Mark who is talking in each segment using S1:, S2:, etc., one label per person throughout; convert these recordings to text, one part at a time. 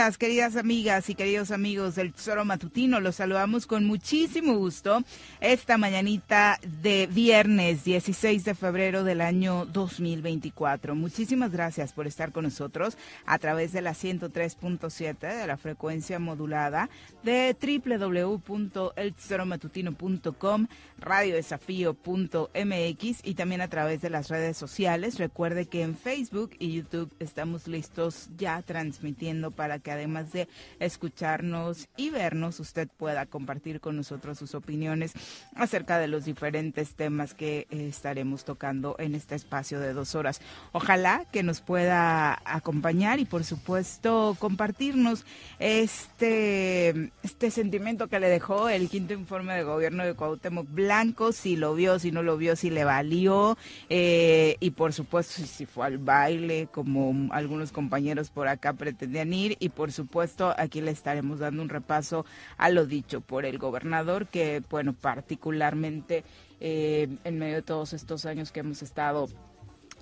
S1: Queridas amigas y queridos amigos del Tesoro Matutino. Los saludamos con muchísimo gusto esta mañanita de viernes 16 de febrero del año 2024. Muchísimas gracias por estar con nosotros a través de la 103.7 de la frecuencia modulada de www.eltesoromatutino.com, radiodesafío.mx y también a través de las redes sociales. Recuerde que en Facebook y YouTube estamos listos ya transmitiendo para que además de escucharnos y vernos, usted pueda compartir con nosotros sus opiniones acerca de los diferentes temas que eh, estaremos tocando en este espacio de dos horas. Ojalá que nos pueda acompañar y por supuesto compartirnos este, este sentimiento que le dejó el quinto informe de gobierno de Cuauhtémoc Blanco, si lo vio, si no lo vio, si le valió eh, y por supuesto si fue al baile como algunos compañeros por acá pretendían ir y por supuesto aquí le estaremos dando un repaso a lo dicho por el gobernador que bueno particularmente eh, en medio de todos estos años que hemos estado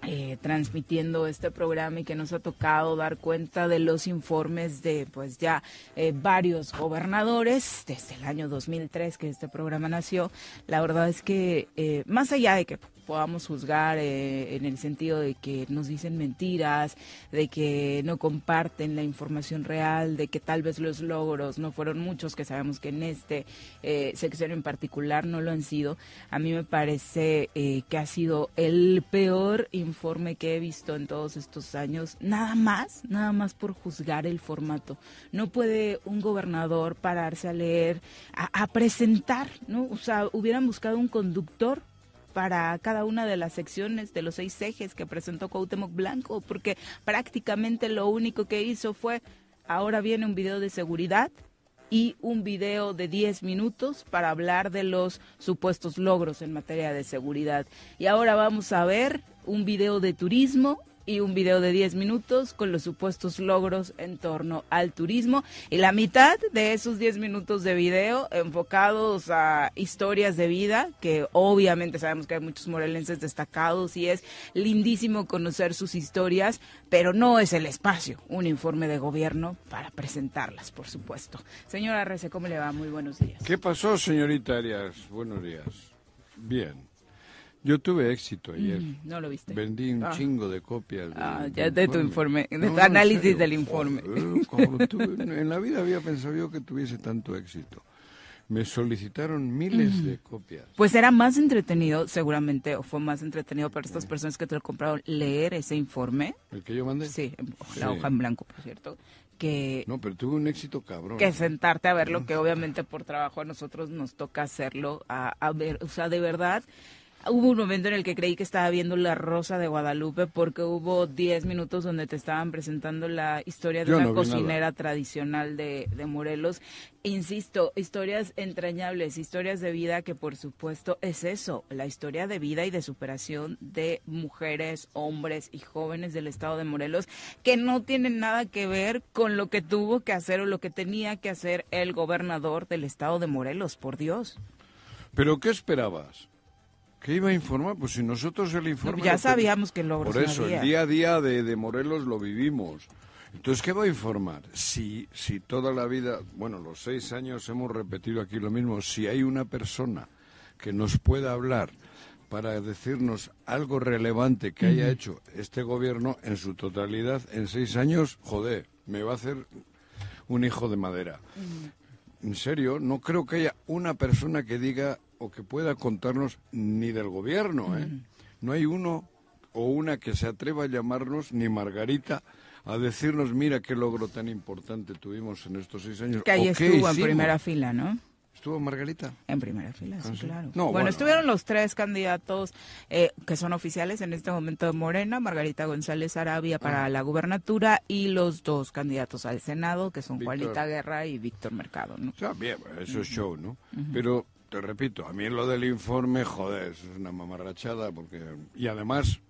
S1: eh, transmitiendo este programa y que nos ha tocado dar cuenta de los informes de pues ya eh, varios gobernadores desde el año 2003 que este programa nació. La verdad es que más allá de que podamos juzgar eh, en el sentido de que nos dicen mentiras, de que no comparten la información real, de que tal vez los logros no fueron muchos, que sabemos que en este eh, sección en particular no lo han sido. A mí me parece eh, que ha sido el peor informe que he visto en todos estos años, nada más, nada más por juzgar el formato. No puede un gobernador pararse a leer, a, a presentar, ¿no? O sea, hubieran buscado un conductor para cada una de las secciones de los seis ejes que presentó Cuauhtémoc Blanco, porque prácticamente lo único que hizo fue, ahora viene un video de seguridad y un video de 10 minutos para hablar de los supuestos logros en materia de seguridad. Y ahora vamos a ver un video de turismo y un video de 10 minutos con los supuestos logros en torno al turismo. Y la mitad de esos 10 minutos de video enfocados a historias de vida, que obviamente sabemos que hay muchos morelenses destacados y es lindísimo conocer sus historias, pero no es el espacio, un informe de gobierno para presentarlas, por supuesto. Señora Rece, ¿cómo le va? Muy buenos días.
S2: ¿Qué pasó, señorita Arias? Buenos días. Bien. Yo tuve éxito ayer.
S1: Mm, no lo viste.
S2: Vendí un
S1: Ah.
S2: chingo de copias.
S1: Ah,
S2: del-
S1: ya de tu informe, de tu análisis del informe.
S2: Tuve- en la vida había pensado yo que tuviese tanto éxito. Me solicitaron miles de copias.
S1: Pues era más entretenido, seguramente, o fue más entretenido para estas personas que te lo compraron, leer ese informe.
S2: ¿El que yo mandé?
S1: Sí, la
S2: Sí.
S1: hoja en blanco, por cierto. Que,
S2: No, pero tuve un éxito cabrón.
S1: que sentarte a ver lo que obviamente por trabajo a nosotros nos toca hacerlo, a, a ver, o sea, de verdad. Hubo un momento en el que creí que estaba viendo La Rosa de Guadalupe porque hubo 10 minutos donde te estaban presentando la historia de
S2: Yo
S1: una
S2: no
S1: cocinera tradicional de, de Morelos. Insisto, historias entrañables, historias de vida que por supuesto es eso, la historia de vida y de superación de mujeres, hombres y jóvenes del estado de Morelos que no tienen nada que ver con lo que tuvo que hacer o lo que tenía que hacer el gobernador del estado de Morelos, por Dios.
S2: ¿Pero qué esperabas? ¿Qué iba a informar? Pues si nosotros el informe...
S1: ya sabíamos que logros
S2: Por eso,
S1: había.
S2: el día a día de, de Morelos lo vivimos. Entonces, ¿qué va a informar? Si, si toda la vida, bueno, los seis años hemos repetido aquí lo mismo, si hay una persona que nos pueda hablar para decirnos algo relevante que haya hecho este gobierno en su totalidad en seis años, joder, me va a hacer un hijo de madera. En serio, no creo que haya una persona que diga o que pueda contarnos ni del gobierno, ¿eh? No hay uno o una que se atreva a llamarnos, ni Margarita, a decirnos, mira qué logro tan importante tuvimos en estos seis años.
S1: Que ahí
S2: o qué
S1: estuvo en primera fila, ¿no?
S2: ¿Estuvo Margarita?
S1: En primera fila, sí,
S2: Ah, sí.
S1: claro.
S2: No,
S1: bueno,
S2: bueno.
S1: estuvieron los tres candidatos eh, que son oficiales en este momento de Morena, Margarita González Arabia para
S2: Ah.
S1: la gubernatura y los dos candidatos al Senado, que son
S2: Víctor.
S1: Juanita Guerra y Víctor Mercado, ¿no?
S2: O sea, bien, eso es show, ¿no? Pero, te repito, a mí lo del informe, joder, eso es una mamarrachada, porque... Y además,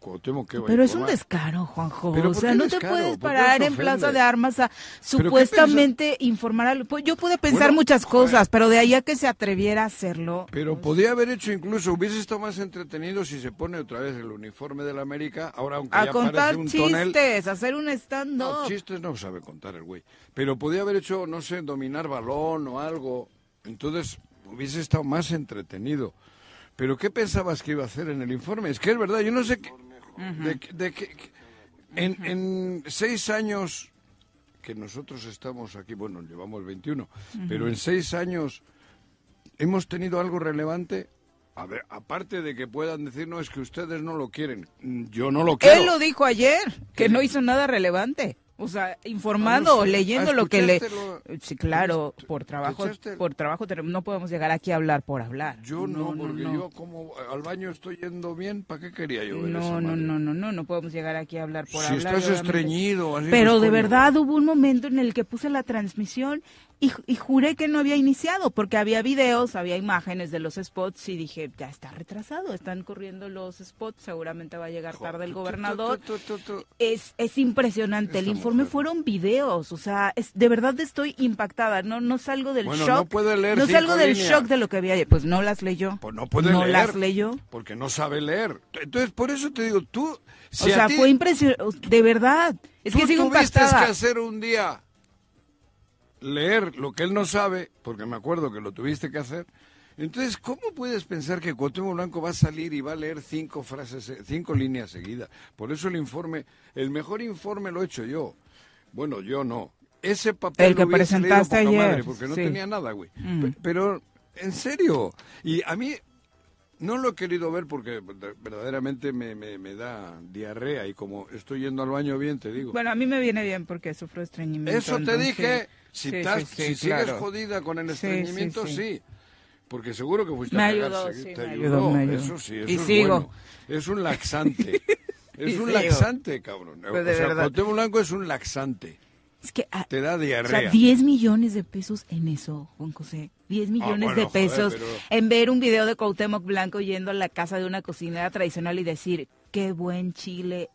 S2: Cuauhtémoc, ¿qué va a
S1: Pero es un descaro, Juanjo.
S2: ¿Pero
S1: O sea, no te puedes
S2: ¿Por qué
S1: parar en Plaza de Armas a supuestamente informar. al- Pues Yo pude pensar
S2: Bueno,
S1: muchas
S2: joder.
S1: cosas, pero de ahí a que se atreviera a hacerlo.
S2: Pero podía haber hecho incluso, hubiese estado más entretenido si se pone otra vez el uniforme de la América, ahora aunque
S1: A
S2: ya
S1: contar
S2: un tonel...
S1: chistes, a hacer un stand-up.
S2: No, chistes no sabe contar el güey. Pero podía haber hecho, no sé, dominar balón o algo. Entonces hubiese estado más entretenido. Pero ¿qué pensabas que iba a hacer en el informe? Es que es verdad, yo no sé qué... De, qué- en, en seis años que nosotros estamos aquí, bueno, llevamos 21, pero en seis años hemos tenido algo relevante. A ver, aparte de que puedan decir, no, es que ustedes no lo quieren. Mm, Yo no lo quiero.
S1: Él lo dijo ayer, que no hizo nada relevante. O sea, informando
S2: Ah, no
S1: o
S2: sé.
S1: leyendo
S2: Ah,
S1: lo que le...
S2: ¿escuchaste lo-
S1: Sí, claro,
S2: ¿Te-
S1: por trabajo, por trabajo no podemos llegar aquí a hablar por hablar.
S2: Yo no, porque yo como al baño estoy yendo bien, ¿para qué quería yo ver esa
S1: No, no, no, no, no, no podemos llegar aquí a hablar por
S2: Si
S1: hablar.
S2: estás
S1: obviamente.
S2: estreñido, así,
S1: Pero de verdad hubo un momento en el que puse la transmisión y, y juré que no había iniciado, porque había videos, había imágenes de los spots y dije, ya está retrasado, están corriendo los spots, seguramente va a llegar tarde el gobernador. Es, es impresionante, el informe
S2: mujer.
S1: fueron videos, o sea, es, de verdad estoy impactada, no, no salgo del
S2: Bueno,
S1: shock.
S2: no puede leer
S1: no salgo del
S2: líneas.
S1: shock de lo que había ayer, pues no las leyó.
S2: Pues no puede
S1: no
S2: leer.
S1: las leyó.
S2: Porque no sabe leer. Entonces, por eso te digo, tú... Si
S1: o sea,
S2: ti-
S1: fue impresionante, de verdad. Es
S2: tú
S1: que sigo
S2: tuviste
S1: impactada.
S2: que hacer un día leer lo que él no sabe, porque me acuerdo que lo tuviste que hacer. Entonces, ¿cómo puedes pensar que Cuauhtémoc Blanco va a salir y va a leer cinco frases, eh, cinco líneas seguidas? Por eso el informe, el mejor informe lo he hecho yo. Bueno, yo no. Ese papel
S1: El que
S2: lo
S1: presentaste ayer,
S2: madre, porque no
S1: sí.
S2: tenía nada, güey.
S1: Mm.
S2: Pe- Pero, en serio. Y a mí no lo he querido ver porque de- verdaderamente me, me, me da diarrea y como estoy yendo al baño bien, te digo.
S1: Bueno, a mí me viene bien porque sufro estreñimiento.
S2: Eso te
S1: entonces,
S2: dije. Si,
S1: Sí,
S2: estás-
S1: sí, sí,
S2: si
S1: claro.
S2: sigues jodida con el estreñimiento,
S1: sí.
S2: Porque seguro que fuiste
S1: Me
S2: a
S1: ayudó,
S2: Te
S1: me
S2: ayudó.
S1: me ayudó.
S2: Eso sí, eso
S1: Y
S2: es
S1: sigo.
S2: bueno. Es un laxante. es un
S1: sigo.
S2: laxante, cabrón.
S1: Pues de
S2: o sea,
S1: verdad.
S2: Cuauhtémoc Blanco es un laxante.
S1: Es que ah,
S2: Te da
S1: o
S2: diarrea.
S1: sea, 10 millones de pesos en eso, Juan José. 10 millones
S2: Ah, bueno,
S1: de
S2: joder,
S1: pesos
S2: pero-
S1: en ver un video de Cuauhtémoc Blanco yendo a la casa de una cocinera tradicional y decir, qué buen chile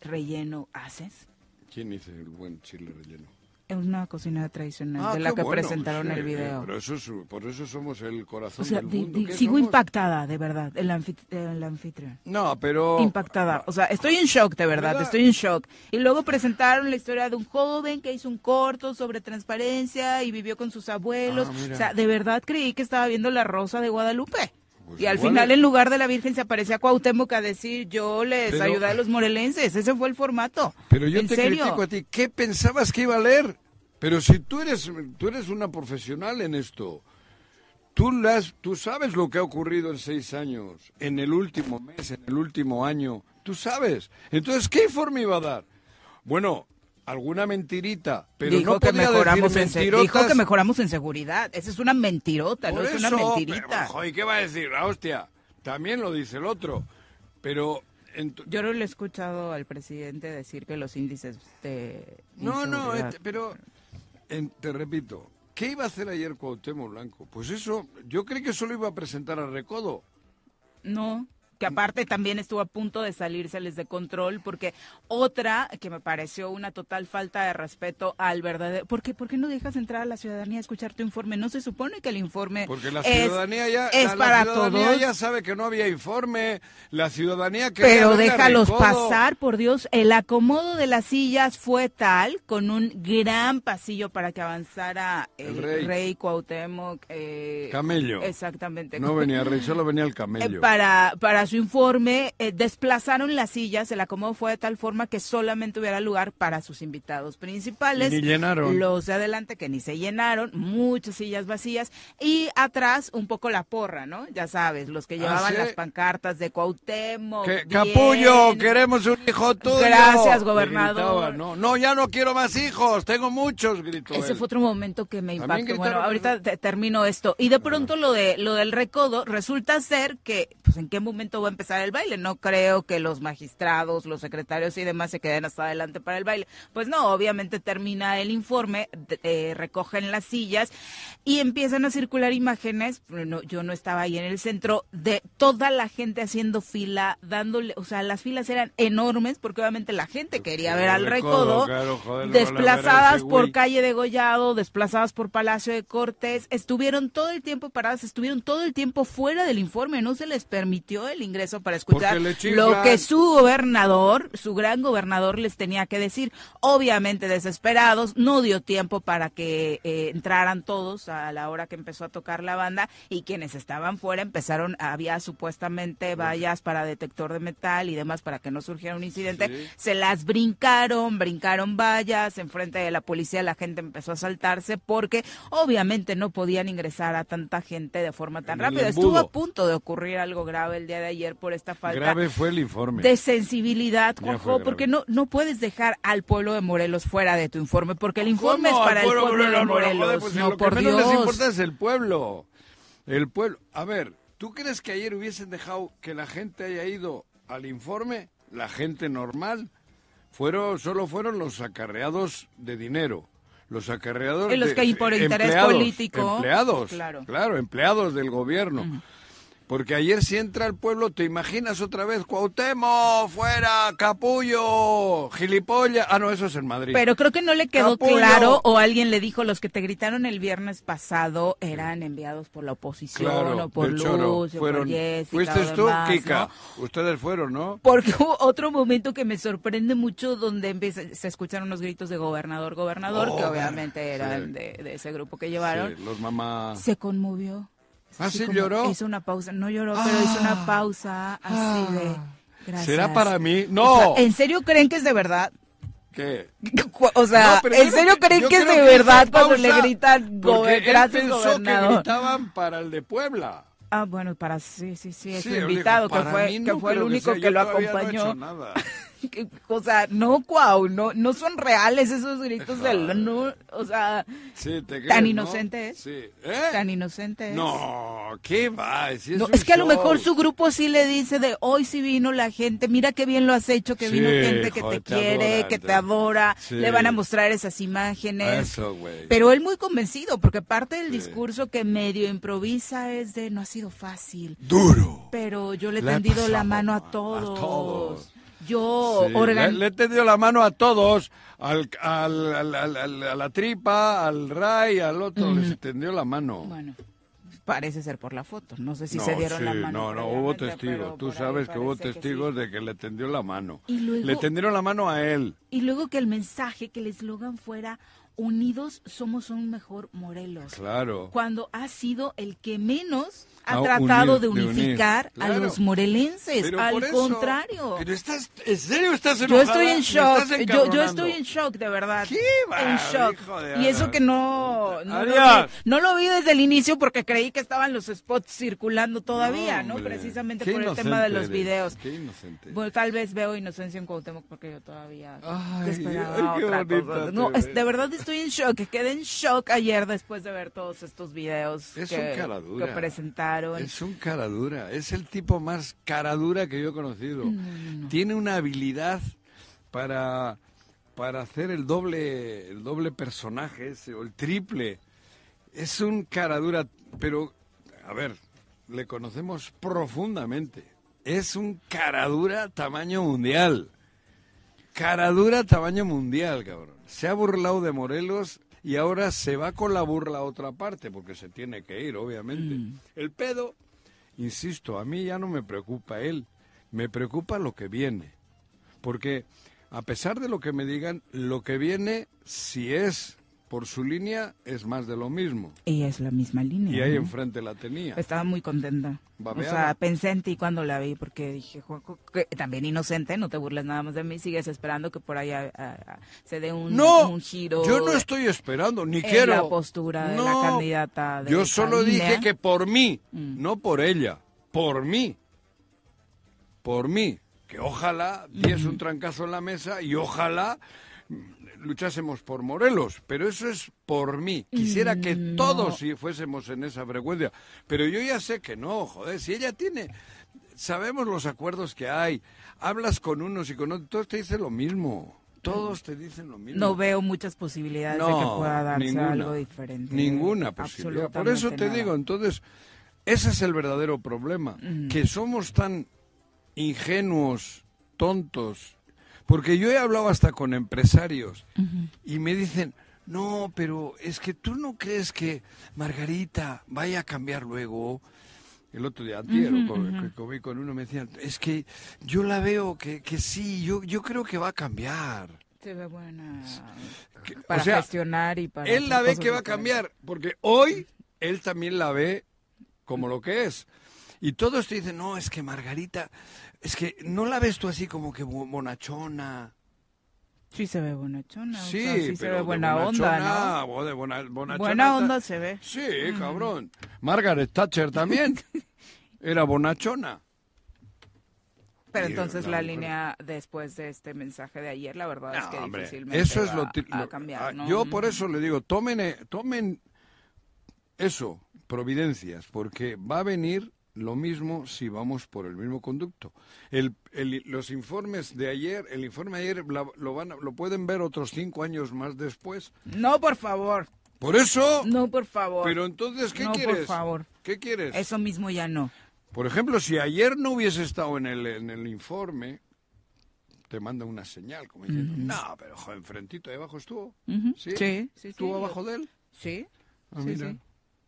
S1: relleno haces?
S2: ¿Quién dice el buen chile relleno?
S1: Es una cocina tradicional
S2: Ah,
S1: de la que
S2: bueno,
S1: presentaron
S2: sí,
S1: el
S2: eh,
S1: video.
S2: Pero eso es, por eso somos el corazón
S1: O sea,
S2: del
S1: di-
S2: mundo.
S1: di-
S2: ¿Qué
S1: sigo
S2: somos?
S1: impactada, de verdad, el, anfit- el anfitrión.
S2: No, pero...
S1: Impactada. O sea, estoy en shock, de verdad,
S2: ¿Verdad?
S1: estoy en shock. Y luego presentaron la historia de un joven que hizo un corto sobre transparencia y vivió con sus abuelos.
S2: Ah,
S1: o sea, de verdad creí que estaba viendo La Rosa de Guadalupe.
S2: Pues
S1: y al final,
S2: es-
S1: en lugar de la Virgen, se aparecía Cuauhtémoc a decir, yo les
S2: Pero-
S1: ayudé a los morelenses. Ese fue el formato.
S2: Pero yo
S1: ¿En
S2: te
S1: serio?
S2: critico a ti. ¿Qué pensabas que iba a leer? Pero si tú eres, tú eres una profesional en esto, tú, las, tú sabes lo que ha ocurrido en seis años, en el último mes, en el último año. Tú sabes. Entonces, ¿qué informe iba a dar? Bueno, alguna mentirita, pero
S1: dijo,
S2: no
S1: que
S2: podía
S1: mejoramos
S2: decir
S1: en dijo que mejoramos en seguridad. Esa es una mentirota, no es una mentirita.
S2: pero, joder, ¿qué va a decir? La hostia, también lo dice el otro. Pero... en tu-
S1: Yo no le he escuchado al presidente decir que los índices de
S2: No, no, este, pero en- te repito, ¿qué iba a hacer ayer Cuauhtémoc Blanco? Pues eso, yo creí que solo iba a presentar a Recodo.
S1: No, que aparte también estuvo a punto de salírseles de control, porque otra que me pareció una total falta de respeto al verdadero... ¿Por qué, por qué no dejas entrar a la ciudadanía a escuchar tu informe? No se supone que el informe
S2: Porque la
S1: es-
S2: ciudadanía ya,
S1: es
S2: la, la
S1: para
S2: ciudadanía
S1: todos.
S2: ya sabe que no había informe, la ciudadanía quería
S1: Pero déjalos pasar, por Dios. El acomodo de las sillas fue tal, con un gran pasillo para que avanzara el,
S2: El rey.
S1: rey. Cuauhtémoc. eh,
S2: Camello.
S1: Exactamente.
S2: No venía rey, solo venía el
S1: Eh,
S2: camello.
S1: para, para su informe, eh, desplazaron las sillas, el acomodo fue de tal forma que solamente hubiera lugar para sus invitados principales.
S2: Y ni llenaron.
S1: Los de adelante que ni se llenaron, muchas sillas vacías. Y atrás un poco la porra, ¿no? Ya sabes, los que llevaban
S2: Ah, ¿sí?
S1: las pancartas de Cuauhtémoc.
S2: Que-. Capullo, queremos un hijo tuyo.
S1: Gracias, gobernador.
S2: gritaba, no, no, ya no quiero más hijos, tengo muchos, gritó
S1: Ese
S2: él.
S1: fue otro momento que me impactó. Bueno, ahorita te- termino esto. Y de pronto lo de lo del recodo resulta ser que, pues, ¿en qué momento a empezar el baile? No creo que los magistrados, los secretarios y demás se queden hasta adelante para el baile. Pues no, obviamente termina el informe, eh, recogen las sillas y empiezan a circular imágenes. No, yo no estaba ahí en el centro de toda la gente haciendo fila, dándole, o sea, las filas eran enormes porque obviamente la gente quería ver al
S2: Recodo, claro, joder,
S1: desplazadas por calle de Gollado, desplazadas por Palacio de Cortes, estuvieron todo el tiempo paradas, estuvieron todo el tiempo fuera del informe, no se les permitió el ingreso para escuchar lo que su gobernador, su gran gobernador les tenía que decir. Obviamente desesperados, no dio tiempo para que eh, entraran todos a la hora que empezó a tocar la banda y quienes estaban fuera empezaron, había supuestamente vallas para detector de metal y demás para que no surgiera un incidente,
S2: Sí.
S1: se las brincaron, brincaron vallas, enfrente de la policía la gente empezó a saltarse porque obviamente no podían ingresar a tanta gente de forma tan
S2: En
S1: rápida. Estuvo a punto de ocurrir algo grave el día de ayer por esta falta
S2: Grave fue el informe.
S1: de sensibilidad, Juanjo, porque no, no puedes dejar al pueblo de Morelos fuera de tu informe, porque el informe es
S2: ¿Cómo?
S1: para el
S2: Pueblo,
S1: pueblo de
S2: Morelos,
S1: Morelos,
S2: pues
S1: no
S2: lo
S1: por
S2: que menos les
S1: Dios.
S2: importa es el pueblo. El pueblo. A ver, ¿tú crees que ayer hubiesen dejado que la gente haya ido al informe? La gente normal. Fueron, solo fueron los acarreados de dinero. Los acarreados
S1: Y los
S2: de-
S1: que por interés
S2: empleados,
S1: político.
S2: Empleados.
S1: Claro.
S2: Claro, empleados del gobierno. Porque ayer si entra al pueblo, ¿te imaginas otra vez? Cuauhtémoc, fuera, capullo, gilipollas. Ah, no, eso es en Madrid.
S1: Pero creo que no le quedó
S2: Capullo.
S1: claro, o alguien le dijo, los que te gritaron el viernes pasado eran enviados por la oposición,
S2: Claro,
S1: o por. Luz, o
S2: Fueron,
S1: por Jessica,
S2: fuiste
S1: o
S2: tú,
S1: demás,
S2: Kika.
S1: ¿no?
S2: Ustedes fueron, ¿no?
S1: Porque hubo otro momento que me sorprende mucho donde empieza, se escucharon unos gritos de gobernador, gobernador, que
S2: Gober,
S1: obviamente eran
S2: sí.
S1: de, de ese grupo que llevaron.
S2: Sí, los mamás.
S1: Se conmovió.
S2: ¿Ah,
S1: Así
S2: sí
S1: como
S2: lloró?
S1: Hizo una pausa, no lloró, pero hizo una pausa así de... Gracias.
S2: ¿Será para mí?
S1: O
S2: No.
S1: sea, ¿En serio creen que es de verdad?
S2: ¿Qué?
S1: O sea,
S2: No,
S1: ¿en
S2: no
S1: serio
S2: cre-
S1: creen que es de
S2: hizo
S1: verdad cuando le gritan
S2: porque él
S1: gracias,
S2: pensó que
S1: gobernador?
S2: gritaban para el de Puebla.
S1: Ah, bueno, para sí, sí, sí, es
S2: Sí,
S1: invitado, que
S2: "Para
S1: fue,
S2: mí
S1: que
S2: no
S1: fue el único que,
S2: yo
S1: lo
S2: todavía no he
S1: acompañó.
S2: hecho nada".
S1: O sea, no, Cuau, no, no son reales esos gritos del, no, o sea,
S2: Sí, ¿te crees,
S1: tan
S2: no?
S1: inocente es.
S2: Sí. ¿Eh?
S1: tan inocente es.
S2: No, ¿qué va? Si es,
S1: No,
S2: un
S1: es que a lo mejor su grupo sí le dice de hoy sí vino la gente, mira qué bien lo has hecho, que
S2: Sí,
S1: vino gente que
S2: joder,
S1: te
S2: te
S1: quiere, que
S2: te-
S1: adora, le van a mostrar esas imágenes.
S2: Eso, güey.
S1: Pero él muy convencido, porque parte del discurso que medio improvisa es de no ha sido fácil,
S2: Duro.
S1: pero yo le he tendido la mano a
S2: mal, a
S1: todos. Yo,
S2: Sí, le, le he tendido la mano a todos, al, al- al- a la tripa, al Ray, al otro, les tendió la mano.
S1: Bueno, parece ser por la foto. No sé si
S2: no,
S1: se dieron
S2: sí,
S1: la mano.
S2: no, no, hubo testigos. Tú sabes que hubo testigos
S1: sí.
S2: de que le tendió la mano.
S1: Y luego-
S2: Le tendieron la mano a él.
S1: Y luego que el mensaje, que el eslogan fuera Unidos somos un mejor Morelos.
S2: Claro.
S1: Cuando ha sido el que menos ha
S2: Ha
S1: tratado
S2: unir-
S1: de unificar a los morelenses.
S2: Pero
S1: Al
S2: eso-
S1: contrario.
S2: Pero estás, ¿en serio estás
S1: Yo
S2: enojada?
S1: estoy en
S2: ¿Me
S1: shock. Yo, yo estoy en shock, de verdad.
S2: ¿Qué va,
S1: En shock. Y eso que no, no, vi, no lo vi desde el inicio porque creí que estaban los spots circulando todavía, ¿no? Precisamente
S2: Qué
S1: por el tema de los videos.
S2: Qué inocente.
S1: Bueno, tal vez veo inocencia en Cuauhtémoc porque yo todavía
S2: Ay,
S1: esperaba
S2: ay,
S1: otra cosa. No, es- de verdad estoy en shock. Quedé en shock ayer después de ver todos estos videos
S2: Es
S1: que, que presentaron.
S2: Es un cara dura. Es el tipo más cara dura que yo he conocido. Tiene una habilidad para, para hacer el doble, el doble personaje ese, o el triple. Es un cara dura, pero, a ver, le conocemos profundamente. Es un cara dura tamaño mundial. Cara dura tamaño mundial, cabrón. Se ha burlado de Morelos y ahora se va con la burla a otra parte, porque se tiene que ir, obviamente. El pedo, insisto, a mí ya no me preocupa él, me preocupa lo que viene. Porque a pesar de lo que me digan, lo que viene, si es por su línea, es más de lo mismo.
S1: Y es la misma línea.
S2: Y ahí
S1: ¿no?
S2: enfrente la tenía.
S1: Estaba muy contenta.
S2: Babeaba.
S1: O sea, pensé en ti cuando la vi porque dije, Juanjo, que también inocente, no te burles nada más de mí, sigues esperando que por ahí ah, se dé un,
S2: No,
S1: un giro.
S2: yo no estoy esperando, ni
S1: en
S2: quiero.
S1: la postura de la candidata de
S2: Yo solo
S1: línea.
S2: dije que por mí,
S1: Mm.
S2: no por ella, por mí. Por mí. Que ojalá diese un trancazo en la mesa y ojalá mm, luchásemos por Morelos, pero eso es por mí. Quisiera que
S1: Mm,
S2: todos si fuésemos en esa frecuencia, pero yo ya sé que no, joder, si ella tiene sabemos los acuerdos que hay, hablas con unos y con otros, todos te dicen lo mismo. Todos te dicen lo mismo.
S1: No veo muchas posibilidades de que
S2: No,
S1: pueda darse
S2: ninguna,
S1: algo diferente.
S2: Ninguna posibilidad. Por eso te digo, entonces, ese es el verdadero problema, que somos tan ingenuos, tontos, porque yo he hablado hasta con empresarios y me dicen, no, pero es que tú no crees que Margarita vaya a cambiar luego. El otro día, antier, o co- que comí con uno, me decían, es que yo la veo que, que sí, yo, yo creo que va a cambiar.
S1: Se ve buena
S2: Que- o
S1: para
S2: sea,
S1: gestionar y para...
S2: él la ve que va a cambiar, porque hoy él también la ve como lo que es. Y todos te dicen, no, es que Margarita, es que no la ves tú así como que bo- bonachona.
S1: Sí se ve bonachona, o
S2: Sí,
S1: sea, sí se
S2: pero
S1: ve buena onda, ¿no?
S2: de bona-
S1: Buena onda se ve.
S2: Sí, cabrón. Margaret Thatcher también era bonachona.
S1: Pero entonces
S2: la
S1: línea después de este mensaje de ayer, la verdad es que
S2: hombre,
S1: difícilmente
S2: eso es
S1: va
S2: lo,
S1: a cambiar,
S2: ah,
S1: ¿no?
S2: Yo por eso le digo, tomen, eh, tomen eso, providencias, porque va a venir lo mismo si vamos por el mismo conducto. El, el- los informes de ayer, el informe de ayer la- lo, van lo pueden ver otros cinco años más después.
S1: No, por favor.
S2: Por eso,
S1: No, por favor.
S2: pero entonces, ¿qué
S1: No, por
S2: quieres?
S1: favor.
S2: ¿Qué quieres?
S1: Eso mismo ya no.
S2: Por ejemplo, si ayer no hubiese estado en el, en el informe, te manda una señal, como diciendo, no, pero jo, enfrentito ahí abajo estuvo. ¿Sí?
S1: Sí, sí, sí,
S2: ¿Estuvo
S1: yo-
S2: abajo de él?
S1: Sí,
S2: Ah,
S1: sí,
S2: mira.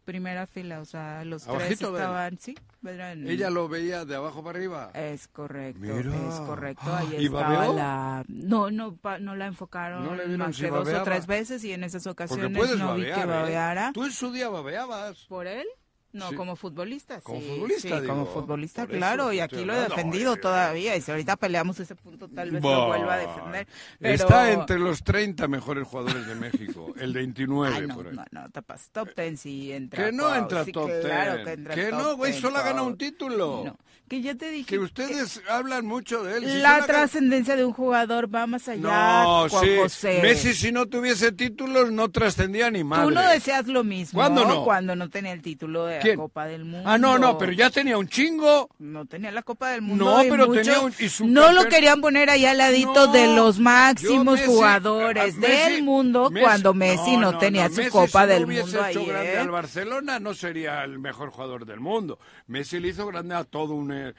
S1: Primera fila, o sea, los tres estaban, sí, eran-
S2: Ella lo veía de abajo para arriba.
S1: Es correcto,
S2: Mira.
S1: es correcto.
S2: Ah,
S1: Ahí
S2: ¿y
S1: estaba
S2: babeó?
S1: la... No, no, pa- no la enfocaron
S2: ¿No le vieron
S1: más
S2: si
S1: que dos o
S2: babeaba?
S1: tres veces y en esas ocasiones no vi
S2: babear,
S1: que
S2: ¿eh?
S1: babeara.
S2: Tú en su día babeabas.
S1: ¿Por él? No,
S2: Sí.
S1: como futbolista,
S2: Como
S1: sí,
S2: futbolista,
S1: sí, como futbolista, claro,
S2: te
S1: y aquí lo he defendido
S2: Oye,
S1: todavía, y si ahorita peleamos ese punto tal vez
S2: Bah.
S1: lo vuelva a defender, pero...
S2: Está entre los 30 mejores jugadores de México, el 29
S1: Ay, no,
S2: por ahí.
S1: no, no, tapas. Top ten sí entra.
S2: Que no entra top
S1: claro
S2: 10.
S1: que entra
S2: Que
S1: top
S2: no, güey,
S1: 10,
S2: solo ha ganado un título.
S1: No, que ya te dije
S2: Que ustedes hablan mucho de él. Si
S1: la trascendencia de un jugador va más allá,
S2: No,
S1: Juan
S2: sí.
S1: José.
S2: Messi si no tuviese títulos no trascendía ni madre.
S1: Tú no deseas lo mismo.
S2: ¿Cuándo no?
S1: Cuando no tenía el título de
S2: ¿Quién?
S1: la Copa del Mundo.
S2: Ah, no, no, pero ya tenía un chingo.
S1: No tenía la Copa del Mundo.
S2: No, pero
S1: muchos
S2: tenía un- y su
S1: No lo querían poner ahí al ladito
S2: No,
S1: de los máximos
S2: Messi-
S1: jugadores
S2: Messi-
S1: del mundo
S2: Messi-
S1: cuando Messi no, tenía su Copa
S2: si
S1: del Mundo
S2: hecho
S1: ahí.
S2: grande
S1: ¿eh?
S2: al Barcelona no sería el mejor jugador del mundo. Messi le hizo grande a todo un... eh,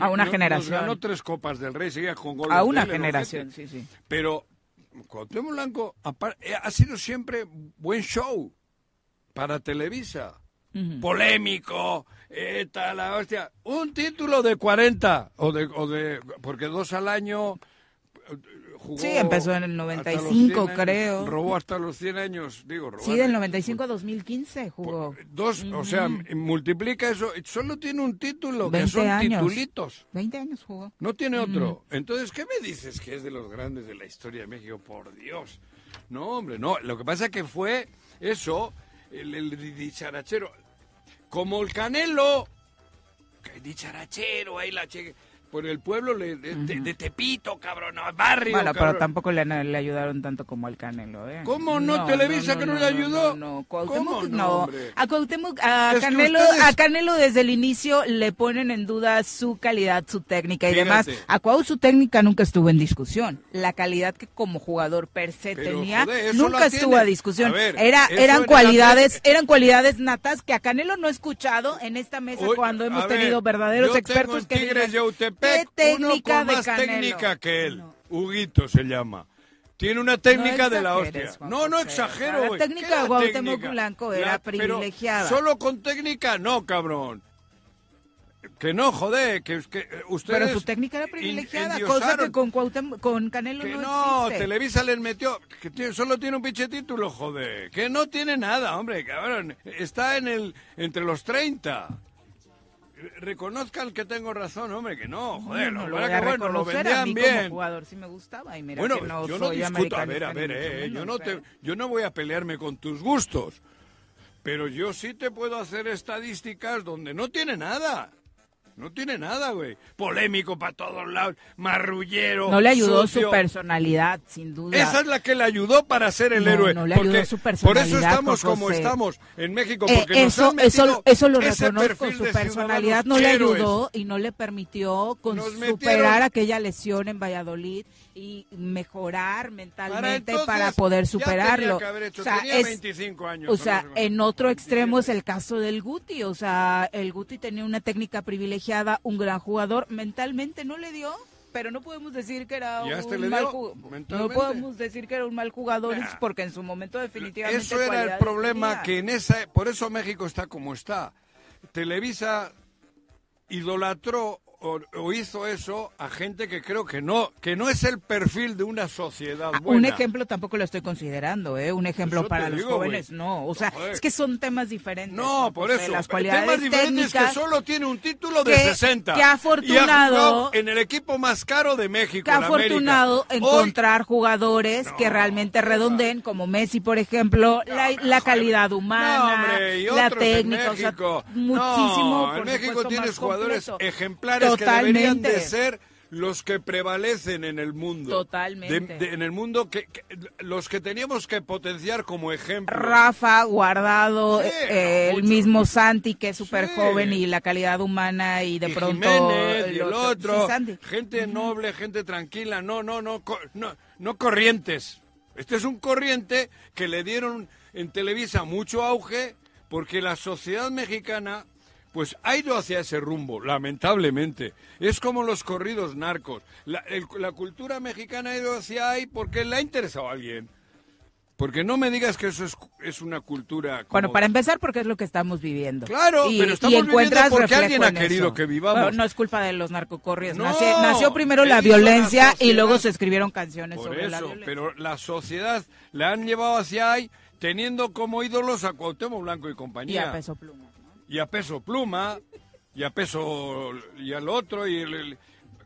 S1: A una
S2: No-
S1: generación.
S2: Ganó tres copas del Rey, seguía con goles
S1: A
S2: de
S1: una
S2: él,
S1: generación, sí, sí.
S2: Pero Cuauhtémoc Blanco eh, ha sido siempre buen show para Televisa. Polémico, eh, tal, la hostia. Un título de 40, o de, o de porque dos al año. Jugó
S1: Sí, empezó en el
S2: hasta los
S1: 95,
S2: 100 años,
S1: creo.
S2: Robó hasta los 100 años, digo, robar.
S1: Sí, del 95 a 2015 jugó.
S2: Dos, o sea, multiplica eso. Solo tiene un título, que
S1: 20
S2: son
S1: años.
S2: titulitos.
S1: 20 años jugó.
S2: No tiene otro. Entonces, ¿qué me dices que es de los grandes de la historia de México? Por Dios. No, hombre, no. Lo que pasa es que fue eso, el, el dicharachero. Como el Canelo, que dicharachero, ahí la che... Por el pueblo le- de, de- de Tepito, cabrón, no, barrio,
S1: Bueno, pero tampoco le, le ayudaron tanto como al Canelo, ¿eh?
S2: ¿Cómo no? Televisa que no le ayudó.
S1: No, Cuauhtémoc
S2: ¿Cómo no?
S1: A Cuauhtémoc, a Canelo,
S2: ustedes-
S1: a Canelo desde el inicio le ponen en duda su calidad, su técnica y demás. A Cuau su técnica nunca estuvo en discusión. La calidad que como jugador per se
S2: Pero,
S1: tenía
S2: joder,
S1: nunca estuvo a discusión.
S2: A ver,
S1: Era, eran cualidades, eran cualidades natas que a Canelo no he escuchado en esta mesa
S2: Oye,
S1: cuando hemos
S2: ver,
S1: tenido verdaderos expertos que ¿qué
S2: uno
S1: técnica
S2: con
S1: de
S2: más
S1: Canelo?
S2: técnica que él.
S1: No.
S2: Huguito se llama. Tiene una técnica
S1: No
S2: de la hostia.
S1: Juan
S2: No, no
S1: José.
S2: exagero.
S1: La técnica
S2: ¿Qué
S1: de
S2: la técnica?
S1: Blanco era
S2: pero
S1: privilegiada.
S2: Solo con técnica, no, cabrón. Que no, joder, que, que eh, ustedes...
S1: Pero su técnica era privilegiada, cosa que con, Cuauhtémoc- con Canelo
S2: Que
S1: no,
S2: no,
S1: existe.
S2: Televisa les metió, que tiene- solo tiene un pinche título, joder. Que no tiene nada, hombre, cabrón. Está en el, entre los 30. Reconozcan que tengo razón, hombre, que no, joder.
S1: no,
S2: lo
S1: voy a
S2: que, bueno, lo
S1: a
S2: vendían
S1: como
S2: bien.
S1: jugador sí me gustaba y mira
S2: Bueno,
S1: que no
S2: yo no
S1: soy
S2: discuto, a ver, a
S1: americanista
S2: ver, eh, yo no te, yo no voy a pelearme con tus gustos, pero yo sí te puedo hacer estadísticas donde no tiene nada. No tiene nada, güey. Polémico para todos lados, marrullero.
S1: No le ayudó
S2: sucio.
S1: su personalidad, sin duda.
S2: Esa es la que le ayudó para ser el
S1: No,
S2: héroe.
S1: no le ayudó su
S2: por eso
S1: personalidad,
S2: estamos como estamos en México,
S1: Eh,
S2: porque nos
S1: eso, eso, eso lo reconozco, su personalidad no le ayudó y no le permitió con superar aquella lesión en Valladolid y mejorar mentalmente para,
S2: entonces,
S1: poder superarlo.
S2: hecho,
S1: O sea,
S2: tenía
S1: es-
S2: 25 años,
S1: O sea,
S2: no sé,
S1: en otro
S2: 27.
S1: extremo es el caso del Guti, o sea, el Guti tenía una técnica privilegiada, un gran jugador, mentalmente no le dio. Pero no podemos decir que era
S2: ¿Y a este
S1: un mal jugador. No podemos decir que era un mal jugador
S2: Nah.
S1: porque en su momento definitivamente
S2: Eso era el problema,
S1: tenía.
S2: que en esa, por eso México está como está. Televisa idolatró o, o hizo eso a gente que creo que no, que no es el perfil de una sociedad
S1: Ah,
S2: buena.
S1: Un ejemplo tampoco lo estoy considerando, ¿eh? Un ejemplo para los
S2: digo,
S1: jóvenes,
S2: güey.
S1: no. O sea,
S2: Joder.
S1: es que son temas diferentes.
S2: No, por
S1: José,
S2: eso.
S1: Las
S2: Temas
S1: cualidades
S2: diferentes que solo tiene un título de
S1: que-
S2: 60.
S1: que
S2: Y ha
S1: afortunado-
S2: en el equipo más caro de México.
S1: que
S2: el América.
S1: afortunado
S2: Hoy-
S1: encontrar jugadores
S2: No,
S1: que realmente redondeen, como Messi, por ejemplo, la, la calidad humana,
S2: No, hombre,
S1: la técnica, o sea, muchísimo.
S2: No, en México tienes jugadores
S1: completo.
S2: Ejemplares que deberían de
S1: Totalmente.
S2: ser los que prevalecen en el mundo.
S1: Totalmente.
S2: De- de- en el mundo que, que- los que teníamos que potenciar como ejemplo.
S1: Rafa, Guardado,
S2: Sí,
S1: eh,
S2: no,
S1: el
S2: mucho.
S1: mismo Santi, que es súper
S2: Sí.
S1: joven y la calidad humana y de
S2: y
S1: pronto...
S2: Jiménez y el otro,
S1: Sí,
S2: gente noble, gente tranquila, no, no, no, no, no corrientes. Este es un corriente que le dieron en Televisa mucho auge porque la sociedad mexicana pues ha ido hacia ese rumbo, lamentablemente. Es como los corridos narcos. La, el- la cultura mexicana ha ido hacia ahí porque le ha interesado a alguien. Porque no me digas que eso es, es una cultura... como-
S1: Bueno, para empezar, porque es lo que estamos viviendo.
S2: Claro,
S1: y,
S2: pero
S1: y
S2: estamos
S1: encuentras
S2: viviendo porque alguien ha querido
S1: eso.
S2: que vivamos.
S1: Bueno, no es culpa de los narcocorridos.
S2: No,
S1: nació, nació primero la
S2: la
S1: violencia y luego se escribieron canciones
S2: Por
S1: sobre la
S2: eso,
S1: violencia.
S2: pero la sociedad la han llevado hacia ahí teniendo como ídolos a Cuauhtémoc Blanco y
S1: Y
S2: compañía.
S1: a peso pluma.
S2: Y a Peso Pluma, y a Peso... y al otro, y el... el-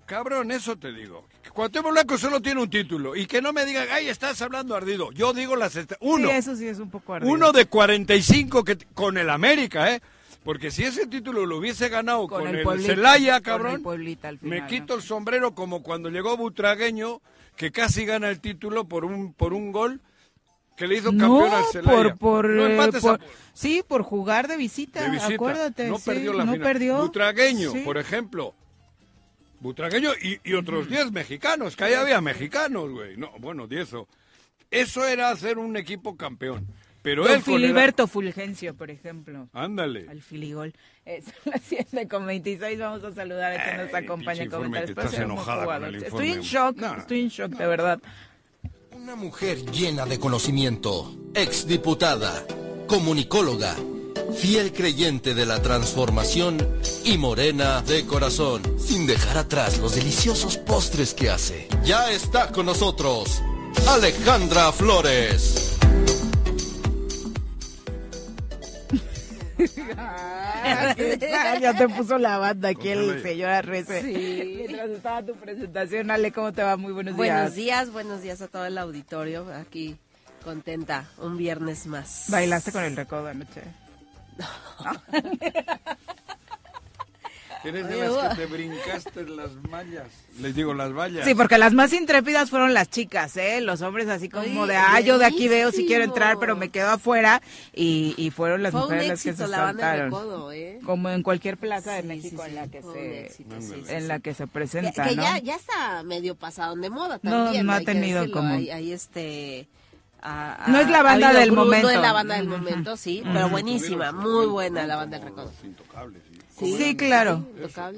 S2: Cabrón, eso te digo. Cuauhtémoc Blanco solo tiene un título. Y que no me digan, ay, estás hablando ardido. Yo digo las... Uno.
S1: Sí, eso sí es un poco ardido.
S2: Uno de 45 que, con el América, ¿eh? Porque si ese título lo hubiese ganado con, el,
S1: Pueblita,
S2: Celaya,
S1: con
S2: cabrón,
S1: el Pueblita al
S2: me
S1: final,
S2: quito
S1: ¿no?
S2: el sombrero como cuando llegó Butragueño, que casi gana el título por un por un gol que le hizo campeón al
S1: No,
S2: Celaya.
S1: por, por,
S2: No
S1: eh,
S2: empates
S1: por-
S2: a-
S1: sí, por jugar de visita,
S2: de visita.
S1: acuérdate.
S2: no
S1: sí,
S2: perdió la
S1: no
S2: final.
S1: perdió.
S2: Butragueño,
S1: Sí.
S2: por ejemplo. Butragueño y, y otros 10 mexicanos, que ahí había mexicanos, güey. No, bueno, 10 o... Eso era hacer un equipo campeón. Pero él con el-
S1: Filiberto Fulgencio, por ejemplo.
S2: Ándale.
S1: Al filigol. Es las 7 con 26. Vamos a saludar a quien nos
S2: Ay,
S1: acompaña
S2: informe
S1: Pero
S2: estás enojada con el
S1: Estoy en
S2: informe.
S1: shock.
S2: No, no.
S1: Estoy en shock, de verdad.
S3: Una mujer llena de conocimiento, exdiputada, comunicóloga, fiel creyente de la transformación y morena de corazón, sin dejar atrás los deliciosos postres que hace. Ya está con nosotros, Alejandra Flores.
S1: Ya te puso la banda aquí el señor Arrece.
S4: Sí.
S1: Mientras estaba tu presentación, Ale, ¿cómo te va? Muy buenos,
S4: Buenos
S1: días.
S4: días, buenos días a todo el auditorio. Aquí contenta, un viernes más.
S1: ¿Bailaste con el recodo anoche?
S2: Eres de las que te brincaste las mallas. Les digo, las vallas.
S1: Sí, porque las más intrépidas fueron las chicas, ¿eh? Los hombres así como
S4: Oye,
S1: de, ah, yo de aquí veo si quiero entrar, pero me quedo afuera. Y, y fueron las
S4: Fue
S1: mujeres las que se
S4: la banda de
S1: saltaron.
S4: recodo, ¿eh?
S1: Como en cualquier plaza de
S4: Sí,
S1: México
S4: sí,
S1: en la que se
S4: éxito,
S1: en
S4: sí.
S1: la que se
S4: Que,
S1: presenta,
S4: que
S1: ¿no?
S4: ya, ya está medio pasado de moda
S1: No,
S4: también.
S1: no ha
S4: hay que
S1: tenido como-
S4: Hay, hay este... ah,
S1: No
S4: ah,
S1: es la
S4: ha
S1: banda del momento.
S4: No es la banda del momento, sí, pero buenísima, muy buena la banda del recodo.
S2: Intocables, sí.
S1: Sí, claro.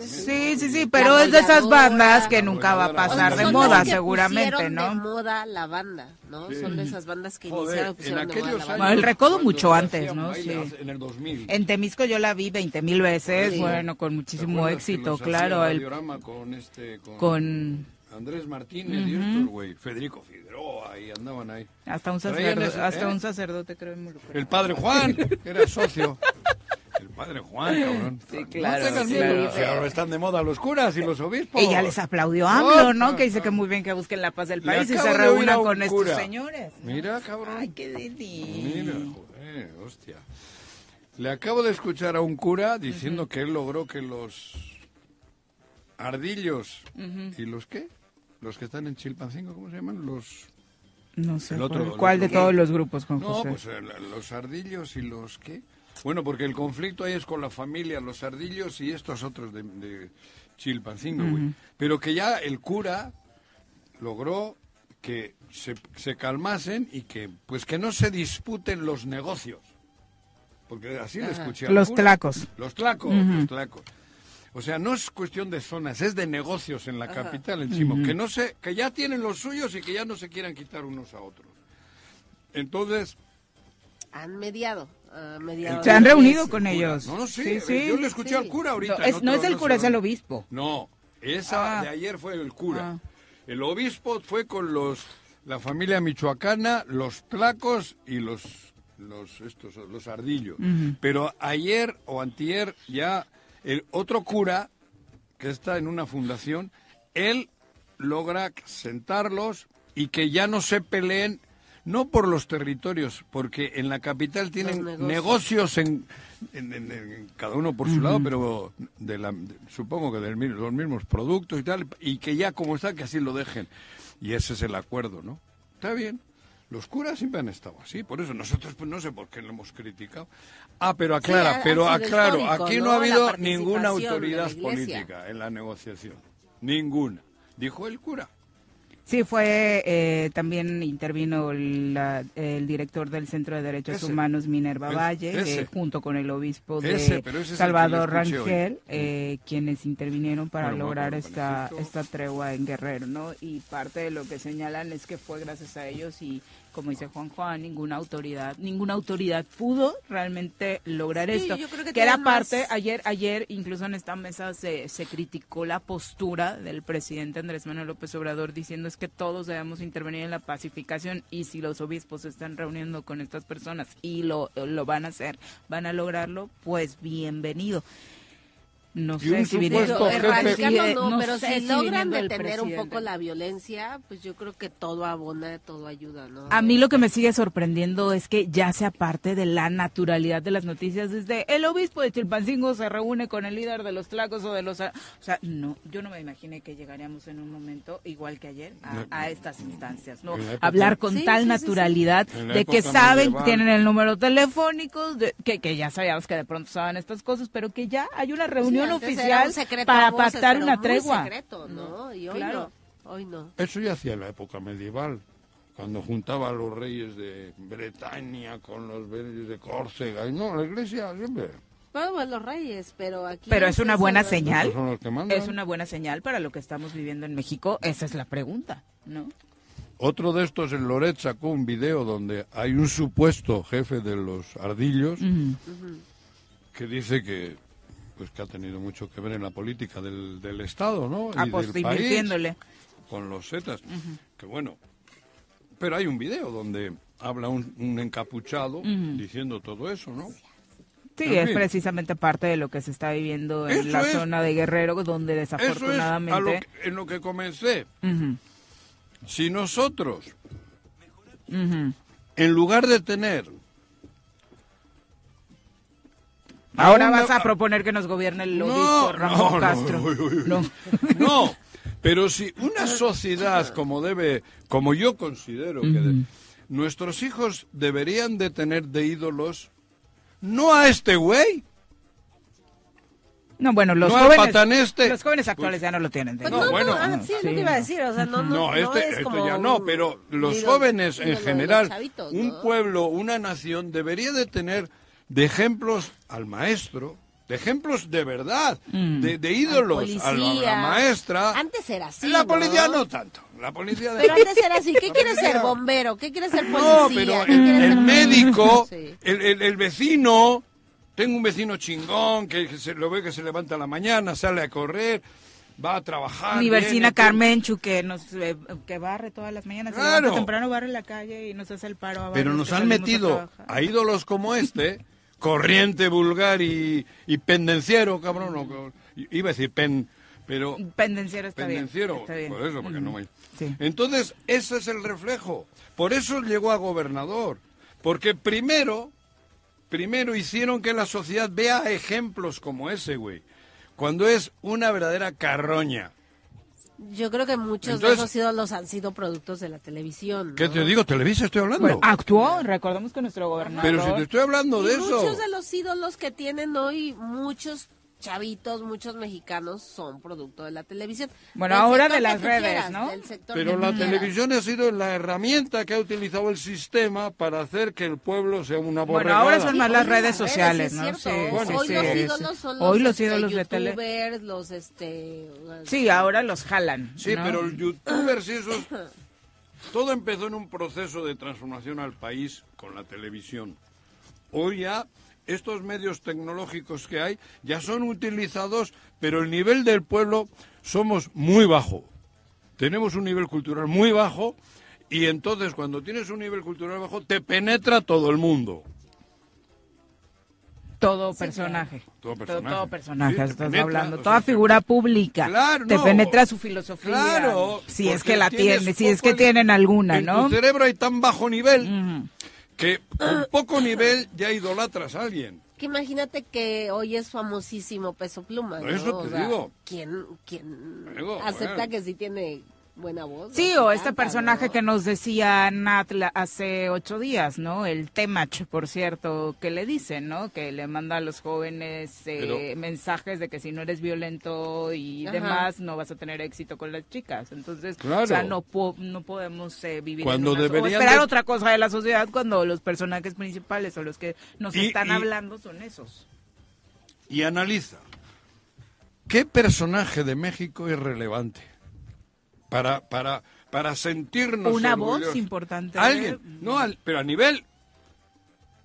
S4: Sí.
S1: Sí, sí, pero es de esas bandas que nunca va a pasar de moda, seguramente,
S4: pusieron de
S1: ¿no?
S4: moda la banda, ¿no? Son de esas bandas que iniciaron pusieron de moda.
S1: Bueno, el recodo mucho antes, ¿no? Sí.
S2: En el 2000.
S1: En Temisco yo la vi 20 mil veces,
S4: Sí.
S1: bueno, con
S2: ¿Te
S1: muchísimo éxito, claro. el-
S2: con este, con,
S1: con
S2: Andrés Martínez y estos, güey. Federico Figueroa, y andaban ahí.
S1: hasta un sacerdote,
S2: ese,
S1: hasta
S2: ¿eh?
S1: un sacerdote creo involucrado.
S2: El padre Juan, que era socio. Padre Juan, cabrón.
S1: Sí, claro,
S2: No tengas
S1: sí,
S2: miedo.
S1: claro.
S2: si ahora están de moda los curas y los obispos.
S1: Ella les aplaudió a AMLO, ¿no? Que dice que muy bien que busquen la paz del país y se
S2: de oír a
S1: reúnan
S2: un
S1: con estos señores.
S2: Mira, cabrón.
S1: Ay, qué deli.
S2: Mira, joder, hostia. Le acabo de escuchar a un cura diciendo que él logró que los ardillos y los qué? Los que están en Chilpancingo, ¿cómo se llaman? Los
S1: No sé,
S2: El otro,
S1: ¿cuál,
S2: el
S1: cuál de todos los grupos, Juan
S2: No,
S1: José?
S2: pues los ardillos y los qué? Bueno, porque el conflicto ahí es con la familia, los ardillos y estos otros de, de Chilpancingo, güey. Pero que ya el cura logró que se, se calmasen y que pues que no se disputen los negocios. Porque así le escuché al
S1: Los
S2: cura.
S1: tlacos.
S2: Los tlacos, los tlacos. O sea, no es cuestión de zonas, es de negocios en la capital, en Chimo, que no se, que ya tienen los suyos y que ya no se quieran quitar unos a otros. Entonces,
S4: Han mediado. Mediado
S1: Se han reunido con ellos.
S2: no, no, sí,
S1: Sí, sí.
S2: yo le escuché
S4: sí.
S2: al cura ahorita.
S1: No, es, no es el cura, es el obispo.
S2: No, esa
S1: Ah.
S2: de ayer fue el cura.
S1: Ah.
S2: El obispo fue con los la familia michoacana, los tlacos y los los estos los ardillos. Pero ayer o antier ya el otro cura que está en una fundación, él logra sentarlos y que ya no se peleen no por los territorios, porque en la capital tienen negocios,
S4: negocios.
S2: en, en- en- en cada uno por su lado, pero de la, de- supongo que de los mismos productos y tal, y que ya como está, que así lo dejen. Y ese es el acuerdo, ¿no? Está bien. Los curas siempre han estado así, por eso nosotros pues no sé por qué lo hemos criticado. Ah, pero aclara, pero aclaro, aquí no,
S4: ¿no?
S2: ha habido ninguna autoridad política en la negociación. Ninguna. Dijo el cura.
S1: Sí, fue, eh, también intervino la- el director del Centro de Derechos
S2: Ese.
S1: Humanos, Minerva
S2: Es-
S1: Valle,
S2: ese.
S1: eh, junto con el obispo de
S2: Ese,
S1: Salvador. Rangel, eh, quienes intervinieron para
S2: Bueno,
S1: lograr
S2: bueno,
S1: esta, esta tregua en Guerrero, ¿no? Y parte de lo que señalan es que fue gracias a ellos y, como dice Juan Juan, ninguna autoridad, ninguna autoridad pudo realmente lograr
S4: Sí,
S1: esto.
S4: yo creo que
S1: que era
S4: más-
S1: parte, ayer, ayer incluso en esta mesa se, se criticó la postura del presidente Andrés Manuel López Obrador diciendo es que todos debemos intervenir en la pacificación y si los obispos se están reuniendo con estas personas y lo, lo van a hacer, van a lograrlo, pues bienvenido. No
S2: Y
S1: sé
S2: un
S1: si
S4: erradicarlo
S1: si-
S4: no,
S1: no
S4: pero
S1: sé
S4: si logran detener un poco la violencia, pues yo creo que todo abona, todo ayuda, ¿no?
S1: A mí lo que me sigue sorprendiendo es que ya sea parte de la naturalidad de las noticias desde el obispo de Chilpancingo se reúne con el líder de los tlacos o de los... O sea, no, yo no me imaginé que llegaríamos en un momento, igual que ayer, a, a estas instancias, ¿no?
S2: Época-
S1: Hablar con
S4: Sí,
S1: tal
S4: sí, sí, sí.
S1: naturalidad de que saben,
S2: medieval.
S1: tienen el número telefónico, de- que, que ya sabíamos que de pronto saben estas cosas, pero que ya hay una reunión Oficial
S4: un
S1: para
S4: voces,
S1: pactar una tregua.
S4: secreto, ¿no? Y hoy
S1: claro.
S4: no, hoy no.
S2: Eso ya hacía en la época medieval. cuando juntaba a los reyes de Bretaña con los reyes de Córcega. Y no, la iglesia siempre.
S4: Bueno, pues los reyes, pero aquí...
S1: Pero es una buena señal.
S2: Esos son los que mandan.
S1: Es una buena señal para lo que estamos viviendo en México. Esa es la pregunta, ¿no?
S2: Otro de estos, en Loret, sacó un video donde hay un supuesto jefe de los ardillos que dice que pues que ha tenido mucho que ver en la política del, del Estado, ¿no?
S1: Ah,
S2: y
S1: pues,
S2: del país, con los zetas. Que bueno. Pero hay un video donde habla un, un encapuchado diciendo todo eso, ¿no?
S1: Sí,
S2: En
S1: es
S2: fin.
S1: precisamente parte de lo que se está viviendo en
S2: Eso
S1: la
S2: es.
S1: zona de Guerrero, donde
S2: Eso es a lo
S1: desafortunadamente...
S2: que- en lo que comencé. Si nosotros, en lugar de tener
S1: Ahora vas
S2: no-
S1: a proponer que nos gobierne el
S2: No,
S1: obispo Ramón
S2: no, no,
S1: Castro. No.
S2: No, pero si una sociedad como debe, como yo considero que de- nuestros hijos deberían de tener de ídolos no a este güey,
S1: No, bueno, los
S2: No
S1: jóvenes,
S2: este.
S1: los jóvenes actuales ya no lo tienen. de
S4: Pues
S2: No,
S4: no, no,
S2: bueno.
S4: ah, sí, es lo que iba a decir, o sea, no, no,
S2: no, este,
S4: es
S2: esto
S4: como
S2: ya no, pero los
S4: ídolo-
S2: jóvenes en general,
S4: chavitos,
S2: un
S4: ¿no?
S2: pueblo, una nación debería de tener de ejemplos al maestro, de ejemplos de verdad,
S1: Mm.
S2: de, de ídolos a la, a maestra.
S4: Antes era así,
S2: La
S4: ¿no?
S2: policía no tanto, la policía de...
S4: Pero antes era así, ¿qué
S2: policía-
S4: ser? ¿Bombero? ¿Qué quieres ser
S2: No,
S4: policía?
S2: pero
S4: ¿Qué
S2: el,
S4: quieres
S2: el
S4: ser
S2: médico,
S4: Sí.
S2: el, el- el vecino, tengo un vecino chingón que, que se, lo ve que se levanta a la mañana, sale a correr, va a trabajar.
S1: Mi vecina Carmenchu que nos eh, que barre todas las mañanas,
S2: Claro.
S1: temprano, barre la calle y nos hace el paro. a
S2: Pero nos han
S1: a
S2: metido
S1: trabajar.
S2: a ídolos como este, corriente, vulgar y, y pendenciero, cabrón. o- iba a decir pen, pero
S1: Pendenciero está
S2: pendenciero,
S1: bien. está bien.
S2: por eso, porque no me...
S1: Sí.
S2: Entonces, ese es el reflejo. Por eso llegó a gobernador. Porque primero, primero hicieron que la sociedad vea ejemplos como ese, güey. Cuando es una verdadera carroña.
S4: Yo creo que muchos
S2: Entonces-
S4: de esos ídolos han sido productos de la televisión.
S2: ¿Qué te digo? Televisa estoy hablando.
S1: Bueno, actuó, recordemos que nuestro gobernador...
S2: Pero si te estoy hablando
S4: Y
S2: de eso.
S4: muchos de los ídolos que tienen hoy muchos chavitos, muchos mexicanos son producto de la televisión.
S1: Bueno,
S4: Del
S1: ahora de las redes,
S4: quieras,
S1: ¿no?
S2: Pero la
S4: quieras.
S2: televisión ha sido la herramienta que ha utilizado el sistema para hacer que el pueblo sea una
S1: Bueno,
S2: borregada.
S1: ahora son
S4: Sí,
S1: más las redes sociales,
S4: es
S1: ¿no? Sí,
S2: Bueno,
S4: hoy
S1: sí,
S4: los
S1: sí,
S4: ídolos son los,
S1: Hoy los
S4: este,
S1: ídolos de tele.
S4: youtubers, los este
S1: Sí, ahora los jalan.
S2: Sí,
S1: ¿no?
S2: pero el youtubers y esos... Todo empezó en un proceso de transformación al país con la televisión. Hoy ya estos medios tecnológicos que hay ya son utilizados, pero el nivel del pueblo somos muy bajo. Tenemos un nivel cultural muy bajo y entonces cuando tienes un nivel cultural bajo te penetra todo el mundo.
S1: Todo personaje.
S2: Todo
S1: Todo,
S2: personaje.
S1: todo personaje,
S2: Sí,
S1: estás
S2: penetra,
S1: hablando.
S2: o
S1: Toda
S2: sea,
S1: figura pública.
S2: Claro,
S1: te
S2: no.
S1: penetra su filosofía.
S2: Claro,
S1: Si es que la tiene, si es que
S2: en-
S1: tienen alguna,
S2: en
S1: ¿no?
S2: tu cerebro hay tan bajo nivel. Que con poco nivel ya idolatras a alguien.
S4: que imagínate que hoy es famosísimo Peso Pluma, ¿no?
S2: Eso
S4: O
S2: te
S4: sea,
S2: digo.
S4: ¿Quién, quién
S2: Digo,
S4: acepta
S2: bueno.
S4: que sí tiene buena voz?
S1: Sí,
S4: ¿no?
S1: o este
S4: canta,
S1: personaje
S4: ¿no?
S1: que nos decía Nat hace ocho días, ¿no? El Temach, por cierto, que le dice, ¿no? Que le manda a los jóvenes eh,
S2: Pero-
S1: mensajes de que si no eres violento y
S4: Ajá.
S1: demás, no vas a tener éxito con las chicas. Entonces,
S2: Claro.
S1: o sea, no, po- no podemos eh, vivir
S2: Cuando
S1: en una o esperar
S2: de-
S1: otra cosa de la sociedad cuando los personajes principales o los que nos
S2: Y-
S1: están
S2: y-
S1: hablando son esos.
S2: Y analiza. ¿Qué personaje de México es relevante? Para, para, para sentirnos
S1: Una voz importante.
S2: Alguien, no, al- pero a nivel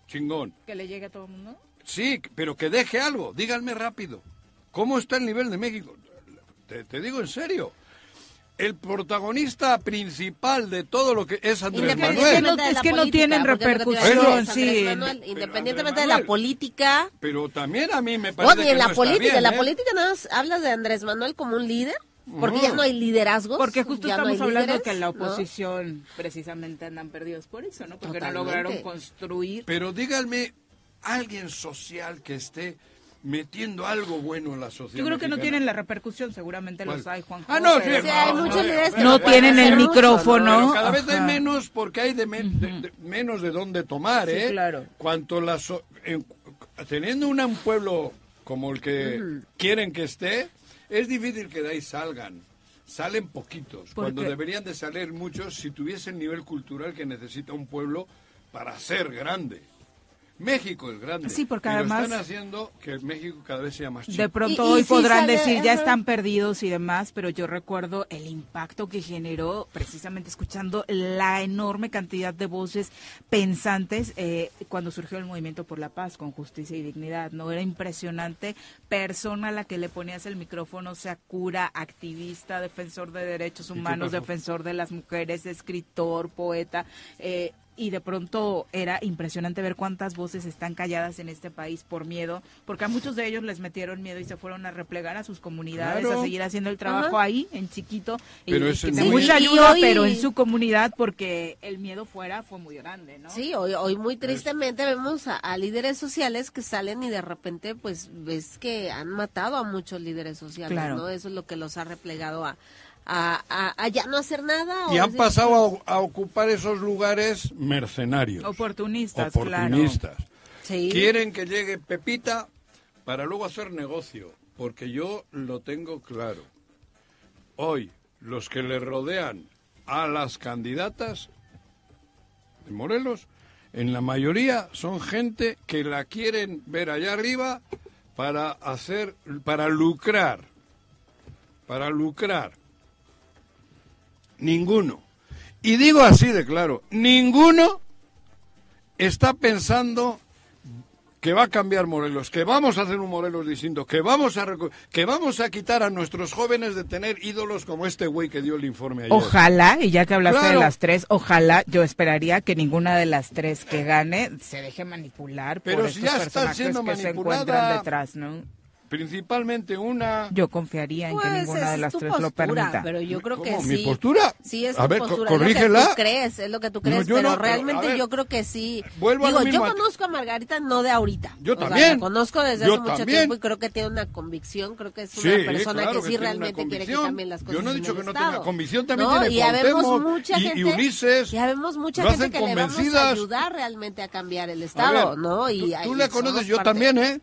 S2: chingón.
S1: Que le llegue a todo el mundo.
S2: Sí, pero que deje algo. Díganme rápido. ¿Cómo está el nivel de México? Te, te digo en serio. El protagonista principal de todo lo que es Andrés Manuel.
S1: no- es que no tienen
S2: repercusión,
S1: sí.
S4: Manuel, independientemente de la política.
S2: Pero también a mí me parece
S4: ni
S2: que
S4: en la
S2: no está
S4: política,
S2: bien,
S4: en la
S2: ¿eh?
S4: política nada más hablas de Andrés Manuel como un líder, porque ya no hay liderazgos.
S1: Porque justo
S4: ya no
S1: estamos hablando
S4: líderes,
S1: que en la
S4: ¿no?
S1: oposición precisamente andan perdidos por eso, ¿no? Porque
S4: Totalmente.
S1: no lograron construir.
S2: Pero díganme, alguien social que esté metiendo algo bueno en la sociedad.
S1: Yo creo que no
S2: mexicana.
S1: tienen la repercusión, seguramente los
S2: ¿Cuál?
S1: hay, Juan.
S2: Ah, no, sí,
S4: Sí, hay muchos líderes que
S1: No tienen el micrófono.
S2: Pero cada vez hay menos porque hay de, men- de- de- menos de dónde tomar,
S1: Sí,
S2: ¿eh?
S1: claro.
S2: Cuanto la so- en- teniendo una- un pueblo como el que quieren que esté, es difícil que de ahí salgan. salen poquitos,
S1: ¿Por
S2: cuando
S1: qué?
S2: deberían de salir muchos si tuviese el nivel cultural que necesita un pueblo para ser grande. México es grande.
S1: Sí, porque
S2: y lo
S1: además-
S2: están haciendo que México cada vez sea más chico.
S1: De pronto
S4: Y-
S1: hoy podrán decir ya están perdidos y demás, pero yo recuerdo el impacto que generó precisamente escuchando la enorme cantidad de voces pensantes eh, cuando surgió el movimiento por la paz con justicia y dignidad. No era impresionante persona a la que le ponías el micrófono, sea cura, activista, defensor de derechos humanos, defensor de las mujeres, escritor, poeta. eh, y de pronto era impresionante ver cuántas voces están calladas en este país por miedo, porque a muchos de ellos les metieron miedo y se fueron a replegar a sus comunidades,
S2: Claro.
S1: a seguir haciendo el trabajo
S4: Ajá.
S1: ahí, en chiquito, y,
S2: Pero
S1: y
S2: es
S1: que
S2: muy-
S1: mucha
S4: Y
S1: ayuda,
S4: hoy-
S1: pero en su comunidad, porque el miedo fuera fue muy grande, ¿no?
S4: Sí, hoy, hoy muy tristemente vemos a, a líderes sociales que salen y de repente pues ves que han matado a muchos líderes sociales,
S1: Claro.
S4: ¿no? Eso es lo que los ha replegado a, a, a- a ya no hacer nada. o
S2: Y han
S4: decir,
S2: pasado a, a ocupar esos lugares mercenarios.
S1: Oportunistas,
S2: oportunistas.
S4: Sí.
S2: Quieren que llegue Pepita para luego hacer negocio, porque yo lo tengo claro. Hoy, los que le rodean a las candidatas de Morelos, en la mayoría son gente que la quieren ver allá arriba para hacer, para lucrar, para lucrar. Ninguno. Y digo así de claro, ninguno está pensando que va a cambiar Morelos, que vamos a hacer un Morelos distinto, que vamos a que vamos a quitar a nuestros jóvenes de tener ídolos como este güey que dio el informe ayer.
S1: Ojalá, y ya que hablaste
S2: Claro.
S1: de las tres, ojalá, yo esperaría que ninguna de las tres que gane se deje manipular
S2: Pero
S1: por
S2: si
S1: estos
S2: ya
S1: personajes
S2: siendo
S1: que se
S2: manipulada.
S1: encuentran detrás, ¿no?
S2: Principalmente una
S1: Yo confiaría en que
S4: Pues,
S1: ninguna
S4: esa
S1: de las tres lo
S4: postura,
S1: permita.
S4: Pero yo creo que
S2: ¿Cómo?
S4: sí.
S2: ¿Mi postura?
S4: Sí, es
S2: A
S4: tu
S2: ver, co-
S4: postura. Es lo
S2: corrígela.
S4: que tú crees, es lo que tú
S2: No,
S4: crees.
S2: yo
S4: pero
S2: no, pero, a
S4: realmente
S2: ver,
S4: yo creo que sí.
S2: vuelvo a lo
S4: Digo, yo
S2: mismo.
S4: conozco a Margarita no de ahorita.
S2: Yo
S4: O sea,
S2: también.
S4: la conozco desde
S2: Yo
S4: hace mucho
S2: también.
S4: tiempo y creo que tiene una convicción. Creo que es una
S2: Sí,
S4: persona
S2: claro
S4: que
S2: que
S4: sí realmente quiere que cambien las
S2: Yo
S4: cosas.
S2: no he dicho que no tenga convicción, también
S4: No,
S2: tiene
S4: y habemos mucha
S2: y- y
S4: gente,
S2: Ulises.
S4: Y habemos mucha
S2: Lo
S4: gente que le vamos a
S2: convencidas.
S4: ayudar realmente a cambiar el
S2: A
S4: Estado,
S2: ver,
S4: ¿no? Y,
S2: tú, la conoces, yo también, ¿eh?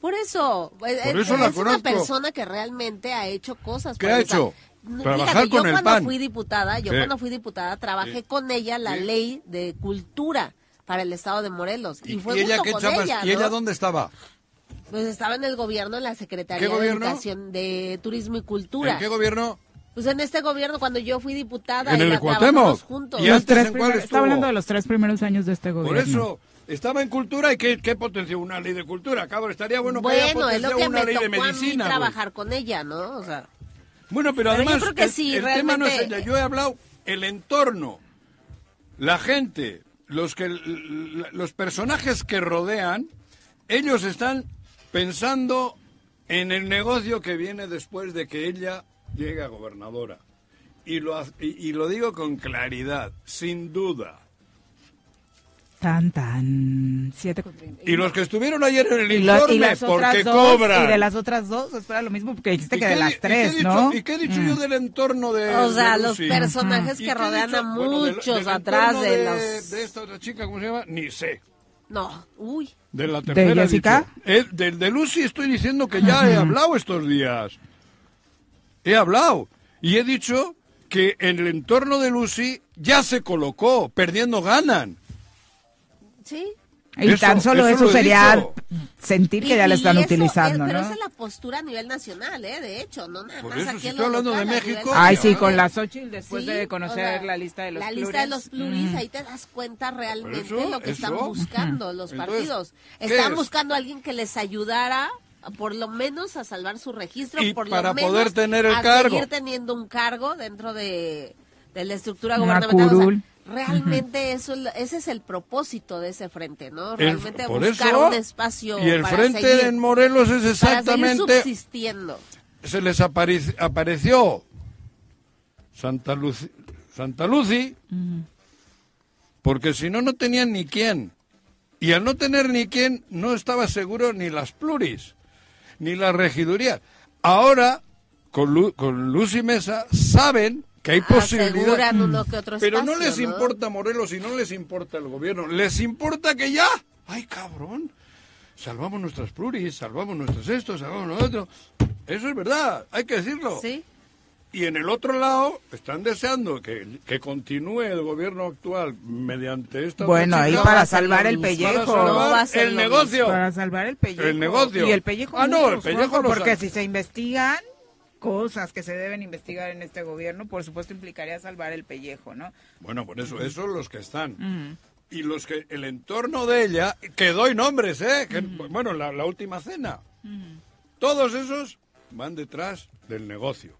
S4: Por eso, es,
S2: Por eso
S4: es
S2: la
S4: una persona que realmente ha hecho cosas.
S2: ¿Qué ha hecho? Trabajar
S4: fíjate,
S2: con
S4: yo
S2: el
S4: cuando
S2: PAN.
S4: fui diputada, yo
S2: Sí.
S4: cuando fui diputada trabajé
S2: Sí.
S4: con ella la
S2: Sí.
S4: ley de cultura para el estado de Morelos y,
S2: ¿Y,
S4: fue
S2: y ella
S4: junto
S2: qué
S4: con
S2: chapas?
S4: ella,
S2: ¿Y ella dónde estaba?
S4: Pues estaba en el gobierno, en la Secretaría
S2: ¿Qué
S4: de? Educación de Turismo y Cultura.
S2: ¿En qué gobierno?
S4: Pues en este gobierno cuando yo fui diputada
S2: En el
S4: juntos.
S2: ¿Y
S1: Los tres
S2: en cuál
S1: primeros-
S2: estuvo?
S1: está hablando de los tres primeros años de este gobierno.
S2: Por eso, estaba en cultura y qué, qué potenció una ley de cultura, cabrón. Estaría bueno que haya
S4: bueno, es lo
S2: potenciado
S4: que
S2: una
S4: me
S2: ley de
S4: tocó a mí
S2: medicina.
S4: trabajar con ella, ¿no? O sea,
S2: Bueno, pero,
S4: Pero yo
S2: además,
S4: creo que
S2: el,
S4: sí,
S2: el tema no es ella. Yo he hablado el entorno, la gente, los que los personajes que rodean, ellos están pensando en el negocio que viene después de que ella llegue a gobernadora. Y lo, y lo digo con claridad, sin duda.
S1: Tan, tan. Siete con treinta.
S2: Y los que estuvieron ayer en el
S1: Y lo-
S2: informe,
S1: y las
S2: porque
S1: dos,
S2: cobran.
S1: Y de las otras dos, espera lo mismo, porque dijiste
S2: ¿Y
S1: que de las
S2: y
S1: tres,
S2: dicho-
S1: ¿no?
S2: ¿Y qué he dicho
S1: Mm.
S2: yo del entorno de
S4: o sea,
S2: de
S4: los personajes
S2: ¿Y
S4: que rodean a
S2: Bueno, del-
S4: muchos atrás de,
S2: de,
S4: los...
S2: de esta otra chica, ¿cómo se llama? Ni sé.
S4: No, uy.
S2: De la tercera. he
S1: Jessica?
S2: Eh, de Lucy estoy diciendo que ya he hablado estos días. He hablado. Y he dicho que en el entorno de Lucy ya se colocó, perdiendo ganan.
S4: Sí.
S1: Y
S2: Eso-
S1: tan solo
S2: eso
S1: eso, sería sentir que
S4: Y-
S1: ya le
S4: y
S1: están
S4: eso
S1: utilizando,
S4: es- Pero
S1: ¿no?
S4: esa es la postura a nivel nacional, ¿eh? De hecho, no nada
S2: Por
S4: más
S2: eso,
S4: aquí
S2: si
S4: en
S2: estoy hablando de
S4: local,
S2: México,
S1: Ay, sí, con la Xochitl, después
S4: Sí,
S1: de
S4: o
S1: conocer
S4: sea,
S1: la lista de los
S4: La
S1: pluris.
S4: lista de los pluris,
S1: Mm.
S4: ahí te das cuenta realmente
S2: eso,
S4: lo que están buscando los
S2: Entonces,
S4: partidos.
S2: ¿qué
S4: Están
S2: es?
S4: buscando a alguien que les ayudara por lo menos a salvar su registro,
S2: Y
S4: por
S2: para
S4: lo menos
S2: poder tener el
S4: a
S2: cargo.
S4: seguir teniendo un cargo dentro de, de la estructura
S1: Una
S4: gubernamental. O sea,
S1: curul.
S4: Realmente eso ese es el propósito de ese frente, ¿no? Realmente
S2: por
S4: buscar
S2: eso,
S4: un espacio
S2: Y el
S4: para
S2: frente
S4: seguir,
S2: en Morelos es
S4: para
S2: exactamente...
S4: subsistiendo.
S2: se les apare- apareció Santa Luci, Santa Lucy, porque si no, no tenían ni quién. Y al no tener ni quién, no estaba seguro ni las pluris, ni la regiduría. Ahora, con, Lu- con Lucy Mesa, saben que hay posibilidad.
S4: Aseguran uno que otro
S2: Pero no les importa Morelos y no les importa el gobierno. Les importa que ya. ¡Ay, cabrón! Salvamos nuestras pluris, salvamos nuestros estos, salvamos nosotros. Eso es verdad, hay que decirlo.
S4: Sí.
S2: Y en el otro lado están deseando que, que continúe el gobierno actual mediante esta
S1: Bueno, ahí para salvar el
S2: para
S1: pellejo.
S2: salvar
S4: No va a ser
S2: el negocio.
S1: Para salvar el pellejo.
S2: El negocio.
S1: Y el pellejo.
S2: Ah, no, el pellejo
S1: Porque
S2: sabe.
S1: si se investigan cosas que se deben investigar en este gobierno, por supuesto implicaría salvar el pellejo, ¿no?
S2: Bueno, por eso, esos los que están. Y los que, el entorno de ella, que doy nombres, ¿eh? Que, Bueno, la, la última cena. Todos esos van detrás del negocio.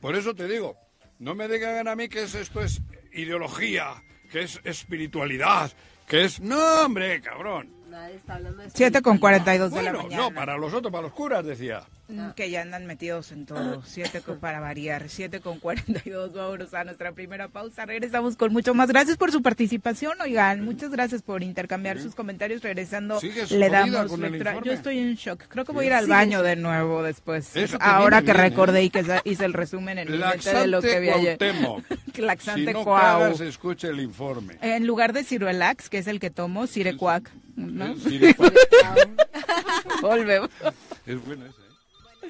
S2: Por eso te digo, no me digan a mí que es, esto es ideología, que es espiritualidad, que es... No, hombre, cabrón.
S4: Nadie está hablando de
S1: 7 con 42 de la
S2: Bueno,
S1: mañana.
S2: no, para los otros, para los curas, decía.
S1: Mm, Que ya andan metidos en todo. 7 con, para variar. 7 con 42. Vámonos a nuestra primera pausa. Regresamos con mucho más. Gracias por su participación, oigan. Muchas gracias por intercambiar sus comentarios. Regresando,
S2: ¿Sigues
S1: le damos lectura. Yo estoy en shock. Creo que voy a ir al baño de nuevo después. Ahora que
S2: bien, ¿eh?
S1: recordé y que hice el resumen en de lo que vi ayer. Laxante
S2: si no
S1: Cuau.
S2: cagas, escucha el informe.
S1: En lugar de Ciruelax, que es el que tomo, Cirecuac. ¿no?
S2: Eh, de-
S1: Volvemos.
S2: es bueno ese,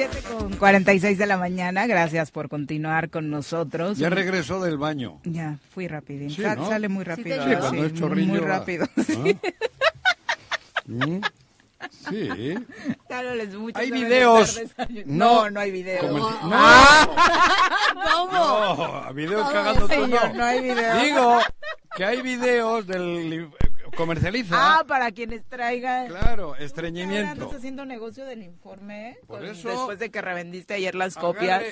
S1: Siete con 46 de la mañana. Gracias por continuar con nosotros.
S2: Ya regresó del baño.
S1: Ya, fui rapidín.
S2: Sí, ¿no?
S1: Sale muy rápido. ah,
S2: cuando es chorrillo,
S1: muy
S2: va.
S1: rápido.
S2: ¿Ah? ¿Mm? Sí.
S1: Claro, les mucho
S2: Hay videos. No.
S1: No, no hay videos.
S4: ¿Cómo?
S2: No, videos cagando
S1: señor,
S2: no.
S1: no hay videos.
S2: Digo que hay videos del comercializa.
S1: Ah, para quienes traigan.
S2: Claro,
S1: Ahora
S2: estreñimiento.
S1: andas haciendo negocio del informe, ¿eh?
S2: Por
S1: Con-
S2: eso-
S1: Después de que revendiste ayer las copias.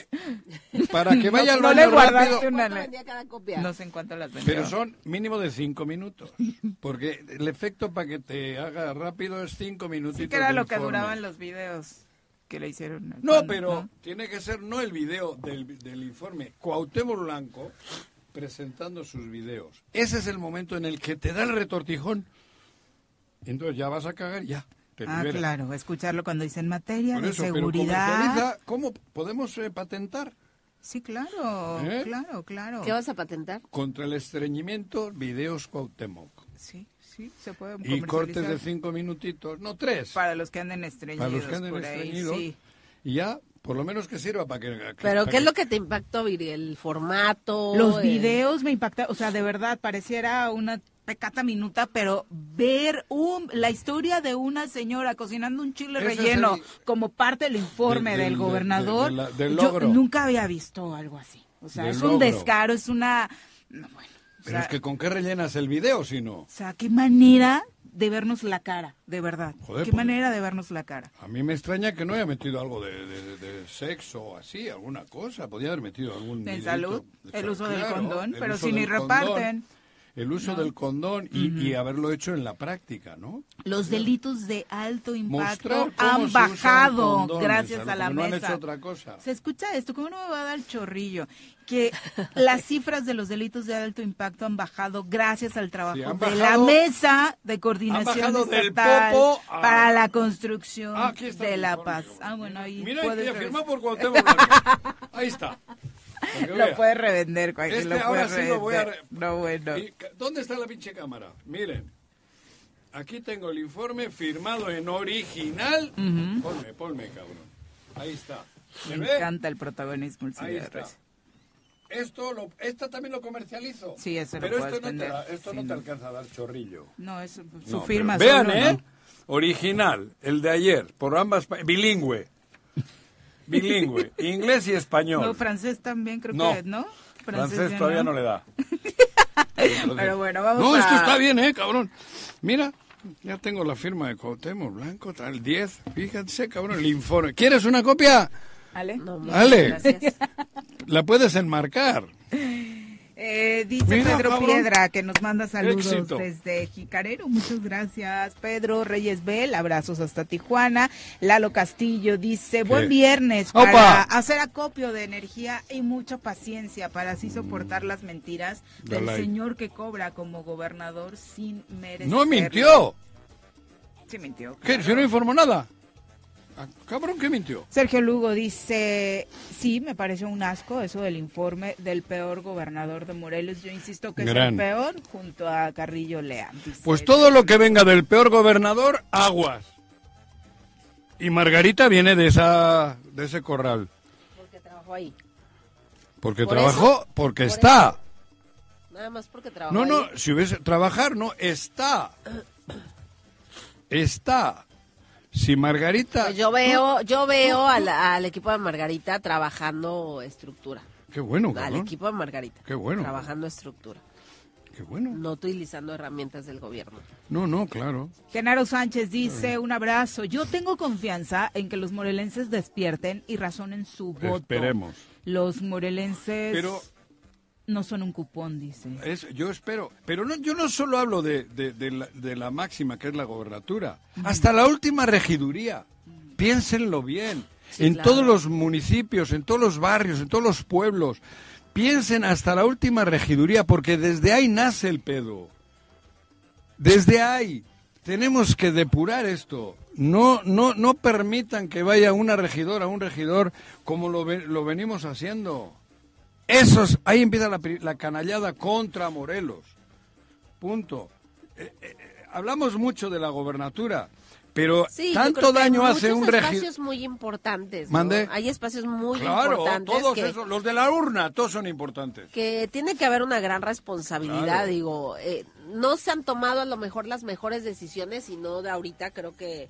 S2: Para que vaya al
S1: no, no
S2: baño
S1: le guardaste
S2: rápido.
S1: una.
S4: ¿Cuánto vendía cada copia?
S1: No sé en cuánto las vendió.
S2: Pero son mínimo de cinco minutos. Porque el efecto para que te haga rápido es cinco minutitos.
S1: Sí que era lo que duraban los videos que le hicieron.
S2: No,
S1: cuando-
S2: pero
S1: ¿no?
S2: tiene que ser no el video del, del informe. Cuauhtémoc Blanco presentando sus videos. Ese es el momento en el que te da el retortijón. Entonces ya vas a cagar, ya. Te
S1: Ah,
S2: liberas.
S1: claro, escucharlo cuando dice en materia
S2: Por
S1: de
S2: eso,
S1: seguridad.
S2: ¿Cómo podemos eh, patentar?
S1: Sí, claro,
S2: ¿Eh?
S1: claro, claro.
S4: ¿Qué vas a patentar?
S2: Contra el estreñimiento, videos Cuauhtémoc.
S1: Sí, sí, se puede
S2: Y cortes de cinco minutitos, no tres.
S1: Para los que anden estreñidos
S2: Para los que anden
S1: por ahí,
S2: estreñidos.
S1: sí.
S2: Y ya, por lo menos que sirva para que...
S4: ¿Pero
S2: para
S4: qué
S2: que-
S4: es lo que te impactó, Viri? ¿El formato?
S1: Los
S4: el-
S1: videos me impactaron, o sea, de verdad, pareciera una pecata minuta, pero ver un, la historia de una señora cocinando un chile
S2: Ese
S1: relleno
S2: el-
S1: como parte del informe
S2: del-
S1: del,
S2: del-
S1: gobernador,
S2: de- de la- del
S1: yo nunca había visto algo así. O sea,
S2: Del
S1: es un
S2: logro.
S1: descaro, es una... no, bueno, o
S2: Pero
S1: sea,
S2: es que con qué rellenas el video si no.
S1: o sea, qué manera de vernos la cara, de verdad.
S2: Joder,
S1: qué
S2: pues-
S1: manera de vernos la cara.
S2: A mí me extraña que no haya metido algo de, de- de sexo así, alguna cosa. Podía haber metido algún. Videíto
S1: salud, el uso del condón, pero si ni
S2: condón,
S1: reparten.
S2: El uso del condón y, y haberlo hecho en la práctica, ¿no?
S1: Los delitos de alto impacto han bajado
S2: condones,
S1: gracias a la
S2: que no han
S1: mesa.
S2: hecho otra cosa.
S1: Se escucha esto, ¿cómo no me va a dar el chorrillo? Que las cifras de los delitos de alto impacto han bajado gracias al trabajo
S2: Sí,
S1: de la mesa de coordinación estatal
S2: a-
S1: para la construcción
S2: Ah,
S1: de la paz. Ah, bueno, ahí
S2: Mira,
S1: puedes
S2: firmado por Cuauhtémoc. Ahí está.
S1: Lo
S2: vea.
S1: puedes revender, Joaquín,
S2: Este
S1: lo
S2: ahora sí lo voy a... re-
S1: No, bueno.
S2: ¿Dónde está la pinche cámara? Miren. Aquí tengo el informe firmado en original. Ponme, ponme, cabrón. Ahí está. ¿Se
S1: Me
S2: ve?
S1: encanta el protagonismo, el
S2: Ahí está. Esto, lo, esta también lo comercializo.
S1: Sí, eso
S2: Pero esto no, te, esto
S1: Sí,
S2: no te alcanza a dar chorrillo.
S1: No, es su
S2: No,
S1: firma
S2: Vean,
S1: solo,
S2: ¿eh? Original, el de ayer, por ambas, bilingüe. Bilingüe, inglés y español.
S1: No, francés también creo
S2: No.
S1: que, ¿no?
S2: Francés
S1: ya
S2: todavía no le da.
S1: Pero bueno, vamos
S2: No,
S1: a...
S2: esto está bien, ¿eh, cabrón? Mira, ya tengo la firma de Cuauhtémoc Blanco, tal, 10. Fíjense, cabrón, el informe. ¿Quieres una copia?
S1: ¿Ale?
S4: No,
S2: Ale.
S4: gracias.
S2: La puedes enmarcar.
S1: Eh, dice
S2: Mira,
S1: Pedro
S2: cabrón.
S1: Piedra que nos manda saludos
S2: Éxito.
S1: desde Jicarero. Muchas gracias, Pedro Reyes Bel. Abrazos hasta Tijuana. Lalo Castillo dice: Buen viernes para
S2: ¡Opa!
S1: hacer acopio de energía y mucha paciencia para así soportar las mentiras del señor que cobra como gobernador sin merecer.
S2: No mintió.
S1: Sí, mintió.
S2: ¿Qué?
S1: claro.
S2: ¿Si no informó nada? Ah, Cabrón, ¿qué mintió?
S1: Sergio Lugo dice, sí, me pareció un asco eso del informe del peor gobernador de Morelos. Yo insisto que es el peor junto a Carrillo Lea.
S2: Pues todo lo que venga del peor gobernador, aguas. Y Margarita viene de esa de ese corral.
S4: Porque trabajó ahí.
S2: Porque
S4: Por
S2: trabajó,
S4: eso,
S2: porque
S4: por
S2: está.
S4: eso. Nada más porque trabajó
S2: No, no,
S4: ahí.
S2: si hubiese trabajar, no, está. Está. Si Margarita...
S4: Pues yo veo, yo veo al, al equipo de Margarita trabajando estructura.
S2: Qué bueno,
S4: Al equipo de Margarita.
S2: Qué bueno.
S4: Trabajando estructura.
S2: Qué bueno.
S4: No utilizando herramientas del gobierno.
S2: No, no, claro.
S1: Genaro Sánchez dice, un abrazo. Yo tengo confianza en que los morelenses despierten y razonen su voto.
S2: Esperemos.
S1: Los morelenses
S2: Pero
S1: no son un cupón, dice.
S2: es, yo espero. Pero no, yo no solo hablo de, de- de la, de la máxima, que es la gobernatura. Hasta la última regiduría. Piénsenlo bien.
S4: Sí,
S2: en
S4: claro.
S2: todos los municipios, en todos los barrios, en todos los pueblos. Piensen hasta la última regiduría, porque desde ahí nace el pedo. Desde ahí. Tenemos que depurar esto. No, no, no permitan que vaya una regidora, un regidor, como lo, lo venimos haciendo. Esos, ahí empieza la, la canallada contra Morelos. Punto. Eh, eh, eh, hablamos mucho de la gobernatura, pero
S4: Sí,
S2: tanto
S4: hay
S2: daño hace un
S4: muchos
S2: regidor.
S4: espacios muy importantes. ¿no?
S2: Mande.
S4: Hay espacios muy
S2: Claro,
S4: importantes
S2: todos
S4: que,
S2: esos, los de la urna, todos son importantes.
S4: que tiene que haber una gran responsabilidad,
S2: Claro.
S4: digo, eh, no se han tomado a lo mejor las mejores decisiones y no de ahorita, creo que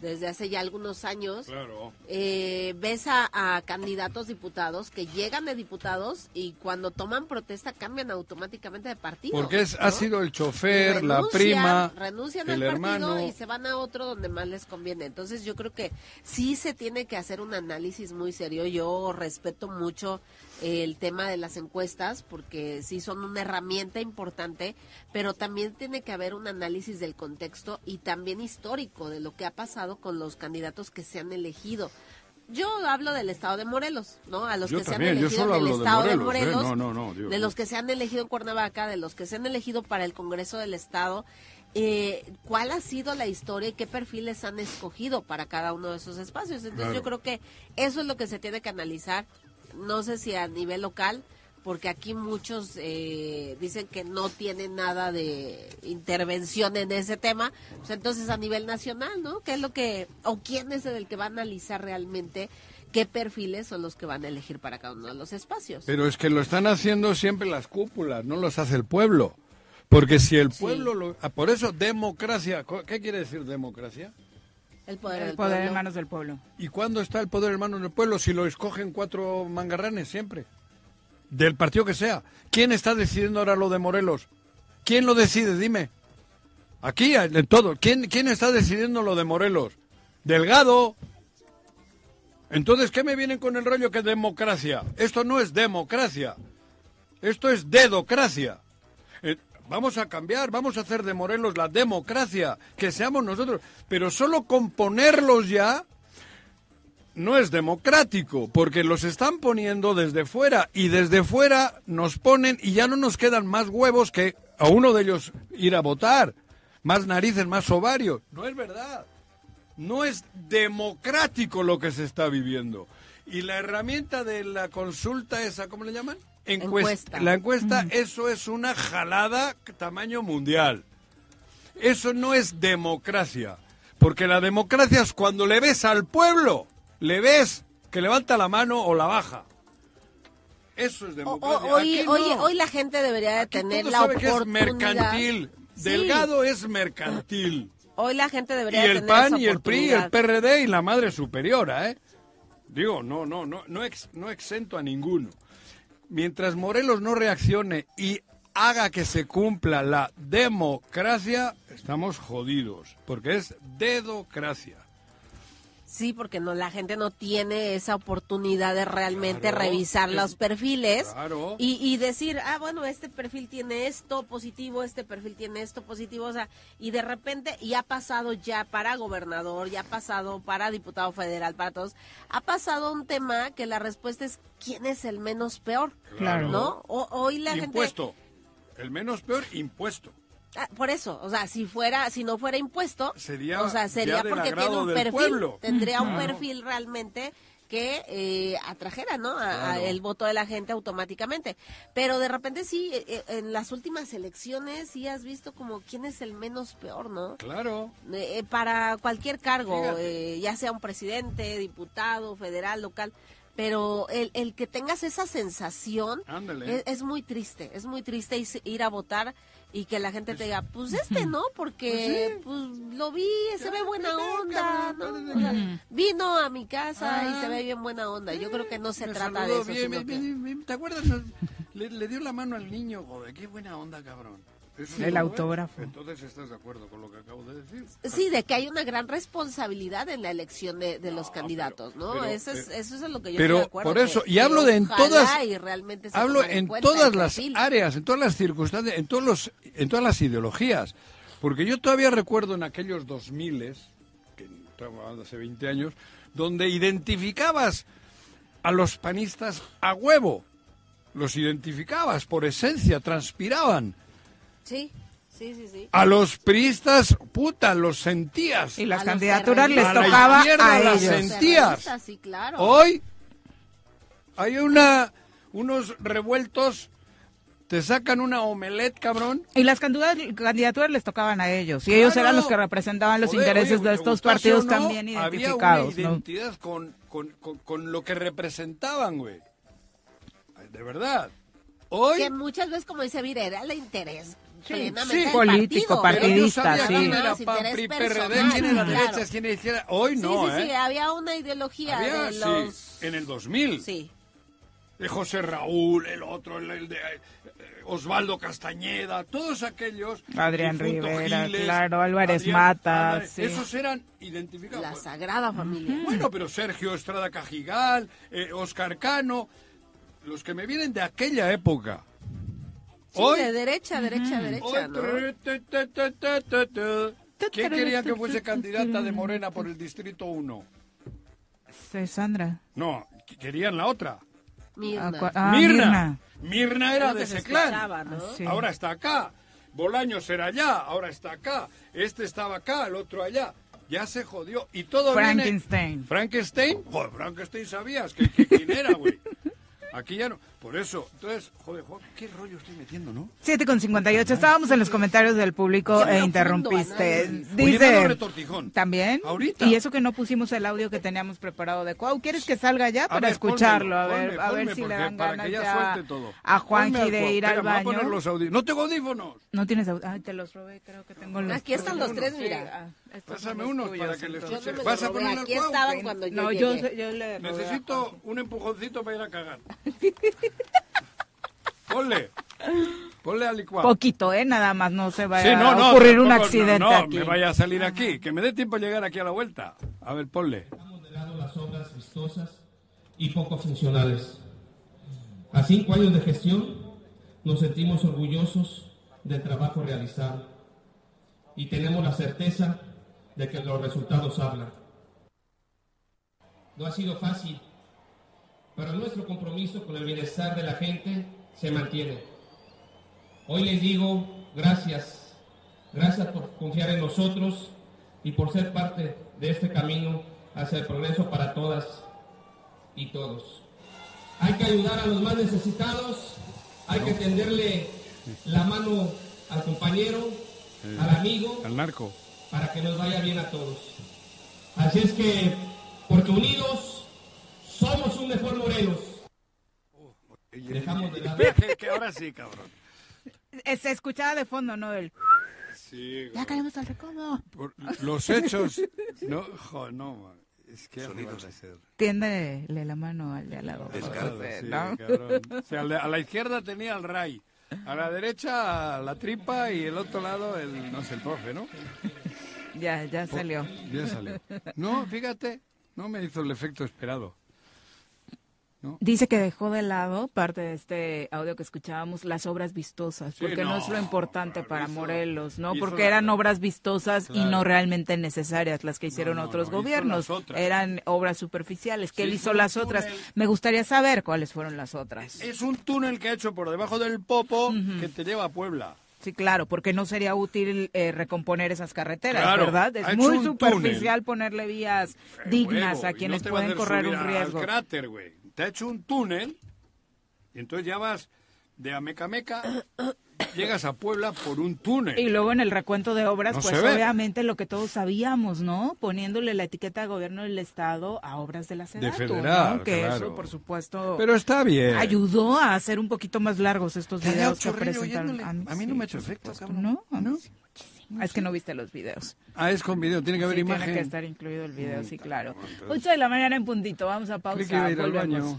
S4: desde hace ya algunos años.
S2: Claro.
S4: eh, ves a, a candidatos diputados que llegan de diputados y cuando toman protesta cambian automáticamente de partido.
S2: Porque es,
S4: ¿no?
S2: ha sido el chofer, la
S4: renuncian,
S2: prima,
S4: renuncian
S2: el
S4: al
S2: hermano.
S4: partido y se van a otro donde más les conviene. Entonces yo creo que sí se tiene que hacer un análisis muy serio. Yo respeto mucho el tema de las encuestas porque sí son una herramienta importante, pero también tiene que haber un análisis del contexto y también histórico de lo que ha pasado con los candidatos que se han elegido. Yo hablo del estado de Morelos, ¿no? A los
S2: Yo
S4: que
S2: también,
S4: se han elegido en el
S2: de
S4: estado de
S2: Morelos, ¿eh?
S4: Morelos,
S2: No, no, no, digo,
S4: de los que se han elegido en Cuernavaca, de los que se han elegido para el Congreso del Estado, eh, ¿cuál ha sido la historia y qué perfiles han escogido para cada uno de esos espacios? Entonces
S2: Claro.
S4: yo creo que eso es lo que se tiene que analizar, no sé si a nivel local, porque aquí muchos eh, dicen que no tienen nada de intervención en ese tema, pues entonces a nivel nacional, ¿no? ¿Qué es lo que, o quién es el que va a analizar realmente qué perfiles son los que van a elegir para cada uno de los espacios?
S2: Pero es que lo están haciendo siempre las cúpulas, no los hace el pueblo. Porque si el
S4: Sí.
S2: pueblo lo... ah, Por eso, democracia. ¿Qué quiere decir democracia?
S4: El poder,
S1: El
S4: del
S1: poder en manos del pueblo.
S2: ¿Y cuándo está el poder en manos del pueblo? Si lo escogen cuatro mangarranes siempre. Del partido que sea. ¿Quién está decidiendo ahora lo de Morelos? ¿Quién lo decide? Dime. Aquí, en todo. ¿Quién, quién está decidiendo lo de Morelos? Delgado. Entonces, ¿qué me vienen con el rollo que democracia? Esto no es democracia. Esto es dedocracia. Vamos a cambiar, vamos a hacer de Morelos la democracia, que seamos nosotros. Pero solo con ponerlos ya no es democrático, porque los están poniendo desde fuera y desde fuera nos ponen y ya no nos quedan más huevos que a uno de ellos ir a votar, más narices, más ovarios. No es verdad. No es democrático lo que se está viviendo. Y la herramienta de la consulta esa, ¿cómo le llaman?
S4: Encuesta.
S2: La encuesta, eso es una jalada tamaño mundial. Eso no es democracia. Porque la democracia es cuando le ves al pueblo, le ves que levanta la mano o la baja. Eso es democracia.
S4: o- hoy,
S2: no.
S4: hoy, hoy la gente debería de
S2: Aquí
S4: tener la
S2: sabe que es
S4: oportunidad.
S2: mercantil.
S4: Sí.
S2: Delgado es mercantil.
S4: Hoy la gente
S2: Y
S4: debería de
S2: el
S4: tener
S2: PAN
S4: esa
S2: y el PRI, el
S4: oportunidad.
S2: PRD y la madre superiora, ¿eh? Digo, no, no, no, no, ex- no exento a ninguno. Mientras Morelos no reaccione y haga que se cumpla la democracia, estamos jodidos, porque es dedocracia.
S4: Sí, porque no la gente no tiene esa oportunidad de realmente
S2: Claro,
S4: revisar los perfiles
S2: Claro.
S4: y, y decir, ah, bueno, este perfil tiene esto positivo, este perfil tiene esto positivo, o sea, y de repente, y ha pasado ya para gobernador, ya ha pasado para diputado federal, para todos, ha pasado un tema que la respuesta es, ¿quién es el menos peor?
S2: Claro.
S4: ¿No? O- hoy la gente...
S2: Impuesto. El menos peor, impuesto.
S4: Ah, por eso, o sea, si fuera, si no fuera impuesto,
S2: Sería
S4: o sea, sería porque tiene un perfil,
S2: pueblo.
S4: tendría un
S2: Claro.
S4: perfil realmente que eh, atrajera, ¿no? A- a el voto de la gente automáticamente. Pero de repente sí, eh, eh, en las últimas elecciones sí has visto como quién es el menos peor, ¿no?
S2: Claro.
S4: Eh, eh, para cualquier cargo, eh, ya sea un presidente, diputado, federal, local. Pero el, el que tengas esa sensación es, es muy triste, es muy triste is- ir a votar y que la gente te diga, pues este no, porque pues, lo vi, se ve buena onda, ¿no? O sea, vino a mi casa y se ve bien buena onda. Yo creo que no se trata de eso.
S2: bien,
S4: que-
S2: ¿Te acuerdas? Le, le dio la mano al niño, joder, qué buena onda, cabrón.
S1: El
S2: lo
S1: autógrafo.
S2: Entonces estás de acuerdo con lo que acabo de decir.
S4: Sí, de que hay una gran responsabilidad en la elección de, de los
S2: No,
S4: candidatos, ¿no?
S2: pero-
S4: eso, es,
S2: pero-
S4: eso es lo que yo
S2: pero
S4: estoy de acuerdo.
S2: por eso,
S4: que-
S2: y hablo de en todas-
S4: y realmente se
S2: Hablo en todas las
S4: perfil.
S2: áreas, en todas las circunstancias, en todos los, en todas las ideologías. Porque yo todavía recuerdo en aquellos 2000, que estamos hablando hace 20 años, donde identificabas a los panistas a huevo. Los identificabas por esencia, transpiraban.
S4: Sí, sí, sí, sí.
S2: A los priistas, puta, los sentías.
S1: Y las
S4: A
S1: candidaturas les
S2: A la
S1: tocaba a
S2: las
S1: ellos.
S2: sentías.
S4: Terroristas, Sí, claro.
S2: Hoy hay una unos revueltos, te sacan una omelette, cabrón.
S1: Y las candidaturas, candidaturas les tocaban a ellos. Y ellos
S2: Claro.
S1: eran los que representaban los
S2: Joder,
S1: intereses
S2: oye,
S1: de estos partidos
S2: no,
S1: también identificados.
S2: Había una
S1: ¿no?
S2: identidad con, con, con, con lo que representaban, güey. De verdad. Hoy
S4: Que muchas veces, como dice Vire, era el interés
S2: sí.
S4: del
S1: Político,
S4: ¿eh?
S1: partidista, sí.
S2: quién era PRD, quién era derecha, quién era izquierda. Hoy
S4: Sí,
S2: no,
S4: sí, sí,
S2: ¿eh?
S4: había una ideología
S2: Había,
S4: de
S2: sí,
S4: los...
S2: en el 2000.
S4: Sí,
S2: de José Raúl, el otro, el, el de eh, Osvaldo Castañeda, todos aquellos.
S1: Adrián Rivera,
S2: Giles,
S1: claro, Álvarez
S2: Adrián-
S1: Matas,
S2: Álvarez,
S1: sí.
S2: Esos eran identificados.
S4: la Sagrada Familia.
S2: Bueno, pero Sergio Estrada Cajigal, eh, Oscar Cano, los que me vienen de aquella época.
S4: Sí,
S2: Hoy,
S4: de derecha, derecha, derecha, ¿no?
S2: ¿Quién quería que fuese candidata de Morena por el Distrito 1?
S1: Sí, Sandra.
S2: No, qu- querían la otra.
S4: Mirna.
S1: Ah, ah,
S2: Mirna. Mirna era de
S4: que se
S2: ese clan.
S4: escuchaba, ¿no?
S1: Sí.
S2: Ahora está acá. Bolaños era allá, ahora está acá. Este estaba acá, el otro allá. Ya se jodió. Y todo viene-
S1: Frankenstein.
S2: ¿Frankenstein? Joder, Frankenstein sabías que, que quién era, güey. Aquí ya no. Por eso, entonces, joder, joder, qué rollo estoy metiendo, ¿no?
S1: 7 con 58. Estábamos en los comentarios del público e interrumpiste. Dice. También.
S2: Ahorita.
S1: Y eso que no pusimos el audio que teníamos preparado de Cuau. ¿Quieres que salga ya
S2: A
S1: para
S2: ver,
S1: escucharlo? a ver,
S2: ponme,
S1: a ver si le dan ganas
S2: ya,
S1: a Juanji de ir al
S2: Espera, me voy a poner
S1: baño.
S2: los audífonos. No tengo audífonos.
S1: No tienes aud- Ay, te los robé, creo que tengo los
S4: Aquí están los tres, mira.
S2: Pásame unos para que les
S1: entonces.
S4: Yo no
S2: ¿Vas a ponerle
S4: aquí estaban cuando yo
S1: No, yo, yo le a
S2: Necesito un empujoncito para ir a cagar. Ponle. Ponle al licuado.
S1: Poquito, ¿eh? Nada más, no se vaya
S2: Sí, no, no,
S1: a ocurrir un
S2: tampoco,
S1: accidente
S2: no, no,
S1: aquí.
S2: me vaya a salir aquí. Que me dé tiempo a llegar aquí a la vuelta. A ver, ponle.
S5: Dejamos de lado las obras vistosas y poco funcionales. A cinco años de gestión nos sentimos orgullosos del trabajo realizado y tenemos la certeza de que los resultados hablan. No ha sido fácil, pero nuestro compromiso con el bienestar de la gente se mantiene. Hoy les digo gracias, gracias por confiar en nosotros y por ser parte de este camino hacia el progreso para todas y todos. Hay que ayudar a los más necesitados, hay que tenderle la mano al compañero, al amigo,
S2: Al narco.
S5: Para que nos vaya bien a todos. Así es que, porque unidos somos un mejor Morelos. Dejamos de lado.
S2: Espera, que, ahora sí, cabrón.
S1: Se escuchaba de fondo, ¿no? El...
S2: Sí,
S1: Ya caemos al recodo.
S2: por los hechos. No, jo, no, man. Es que Sonidos de ser.
S1: Tiéndele la mano al de al lado. José,
S2: sí,
S1: ¿no?
S2: O sea, a la izquierda tenía al Ray, a la derecha la tripa y el otro lado el, no sé, el profe, ¿no?
S1: Ya, ya salió.
S2: Ya salió. No, fíjate, No me hizo el efecto esperado.
S1: Dice que dejó de lado parte de este audio que escuchábamos las obras vistosas,
S2: Sí,
S1: porque no,
S2: no,
S1: es lo importante para
S2: hizo-
S1: Morelos, ¿no? Porque
S2: la-
S1: eran obras vistosas y no realmente necesarias las que hicieron
S2: no,
S1: otros gobiernos. Eran obras superficiales. ¿Qué
S2: Sí,
S1: él hizo las otras? Me gustaría saber cuáles fueron las otras.
S2: Es un túnel que ha hecho por debajo del Popo que te lleva a Puebla.
S1: Sí, claro, porque no sería útil eh, recomponer esas carreteras,
S2: Claro,
S1: ¿verdad? Es muy superficial ponerle vías dignas
S2: Huevo,
S1: a quienes
S2: no
S1: pueden correr un
S2: al
S1: riesgo.
S2: cráter, güey. Te ha hecho un túnel y entonces ya vas de Amecameca, llegas a Puebla por un túnel.
S1: Y luego en el recuento de obras,
S2: No
S1: pues obviamente lo que todos sabíamos, ¿no? Poniéndole la etiqueta de gobierno del Estado a obras de la Sedatu,
S2: federal,
S1: ¿no? Que
S2: claro.
S1: eso, por supuesto,
S2: Pero está bien.
S1: ayudó a hacer un poquito más largos estos
S2: Tenía
S1: videos que
S2: ocho ríos
S1: presentaron.
S2: oyéndole. A mí no
S1: sí,
S2: me ha hecho efecto, cabrón.
S1: ¿No? A mí sí, muchísimo. Es que no viste los videos.
S2: Ah, es con video, tiene que haber
S1: Sí,
S2: imagen.
S1: Tiene que estar incluido el video, sí, claro.
S2: entonces-
S1: 8 de la mañana en puntito, vamos a pausa.
S2: Creí que iba a ir al
S1: volvemos.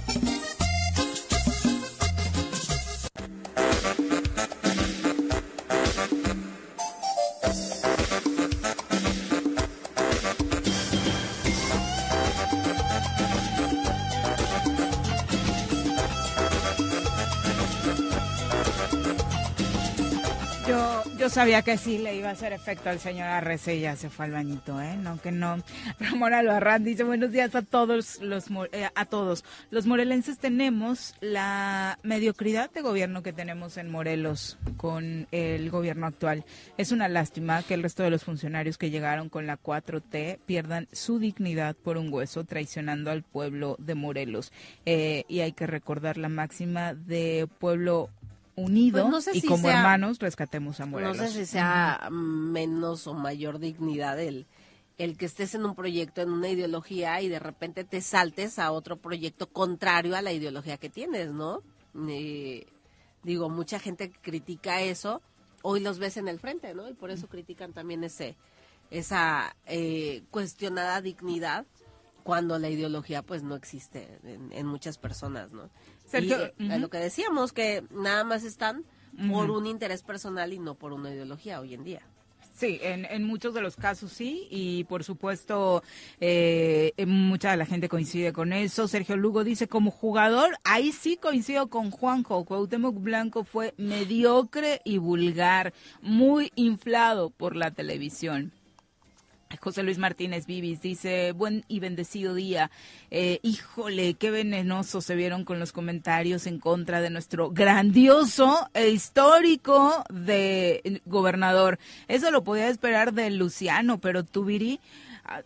S1: yo sabía que sí le iba a hacer efecto al señor Arrece y ya se fue al bañito, ¿eh? No, que no. Ramón Albarrán dice, buenos días a todos los, eh, a todos. Los morelenses tenemos la mediocridad de gobierno que tenemos en Morelos con el gobierno actual. Es una lástima que el resto de los funcionarios que llegaron con la 4T pierdan su dignidad por un hueso, traicionando al pueblo de Morelos. Eh, y hay que recordar la máxima de pueblo unido
S4: Pues no sé
S1: y
S4: si
S1: como
S4: sea-
S1: hermanos rescatemos a
S4: No
S1: Morelos.
S4: sé si sea menos o mayor dignidad el, el que estés en un proyecto, en una ideología y de repente te saltes a otro proyecto contrario a la ideología que tienes, ¿no? Eh, digo, mucha gente critica eso, hoy los ves en el frente, ¿no? Y por eso critican también ese esa eh, cuestionada dignidad cuando la ideología pues no existe en, en muchas personas, ¿no?
S1: Sergio,
S4: y, eh,
S1: ujú.
S4: lo que decíamos, que nada más están por un interés personal y no por una ideología hoy en día.
S1: Sí, en, en muchos de los casos sí, y por supuesto eh, eh, mucha de la gente coincide con eso. Sergio Lugo dice, como jugador, ahí sí coincido con Juanjo, Cuauhtémoc Blanco fue mediocre y vulgar, muy inflado por la televisión. José Luis Martínez Vivis dice, buen y bendecido día. Eh, híjole, qué venenosos se vieron con los comentarios en contra de nuestro grandioso e histórico de eh, gobernador. Eso lo podía esperar de Luciano, pero tú, Viri,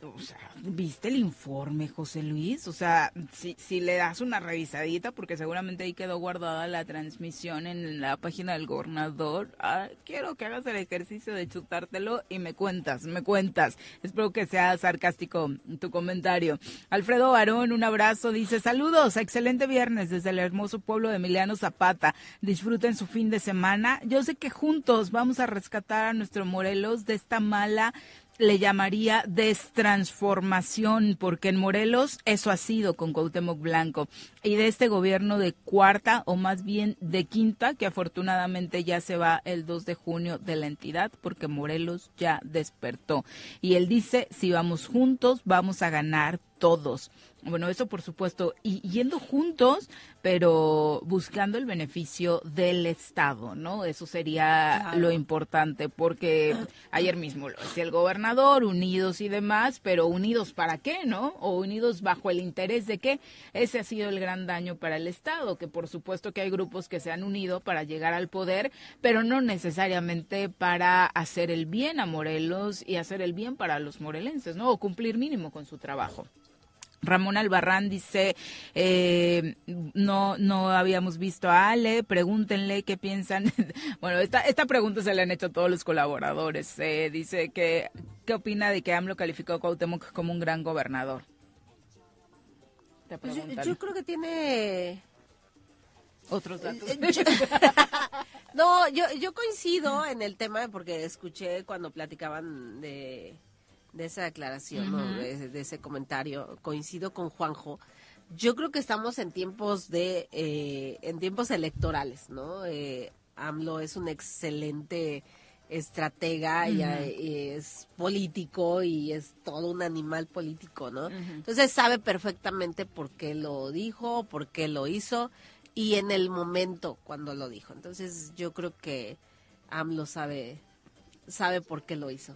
S1: o sea, ¿viste el informe, José Luis? O sea, si, si le das una revisadita, porque seguramente ahí quedó guardada la transmisión en la página del gobernador, ah, quiero que hagas el ejercicio de chutártelo y me cuentas, me cuentas. Espero que sea sarcástico tu comentario. Alfredo Barón, un abrazo, dice, saludos, excelente viernes desde el hermoso pueblo de Emiliano Zapata. Disfruten su fin de semana. Yo sé que juntos vamos a rescatar a nuestro Morelos de esta mala le llamaría destransformación, porque en Morelos eso ha sido con Cuauhtémoc Blanco. Y de este gobierno de cuarta, o más bien de quinta, que afortunadamente ya se va el 2 de junio de la entidad, porque Morelos ya despertó. Y él dice, si vamos juntos, vamos a ganar todos. Bueno, eso por supuesto, y yendo juntos, pero buscando el beneficio del Estado, ¿no? Eso sería
S4: Claro.
S1: lo importante, porque ayer mismo lo decía el gobernador, unidos y demás, pero unidos para qué, ¿no? O unidos bajo el interés de qué. Ese ha sido el gran daño para el Estado, que por supuesto que hay grupos que se han unido para llegar al poder, pero no necesariamente para hacer el bien a Morelos y hacer el bien para los morelenses, ¿no? O cumplir mínimo con su trabajo. Ramón Albarrán dice, eh, no, no habíamos visto a Ale, pregúntenle qué piensan. bueno, esta, esta pregunta se le han hecho a todos los colaboradores. Eh, dice que, ¿qué opina de que AMLO calificó a Cuauhtémoc como un gran gobernador?
S4: Pues yo, yo creo que tiene...
S1: Otros datos.
S4: Eh, yo- no, yo, yo coincido en el tema porque escuché cuando platicaban de, de esa declaración, ¿no?
S1: Ujú.
S4: de, de ese comentario, coincido con Juanjo Yo creo que estamos en tiempos de, eh, en tiempos electorales, ¿no? Eh, AMLO es un excelente estratega y es político y es todo un animal político, ¿no? Entonces sabe perfectamente por qué lo dijo, por qué lo hizo y en el momento cuando lo dijo. Entonces yo creo que AMLO sabe sabe por qué lo hizo,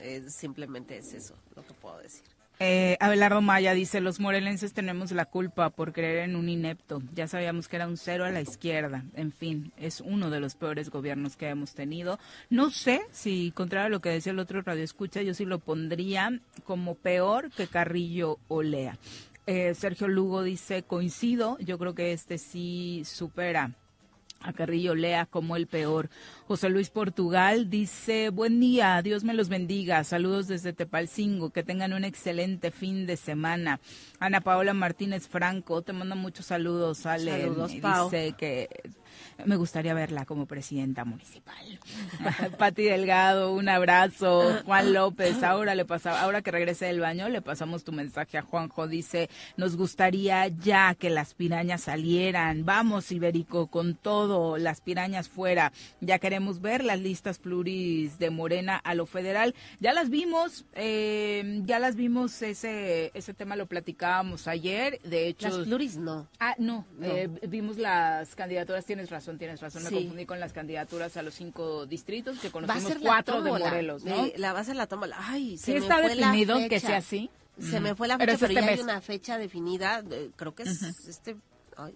S4: Eh, simplemente es eso lo que puedo decir.
S1: Eh, Abelardo Maya dice, los morelenses tenemos la culpa por creer en un inepto. Ya sabíamos que era un cero a la izquierda. En fin, es uno de los peores gobiernos que hemos tenido. No sé si, contrario a lo que decía el otro radio escucha, yo sí lo pondría como peor que Carrillo o Lea. Eh, Sergio Lugo dice, coincido, yo creo que este sí supera a Carrillo Lea como el peor. José Luis Portugal dice, buen día, Dios me los bendiga, saludos desde Tepalcingo, que tengan un excelente fin de semana. Ana Paola Martínez Franco, te manda muchos saludos, Ale.
S4: Saludos, Pao.
S1: Dice que me gustaría verla como presidenta municipal. Pati Delgado, un abrazo. Juan López, ahora le pasa, ahora que regrese del baño, le pasamos tu mensaje a Juanjo. Dice, nos gustaría ya que las pirañas salieran. Vamos, Ibérico, con todo, las pirañas fuera. Ya queremos ver las listas pluris de Morena a lo federal. Ya las vimos, eh, ya las vimos, ese, ese tema lo platicábamos ayer. De hecho,
S4: Las pluris no.
S1: Ah, no,
S4: No.
S1: eh, vimos las candidaturas, tienes razón, tienes razón, me
S4: Sí.
S1: confundí con las candidaturas a los cinco distritos, que
S4: la
S1: cuatro de Morelos, ¿no?
S4: de- la va a ser la tómbola. Ay, se
S1: Sí
S4: me
S1: está
S4: fue la
S1: definido que
S4: fecha.
S1: sea así.
S4: Se
S1: Mm.
S4: me fue la fecha, pero,
S1: este
S4: ya hay una fecha definida. eh, creo que es este. ay.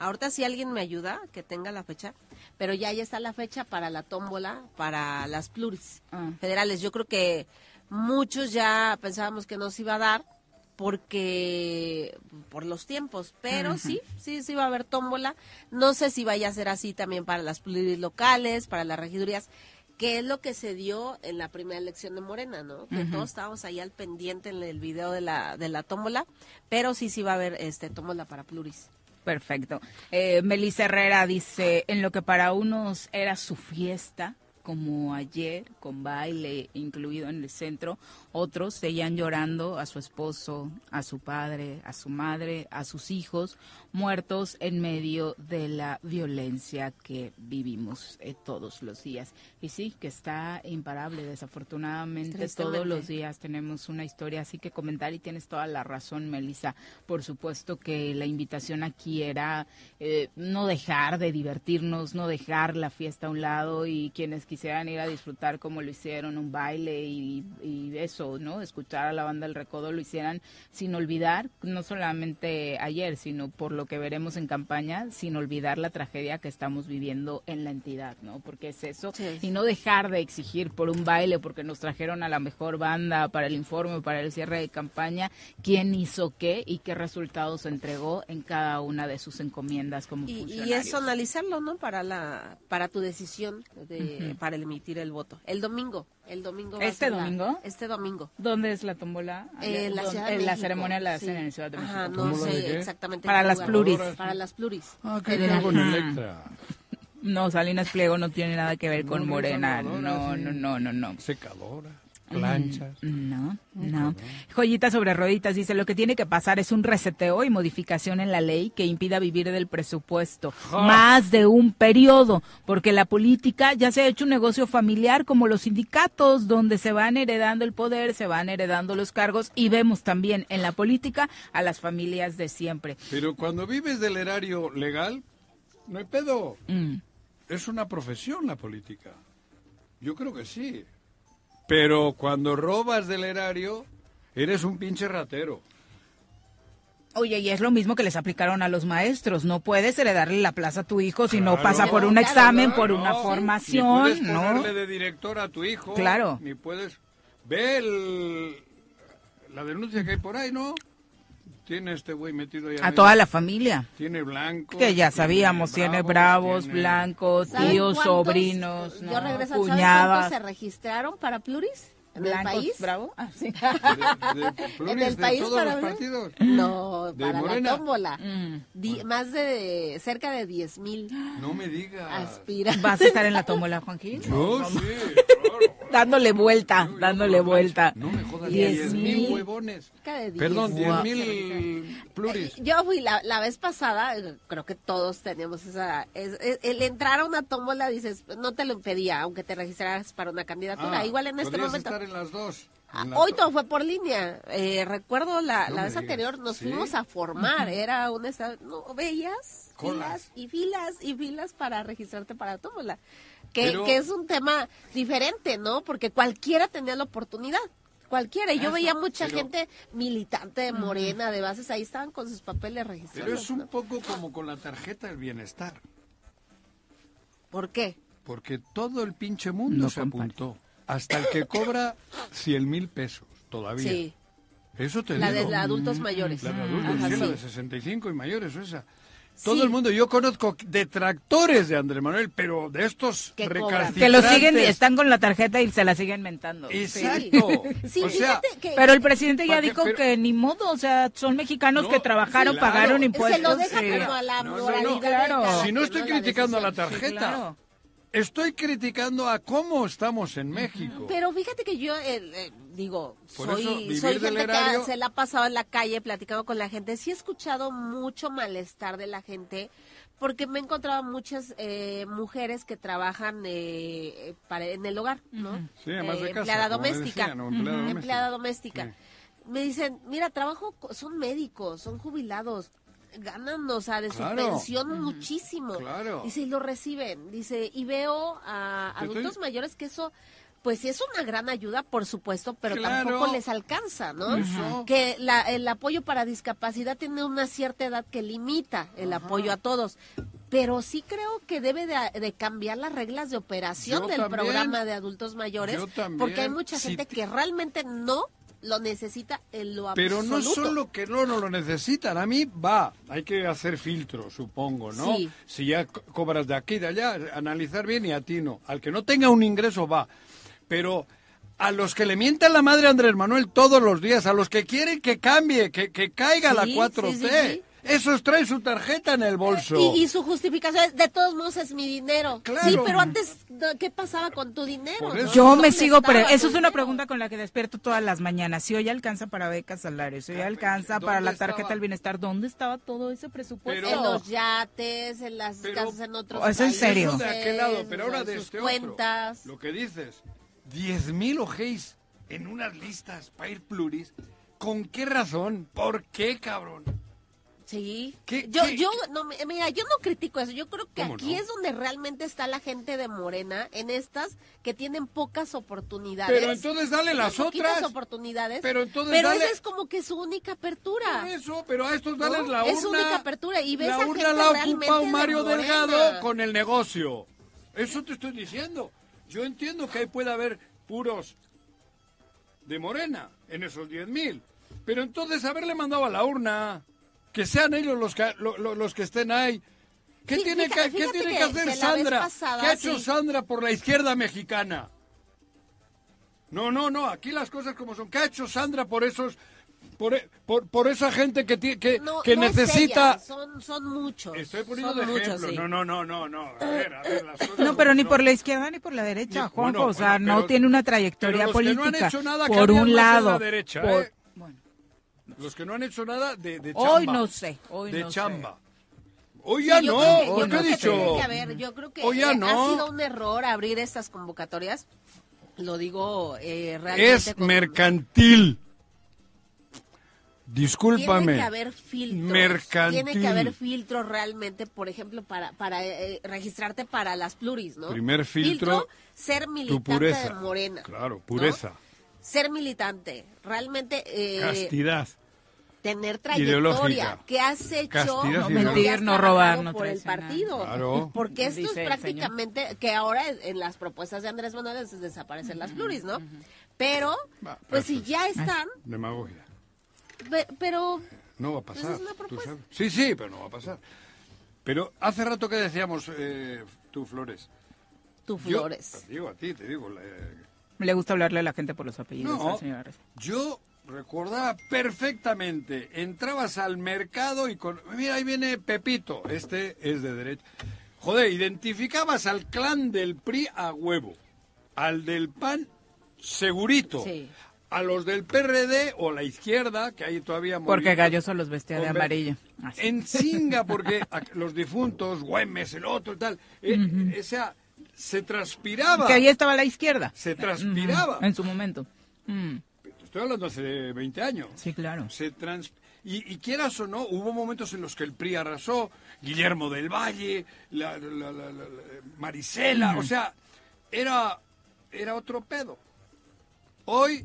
S4: Ahorita si alguien me ayuda, que tenga la fecha. Pero ya ya está la fecha para la tómbola, para las pluris
S1: Ah.
S4: federales. Yo creo que muchos ya pensábamos que nos iba a dar porque por los tiempos, pero sí, sí, sí va a haber tómbola. No sé si vaya a ser así también para las pluris locales, para las regidurías, que es lo que se dio en la primera elección de Morena, ¿no? Que todos estábamos ahí al pendiente en el video de la de la tómbola, pero sí sí va a haber este tómbola para pluris.
S1: Perfecto. Eh, Melissa Herrera dice, en lo que para unos era su fiesta, como ayer, con baile incluido en el centro, otros seguían llorando a su esposo, a su padre, a su madre, a sus hijos, muertos en medio de la violencia que vivimos eh, todos los días. Y sí, que está imparable, desafortunadamente todos los días tenemos una historia así que comentar y tienes toda la razón, Melissa. Por supuesto que la invitación aquí era eh, no dejar de divertirnos, no dejar la fiesta a un lado y quienes quisieran ir a disfrutar como lo hicieron, un baile y, y eso, ¿no? Escuchar a la banda El Recodo lo hicieran sin olvidar, no solamente ayer, sino por lo que veremos en campaña, sin olvidar la tragedia que estamos viviendo en la entidad, ¿no? Porque es eso.
S4: Sí.
S1: Y no dejar de exigir por un baile, porque nos trajeron a la mejor banda para el informe, para el cierre de campaña, quién hizo qué y qué resultados entregó en cada una de sus encomiendas como
S4: Y, y eso analizarlo, ¿no? Para la para tu decisión de para emitir el voto. El domingo, el domingo
S1: ¿Este domingo?
S4: este domingo.
S1: ¿Dónde es la tómbola?
S4: Eh, en la
S1: ¿Dónde-
S4: Ciudad de
S1: en la
S4: México,
S1: ceremonia la
S4: sí.
S1: hacen en la Ciudad de México.
S4: Ajá, no
S2: ¿Tómbola de
S4: sé
S2: qué?
S4: exactamente.
S1: Para
S4: qué
S1: las
S4: lugar.
S1: pluris.
S4: Para las pluris.
S2: Ah,
S1: Ajá.
S2: Electra.
S1: No, Salinas Pliego no tiene nada que ver
S2: No,
S1: con
S2: no,
S1: Morena. No,
S2: sí.
S1: no, no, no, no.
S2: Secadora, planchas.
S1: Mm, No, no. Joyita sobre rueditas dice, lo que tiene que pasar es un reseteo y modificación en la ley que impida vivir del presupuesto. Más de un periodo, porque la política ya se ha hecho un negocio familiar como los sindicatos, donde se van heredando el poder, se van heredando los cargos y vemos también en la política a las familias de siempre.
S2: Pero cuando vives del erario legal, no hay pedo.
S1: Mm.
S2: Es una profesión la política. Yo creo que sí. Pero cuando robas del erario, eres un pinche ratero.
S1: Oye, y es lo mismo que les aplicaron a los maestros. No puedes heredarle la plaza a tu hijo si no pasa por un
S4: Claro,
S1: examen, por
S2: No,
S1: una
S2: Ni
S1: formación,
S2: puedes
S1: ¿no?
S2: de director a tu hijo.
S1: Claro.
S2: Ni puedes... Ve el- la denuncia que hay por ahí, ¿no? Tiene este güey metido ahí
S1: A toda la familia.
S2: Tiene blanco.
S1: Que ya sabíamos, tiene bravos,
S2: tiene-
S1: blancos,
S4: ¿Saben
S1: tíos,
S4: cuántos?
S1: sobrinos,
S4: Yo
S1: ¿no?
S4: regreso, ¿saben
S1: cuñadas.
S4: cuántos se registraron para pluris? ¿En el
S1: Blancos,
S4: país?
S1: bravo. Ah, sí.
S2: De, de
S4: ¿En el
S2: de
S4: país
S2: todos
S4: para
S2: los partidos.
S4: No,
S2: ¿De
S4: para
S2: Morena?
S4: la tómbola.
S1: Mm.
S4: Di- Más de cerca de 10 mil
S2: No me digas.
S1: ¿Vas a estar en la tómbola, Juanquín?
S2: Yo sí,
S1: Dándole vuelta, dándole vuelta.
S2: No me jodas,
S1: Diez
S2: 10 mil huevones.
S4: De 10
S2: Perdón, 10
S4: Guau.
S2: mil pluris.
S4: Eh, Yo fui la, la vez pasada, eh, creo que todos teníamos esa... es- es- el entrar a una tómbola, dices, no te lo impedía, aunque te registraras para una candidatura.
S2: Ah,
S4: Igual en este momento...
S2: en las dos.
S4: Ah,
S2: En la
S4: Hoy
S2: to-
S4: todo fue por línea. Eh, recuerdo la,
S2: No
S4: la vez
S2: digas.
S4: anterior nos
S2: ¿Sí?
S4: fuimos a formar. Era un estado, no veías
S2: Colas.
S4: filas y filas y filas para registrarte para la tómbola. Que,
S2: Pero-
S4: que es un tema diferente, ¿no? Porque cualquiera tenía la oportunidad. Cualquiera. Y yo
S2: Eso,
S4: veía mucha
S2: pero-
S4: gente militante de Morena, de bases, ahí estaban con sus papeles registrados.
S2: Pero es un
S4: ¿no?
S2: poco como con la tarjeta del bienestar.
S4: ¿Por qué?
S2: Porque todo el pinche mundo
S1: No
S2: se apuntó. Hasta el que cobra 100 mil pesos todavía.
S4: Sí.
S2: Eso te
S4: La de
S2: digo.
S4: la adultos mayores.
S2: La de adultos,
S4: Ajá,
S2: sí, la de 65 y mayores, esa. Todo
S4: Sí.
S2: el mundo, yo conozco detractores de Andrés Manuel, pero de estos
S4: Que cobran.
S2: recalcitrantes.
S1: Que lo siguen, están con la tarjeta y se la siguen mentando.
S2: Exacto.
S4: Sí,
S2: o sea,
S4: fíjate que...
S1: Pero el presidente ya dijo
S2: Pero-
S1: que ni modo, o sea, son mexicanos
S2: No,
S1: que trabajaron,
S2: claro.
S1: pagaron impuestos.
S4: se lo deja
S1: sí.
S4: como a la
S2: No, no, no,
S4: moralidad.
S1: claro.
S4: de
S2: si no estoy criticando a la tarjeta,
S1: Sí, claro.
S2: Estoy criticando a cómo estamos en México.
S4: Pero fíjate que yo, eh, eh, digo,
S2: Por
S4: soy,
S2: eso,
S4: soy gente
S2: erario-
S4: que se la ha pasado en la calle platicando con la gente. Sí he escuchado mucho malestar de la gente porque me he encontrado muchas eh, mujeres que trabajan eh, para, en el hogar, ¿no?
S2: Sí, además de
S4: Eh,
S2: casa,
S4: empleada doméstica.
S2: Empleada doméstica.
S4: Empleada doméstica.
S2: Sí.
S4: Me dicen, mira, trabajo, co- son médicos, son jubilados, ganan, o sea, de su
S2: Claro.
S4: pensión muchísimo.
S2: Claro.
S4: Dice, y lo reciben. Dice, y veo a
S2: estoy-
S4: adultos mayores que eso, pues sí es una gran ayuda, por supuesto, pero
S2: Claro.
S4: tampoco les alcanza, ¿no?
S2: Eso.
S4: Que la- el apoyo para discapacidad tiene una cierta edad que limita el apoyo a todos. Pero sí creo que debe de, de cambiar las reglas de operación
S2: Yo
S4: del
S2: también.
S4: programa de adultos mayores, porque hay mucha
S2: Si
S4: gente
S2: te-
S4: que realmente no lo necesita en lo
S2: Pero
S4: absoluto.
S2: no solo que no, no lo necesitan, a mí va, hay que hacer filtros, supongo, ¿no?
S4: Sí.
S2: Si ya co- cobras de aquí y de allá, analizar bien y a ti no. Al que no tenga un ingreso va. Pero a los que le mientan la madre a Andrés Manuel todos los días, a los que quieren que cambie, que, que caiga la
S4: Sí,
S2: 4T,
S4: sí, sí, sí.
S2: Esos traen su tarjeta en el bolso.
S4: Y, y su justificación es, de todos modos es mi dinero.
S2: Claro.
S4: Sí, pero antes, ¿qué pasaba con tu dinero? No?
S2: eso.
S1: Yo me
S4: ¿Dónde
S1: sigo, pero eso es una
S4: dinero?
S1: pregunta con la que despierto todas las mañanas. Si hoy alcanza para becas, salarios, si hoy alcanza para la
S2: ¿Dónde
S1: tarjeta
S2: estaba?
S1: del bienestar, ¿dónde estaba todo ese presupuesto?
S2: Pero-
S4: En los yates, en las
S2: Pero-
S4: casas en otros
S1: Oh, ¿es en
S4: países,
S1: serio?
S2: Eso de aquel lado, pero ahora
S4: en
S2: de
S4: sus
S2: este
S4: cuentas.
S2: otro. Lo que dices, 10.000 ojéis en unas listas para ir pluris. ¿Con qué razón? ¿Por qué, cabrón?
S4: Sí.
S2: ¿Qué-
S4: yo,
S2: qué-
S4: yo, no, mira, yo no critico eso. Yo creo que
S2: ¿Cómo
S4: aquí
S2: no?
S4: es donde realmente está la gente de Morena, en estas que tienen pocas oportunidades.
S2: Pero entonces dale las otras.
S4: oportunidades.
S2: Pero entonces
S4: pero
S2: dale-
S4: esa es como que su única apertura.
S2: Por eso, pero a estos dales
S4: ¿No?
S2: la urna.
S4: Es única apertura, y ves
S2: la
S4: a
S2: urna
S4: gente
S2: la
S4: de
S2: Mario. Delgado con el negocio. Eso te estoy diciendo. Yo entiendo que ahí puede haber puros de Morena en esos 10.000. Pero entonces haberle mandado a la urna. Que sean ellos los que, lo- lo- los que estén ahí. ¿Qué
S4: Sí,
S2: tiene,
S4: fíjate-
S2: que, ¿qué tiene que,
S4: que-
S2: hacer
S4: que
S2: Sandra?
S4: pasada,
S2: ¿Qué ha hecho
S4: sí.
S2: Sandra por la izquierda mexicana? No, no, no, aquí las cosas como son. ¿Qué ha hecho Sandra por esos, por, e- por, por esa gente que, que,
S4: No,
S2: que
S4: no es
S2: necesita...
S4: ella, son, son muchos.
S2: Estoy poniendo
S4: son
S2: de
S4: muchos,
S2: ejemplo.
S4: sí.
S2: No, no, no, no, no. A ver, a ver, las cosas
S1: No, pero ni
S2: son.
S1: por la izquierda ni por la derecha,
S2: Ni-
S1: Juanjo.
S2: bueno,
S1: o sea,
S2: bueno,
S1: no tiene una
S2: pero
S1: trayectoria
S2: los que no han
S1: política.
S2: hecho nada
S1: por un lado.
S2: la derecha,
S1: por-
S2: ¿eh? Los que no han hecho nada de, de chamba.
S1: Hoy no sé, hoy
S2: de
S1: no sé.
S2: chamba. Hoy ya no.
S4: que-
S2: ¿Qué
S4: creo
S2: he
S4: que
S2: dicho?
S4: tiene que haber, yo creo que
S2: Hoy ya
S4: eh,
S2: no.
S4: ha sido un error abrir estas convocatorias. Lo digo eh, realmente.
S2: Es
S4: con-
S2: mercantil. Discúlpame.
S4: Tiene que haber filtros.
S2: Mercantil.
S4: Tiene que haber filtros realmente, por ejemplo, para para eh, registrarte para las pluris, ¿no?
S2: Primer filtro,
S4: ser
S2: Tu
S4: militante
S2: pureza.
S4: de Morena.
S2: Claro,
S4: ¿no?
S2: pureza.
S4: Ser militante, realmente eh,
S2: Castidad.
S4: Tener
S2: Ideológica.
S4: trayectoria, que has hecho, no.
S1: Mentir, no robar, no
S4: por el partido.
S2: Claro.
S4: Porque esto
S1: Dice
S4: es prácticamente, que ahora en las propuestas de Andrés Manuel es desaparecen las pluris, ¿no? Pero,
S2: Va,
S4: pues si ya están,
S2: Demagogia.
S4: pe- pero
S2: No va a
S4: Pues
S2: pasar.
S4: es una.
S2: Sí, sí, pero no va a pasar. Pero hace rato que decíamos, eh, tú, Flores.
S4: tú
S2: yo-
S4: flores.
S2: te digo a ti, te digo. eh,
S1: Le gusta hablarle a la gente por los apellidos
S2: No,
S1: al señor
S2: yo recordaba perfectamente. Entrabas al mercado y con... Mira, ahí viene Pepito. Este es de derecha. Joder, identificabas al clan del PRI a huevo. Al del PAN, segurito.
S4: Sí.
S2: A los del PRD o la izquierda, que hay todavía...
S1: Porque Galloso los vestía de
S2: Hombre,
S1: amarillo. Así.
S2: En cinga, porque los difuntos, Güemes, el otro y tal, eh, o sea, se transpiraba.
S1: Que ahí estaba la izquierda.
S2: Se transpiraba.
S1: En su momento. Mm,
S2: Estoy hablando hace 20 años.
S1: Sí, claro.
S2: Se trans... y, y quieras o no, hubo momentos en los que el PRI arrasó, Guillermo del Valle, la, la- la- la- la- Marisela, o sea, era, era otro pedo. Hoy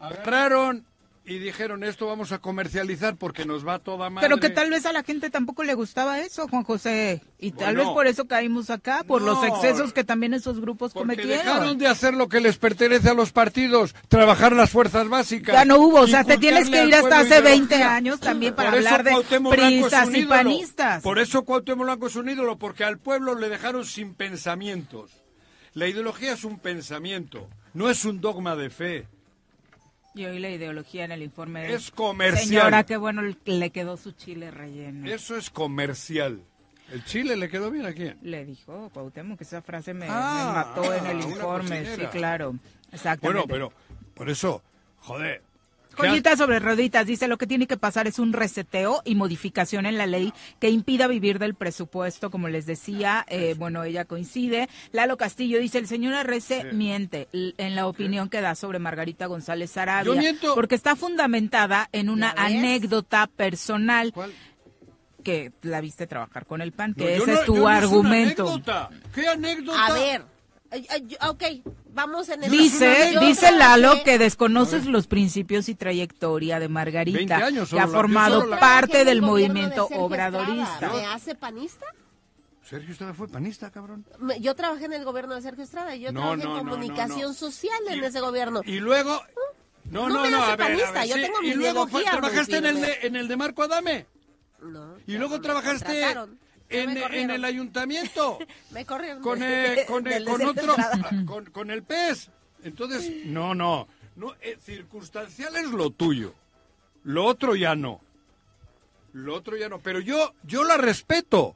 S2: agarraron y dijeron esto vamos a comercializar porque nos va toda madre.
S1: Pero que tal vez a la gente tampoco le gustaba eso, Juan José. Y tal
S2: Bueno.
S1: vez por eso caímos acá, por los excesos que también esos grupos
S2: Porque
S1: cometieron.
S2: dejaron de hacer lo que les pertenece a los partidos, trabajar las fuerzas básicas.
S1: Ya no hubo, o sea, te tienes que ir hasta hace 20
S2: ideología.
S1: años también para
S2: Por
S1: hablar de priistas y panistas.
S2: Por eso Cuauhtémoc Blanco es un ídolo, porque al pueblo le dejaron sin pensamientos. La ideología es un pensamiento, no es un dogma de fe.
S1: Y hoy la ideología en el informe
S2: Es comercial.
S1: Señora, qué bueno le quedó su chile relleno.
S2: Eso es comercial. ¿El Chile le quedó bien a quién?
S1: Le dijo Cuauhtémoc que esa frase me,
S2: Ah,
S1: me mató en el informe. Sí, claro. Exactamente.
S2: Bueno, pero por eso, joder. ¿Qué
S1: Joyitas sobre rueditas, dice lo que tiene que pasar es un reseteo y modificación en la ley que impida vivir del presupuesto, como les decía, eh, bueno, ella coincide. Lalo Castillo dice, el señor Arrece miente en la opinión que da sobre Margarita González Arabia,
S2: Yo miento.
S1: porque está fundamentada en una anécdota personal
S2: ¿Cuál?
S1: que la viste trabajar con el PAN, que
S2: No,
S1: ese
S2: no-
S1: es tu
S2: yo no hice una
S1: argumento.
S2: anécdota. ¿Qué anécdota?
S4: A ver, ok, vamos en el...
S1: Dice, dice Lalo que desconoces los principios y trayectoria de
S2: 20
S1: Margarita,
S2: años
S1: que ha formado parte del
S4: de
S1: movimiento
S4: Sergio
S1: obradorista.
S4: Estrada. ¿Me hace panista?
S2: Sergio Estrada fue panista, cabrón.
S4: Me- Yo trabajé en el gobierno de Sergio Estrada y yo
S2: No,
S4: trabajé
S2: no,
S4: en comunicación
S2: no.
S4: social en
S2: Y-
S4: ese gobierno.
S2: Y luego... No,
S4: No
S2: no,
S4: me
S2: no,
S4: hace
S2: a ver, a
S4: panista,
S2: ver,
S4: yo
S2: sí.
S4: tengo mi
S2: Y luego fue- trabajaste en el, de, en el de Marco Adame.
S4: No,
S2: Y luego trabajaste en,
S4: me
S2: en el ayuntamiento.
S4: Me corrieron.
S2: con, eh, con, eh, con otro, con el pez. Entonces, no, no, no eh, circunstancial es lo tuyo. Lo otro ya no. Lo otro ya no. Pero yo, yo la respeto.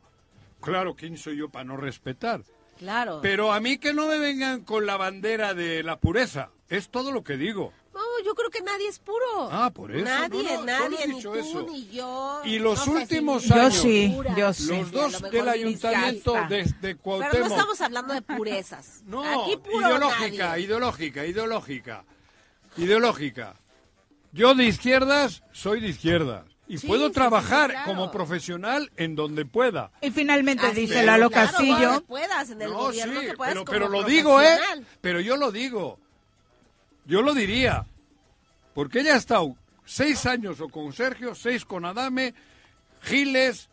S2: Claro, ¿quién soy yo para no respetar?
S4: Claro.
S2: Pero a mí que no me vengan con la bandera de la pureza. Es todo lo que digo.
S4: Yo creo que nadie es puro.
S2: Ah, por eso,
S4: Nadie,
S2: no, no,
S4: nadie, ni tú,
S2: eso.
S4: ni yo.
S2: Y los
S4: no sé
S2: últimos
S4: si-
S1: Yo
S2: años,
S1: sí, yo sí.
S2: Los dos del ayuntamiento de, de
S4: Pero no estamos hablando de purezas.
S2: No,
S4: Aquí puro
S2: ideológica,
S4: nadie.
S2: ideológica, ideológica. Ideológica. Yo de izquierdas soy de izquierdas. Y
S4: Sí,
S2: puedo
S4: sí,
S2: trabajar
S4: sí, claro.
S2: como profesional en donde pueda.
S1: Y finalmente
S4: Así
S1: dice Lalo
S4: claro,
S1: Castillo,
S4: donde puedas, en el
S2: No,
S4: gobierno
S2: sí,
S4: que puedas
S2: pero,
S4: como
S2: pero lo digo, ¿eh? Pero yo lo digo. Yo lo diría. Porque ella ha estado seis años o con Sergio, seis con Adame, Giles,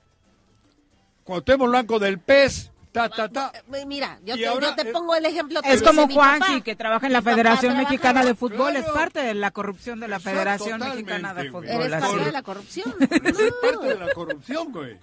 S2: Cuauhtémoc Blanco del PES, ta, ta, ta.
S4: Mira, yo te,
S2: ahora,
S4: yo te pongo el ejemplo. que
S1: es como Juanqui, que trabaja en la Federación Mexicana de Fútbol, es parte de la corrupción de la
S2: Exacto,
S1: Federación Mexicana de. Fútbol.
S4: Eres parte de la corrupción.
S2: Eso es parte de la corrupción, güey.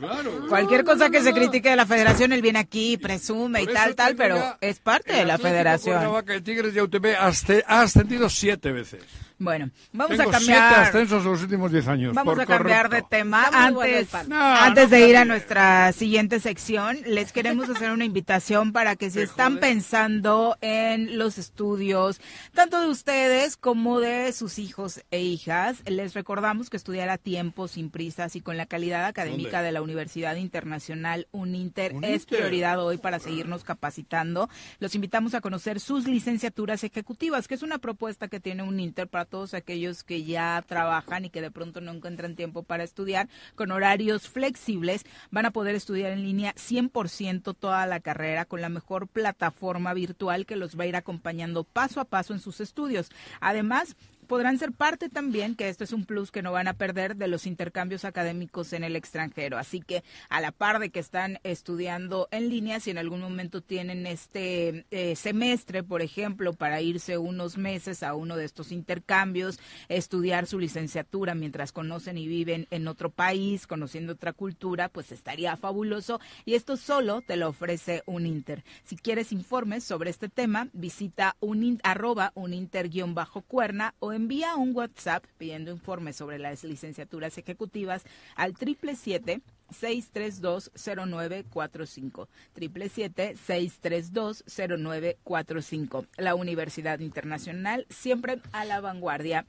S2: Claro.
S1: Cualquier
S4: No,
S1: cosa
S4: no,
S1: que
S4: no,
S1: se
S4: no.
S1: critique de la Federación, él viene aquí, presume y tal, tal, pero es parte de la Federación.
S2: El Tigres de asce- ha ascendido siete veces.
S1: Bueno, vamos
S2: Tengo
S1: a
S2: siete
S1: cambiar.
S2: los últimos diez años.
S1: Vamos
S2: por
S1: a cambiar de tema. Antes.
S2: No,
S1: antes
S2: no,
S1: de ir a nuestra siguiente sección, les queremos hacer una invitación para que si
S2: ¿Te
S1: están
S2: jode?
S1: pensando en los estudios, tanto de ustedes como de sus hijos e hijas, les recordamos que estudiar a tiempo, sin prisas y con la calidad académica
S2: ¿Dónde?
S1: de la Universidad Internacional UNINTER,
S2: UNINTER.
S1: es prioridad hoy para seguirnos capacitando. Los invitamos a conocer sus licenciaturas ejecutivas, que es una propuesta que tiene UNINTER para todos aquellos que ya trabajan y que de pronto no encuentran tiempo para estudiar, con horarios flexibles, van a poder estudiar en línea 100% toda la carrera con la mejor plataforma virtual que los va a ir acompañando paso a paso en sus estudios. Además, podrán ser parte también, que esto es un plus que no van a perder, de los intercambios académicos en el extranjero. Así que a la par de que están estudiando en línea, si en algún momento tienen este eh, semestre, por ejemplo, para irse unos meses a uno de estos intercambios, estudiar su licenciatura mientras conocen y viven en otro país, conociendo otra cultura, pues estaría fabuloso. Y esto solo te lo ofrece un Inter. Si quieres informes sobre este tema, visita un, arroba uninter-cuerna o envía un WhatsApp pidiendo informes sobre las licenciaturas ejecutivas al triple siete 632-0945. 777-632-0945. La Universidad Internacional siempre a la vanguardia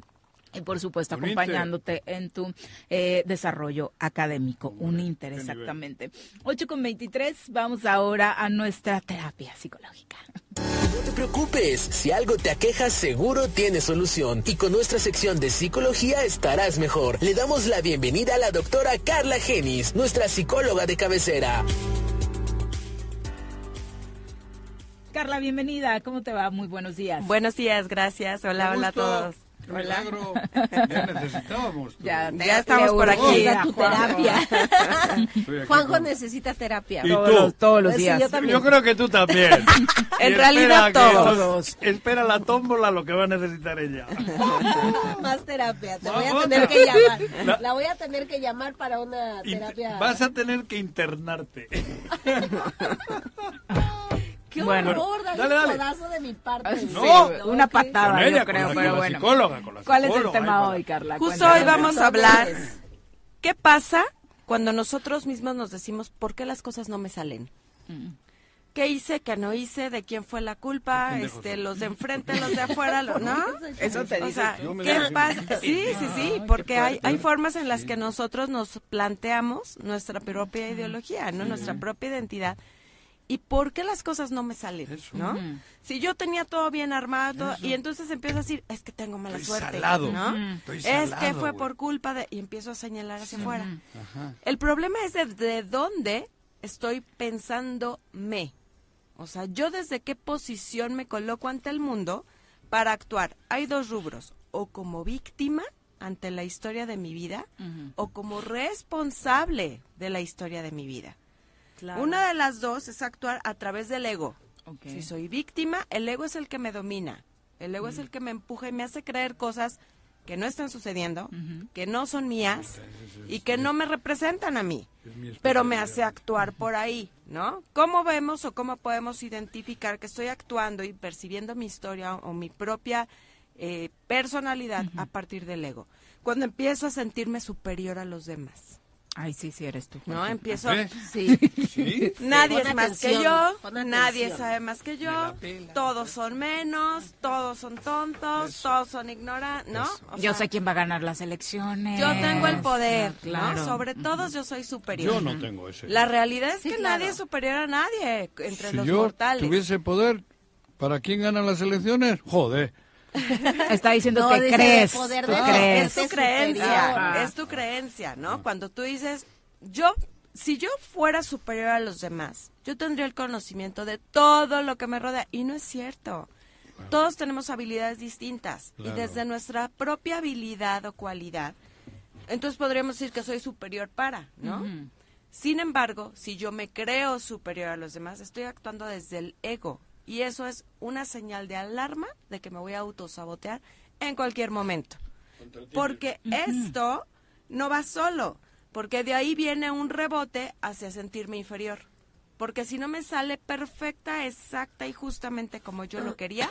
S1: y por supuesto acompañándote en tu eh, desarrollo académico, un interés exactamente. 8 con 23, vamos ahora a nuestra terapia psicológica.
S6: No te preocupes, si algo te aqueja seguro tiene solución y con nuestra sección de psicología estarás mejor. Le damos la bienvenida a la doctora Carla Genis, nuestra psicóloga de cabecera.
S1: Carla, bienvenida, ¿cómo te va? Muy buenos días.
S7: Buenos días, gracias. Hola, hola a todos.
S2: Milagro. Ya necesitábamos.
S7: Ya, ya estamos por aquí.
S4: tu terapia. Juanjo necesita terapia.
S2: ¿Y
S1: todos,
S2: tú?
S1: todos los
S4: Pues sí,
S1: días.
S4: yo
S2: creo que tú también.
S7: En realidad
S2: que
S7: todos.
S2: Espera la tómbola lo que va a necesitar ella.
S4: Más terapia. Te voy a tener que llamar.
S2: La-
S4: La voy a tener que llamar para una terapia.
S2: Vas a tener que internarte.
S4: ¡Qué
S1: Bueno,
S4: horror! Dale,
S2: dale,
S4: un
S2: dale.
S4: codazo de mi parte.
S1: Sí,
S2: No.
S1: una patada,
S2: Con ella,
S1: yo creo,
S2: con la-
S1: pero
S2: con la
S1: bueno.
S2: psicóloga, con la
S1: ¿Cuál es el tema hoy, Carla?
S7: Justo hoy vamos a hablar qué pasa cuando nosotros mismos nos decimos por qué las cosas no me salen. ¿Qué hice, qué no hice, de quién fue la culpa? Este, los de enfrente, los de afuera, lo- ¿no?
S1: Eso te
S7: O
S1: dice.
S7: sea,
S2: Yo me
S7: ¿qué
S2: digo,
S7: pasa? Sí, sí, sí, porque hay, hay formas en las que nosotros nos planteamos nuestra propia ideología, ¿no? Nuestra propia identidad. ¿Y por qué las cosas no me salen? ¿no? Si yo tenía todo bien armado y entonces empiezo a decir, es que tengo mala
S2: Estoy
S7: suerte,
S2: salado.
S7: ¿no?
S2: Estoy
S7: es que fue por culpa de... Y empiezo a señalar hacia afuera. El problema es de, de dónde estoy pensando me. O sea, yo desde qué posición me coloco ante el mundo para actuar. Hay dos rubros, o como víctima ante la historia de mi vida, o como responsable de la historia de mi vida. Una de las dos es actuar a través del ego. Si soy víctima, el ego es el que me domina. El ego es el que me empuja y me hace creer cosas que no están sucediendo, que no son mías y que no me representan a mí. Pero me hace actuar por ahí, ¿no? ¿Cómo vemos o cómo podemos identificar que estoy actuando y percibiendo mi historia o, mi propia eh, personalidad a partir del ego? Cuando empiezo a sentirme superior a los demás.
S1: Ay, sí, sí eres tú.
S7: ¿no? Empiezo,
S2: ¿Eh?
S4: Sí.
S2: ¿Sí?
S7: nadie
S4: Pon
S7: es más que
S4: atención,
S7: yo,
S4: pon atención.
S7: nadie sabe más que yo, todos son menos, todos son tontos, todos son ignorantes, ¿no? O
S1: Yo
S7: sea,
S1: sé quién va a ganar las elecciones.
S7: yo tengo el poder,
S1: Ah, claro.
S7: ¿no? Sobre todos yo soy superior.
S2: Yo no tengo ese.
S7: La realidad es
S4: Sí,
S7: que
S4: claro.
S7: nadie es superior a nadie entre
S2: si
S7: los
S2: yo
S7: mortales.
S2: tuviese poder, ¿para quién ganan las elecciones? Joder.
S1: Está diciendo
S4: No,
S1: que
S4: dice
S1: crees.
S4: poder
S1: tú
S4: de-
S1: crees.
S7: Es tu creencia, es tu creencia, ¿no? Cuando tú dices, yo, si yo fuera superior a los demás, yo tendría el conocimiento de todo lo que me rodea. Y no es cierto. Todos tenemos habilidades distintas.
S2: Claro.
S7: Y desde nuestra propia habilidad o cualidad, entonces podríamos decir que soy superior para, ¿no? Sin embargo, si yo me creo superior a los demás, estoy actuando desde el ego. Y eso es una señal de alarma de que me voy a autosabotear en cualquier momento. Porque esto no va solo, porque de ahí viene un rebote hacia sentirme inferior. Porque si no me sale perfecta, exacta y justamente como yo lo quería,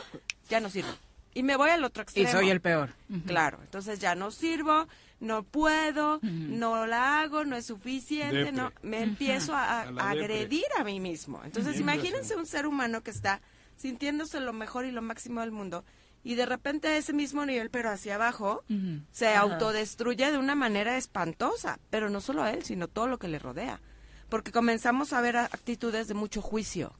S7: ya no sirvo. Y me voy al otro
S1: Y
S7: extremo.
S1: soy el peor.
S7: Claro, entonces ya no sirvo, no puedo, no la hago, no es suficiente,
S2: Depre.
S7: no me empiezo a, agredir a mí mismo. Entonces
S2: Bien,
S7: imagínense un ser humano que está sintiéndose lo mejor y lo máximo del mundo y de repente a ese mismo nivel, pero hacia abajo, se autodestruye de una manera espantosa, pero no solo a él, sino todo lo que le rodea. Porque comenzamos a ver actitudes de mucho juicio.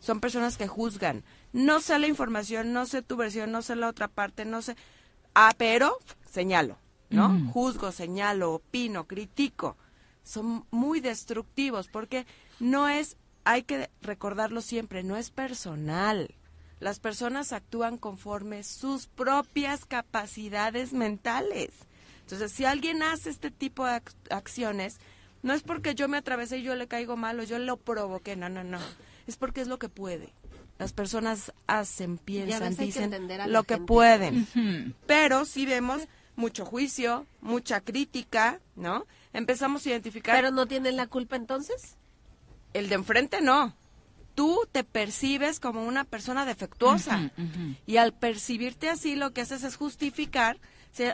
S7: Son personas que juzgan. No sé la información, no sé tu versión, no sé la otra parte, no sé. Ah, pero señalo, ¿no? Juzgo, señalo, opino, critico. Son muy destructivos porque no es, hay que recordarlo siempre, no es personal. Las personas actúan conforme sus propias capacidades mentales. Entonces, si alguien hace este tipo de acciones, no es porque yo me atravesé y yo le caigo mal o yo lo provoqué, no, no, no. Es porque es lo que puede. Las personas hacen, piensan, dicen lo que pueden. Pero si vemos mucho juicio, mucha crítica, ¿no? Empezamos a identificar.
S4: ¿Pero no tienen la culpa entonces?
S7: El de enfrente no. Tú te percibes como una persona defectuosa. Y al percibirte así, lo que haces es justificar.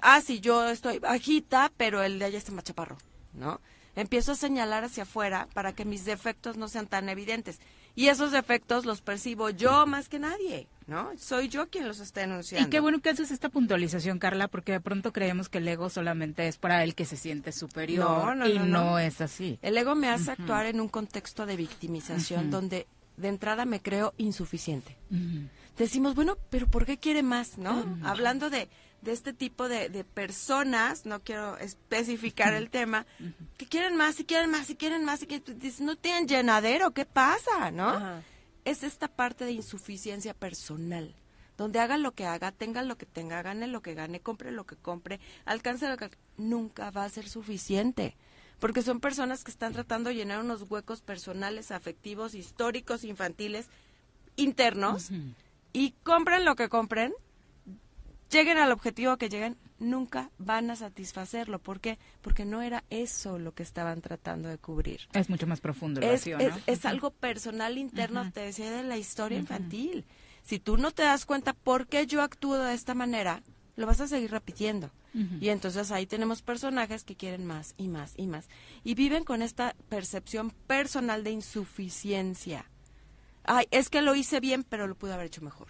S7: Ah, sí, yo estoy bajita, pero el de allá está más chaparro, ¿no? Empiezo a señalar hacia afuera para que mis defectos no sean tan evidentes. Y esos defectos los percibo yo más que nadie, ¿no? Soy yo quien los está denunciando.
S1: Y qué bueno que haces esta puntualización, Carla, porque de pronto creemos que el ego solamente es para el que se siente superior y no, es así.
S7: El ego me hace actuar en un contexto de victimización donde de entrada me creo insuficiente. Decimos, bueno, pero ¿por qué quiere más, no? Hablando de de este tipo de, personas, no quiero especificar el tema, que quieren más y quieren más y quieren más y que no tienen llenadero, ¿qué pasa? ¿No? Es esta parte de insuficiencia personal, donde haga lo que haga, tenga lo que tenga, gane lo que gane, compre lo que compre, alcance lo que nunca va a ser suficiente. Porque son personas que están tratando de llenar unos huecos personales, afectivos, históricos, infantiles, internos, y compren lo que compren, lleguen al objetivo que lleguen, nunca van a satisfacerlo. ¿Por qué? Porque no era eso lo que estaban tratando de cubrir.
S1: Es mucho más profundo el
S7: es, es, algo personal interno, te decía, de la historia infantil. Si tú no te das cuenta por qué yo actúo de esta manera, lo vas a seguir repitiendo. Y entonces ahí tenemos personajes que quieren más y más y más. Y viven con esta percepción personal de insuficiencia. Ay, es que lo hice bien, pero lo pude haber hecho mejor.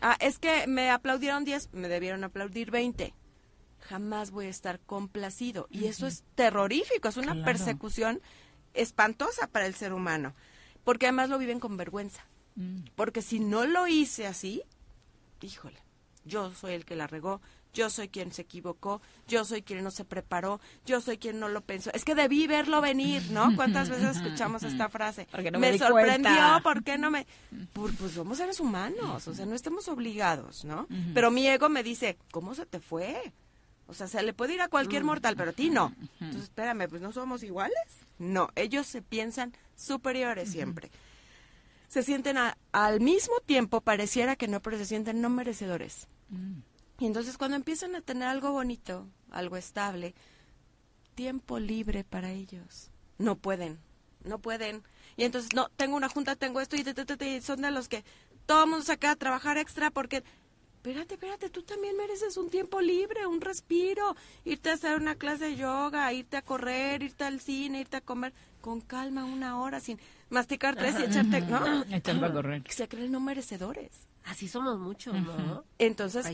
S7: Ah, es que me aplaudieron 10, me debieron aplaudir 20. Jamás voy a estar complacido. Y eso es terrorífico, es una persecución espantosa para el ser humano. Porque además lo viven con vergüenza. Mm. Porque si no lo hice así, híjole, yo soy el que la regó, yo soy quien se equivocó, yo soy quien no se preparó, yo soy quien no lo pensó. Es que debí verlo venir, ¿no? ¿Cuántas veces escuchamos esta frase? me, sorprendió, ¿por qué no me...? Pues, somos seres humanos, o sea, no estamos obligados, ¿no? Pero mi ego me dice, ¿cómo se te fue? O sea, se le puede ir a cualquier mm. mortal, pero a ti no. Entonces, espérame, pues no somos iguales. No, ellos se piensan superiores siempre. Se sienten al mismo tiempo, pareciera que no, pero se sienten no merecedores. Mm. Y entonces cuando empiezan a tener algo bonito, algo estable, tiempo libre para ellos, no pueden, no pueden. Y entonces, no, tengo una junta, tengo esto y, son de los que todo el mundo se queda a trabajar extra porque, espérate, espérate, tú también mereces un tiempo libre, un respiro, irte a hacer una clase de yoga, irte a correr, irte al cine, irte a comer con calma una hora sin masticar tres y echarte, ¿no?
S1: Echando a correr.
S7: Se creen no merecedores.
S4: Así somos muchos, ¿no?
S7: Entonces,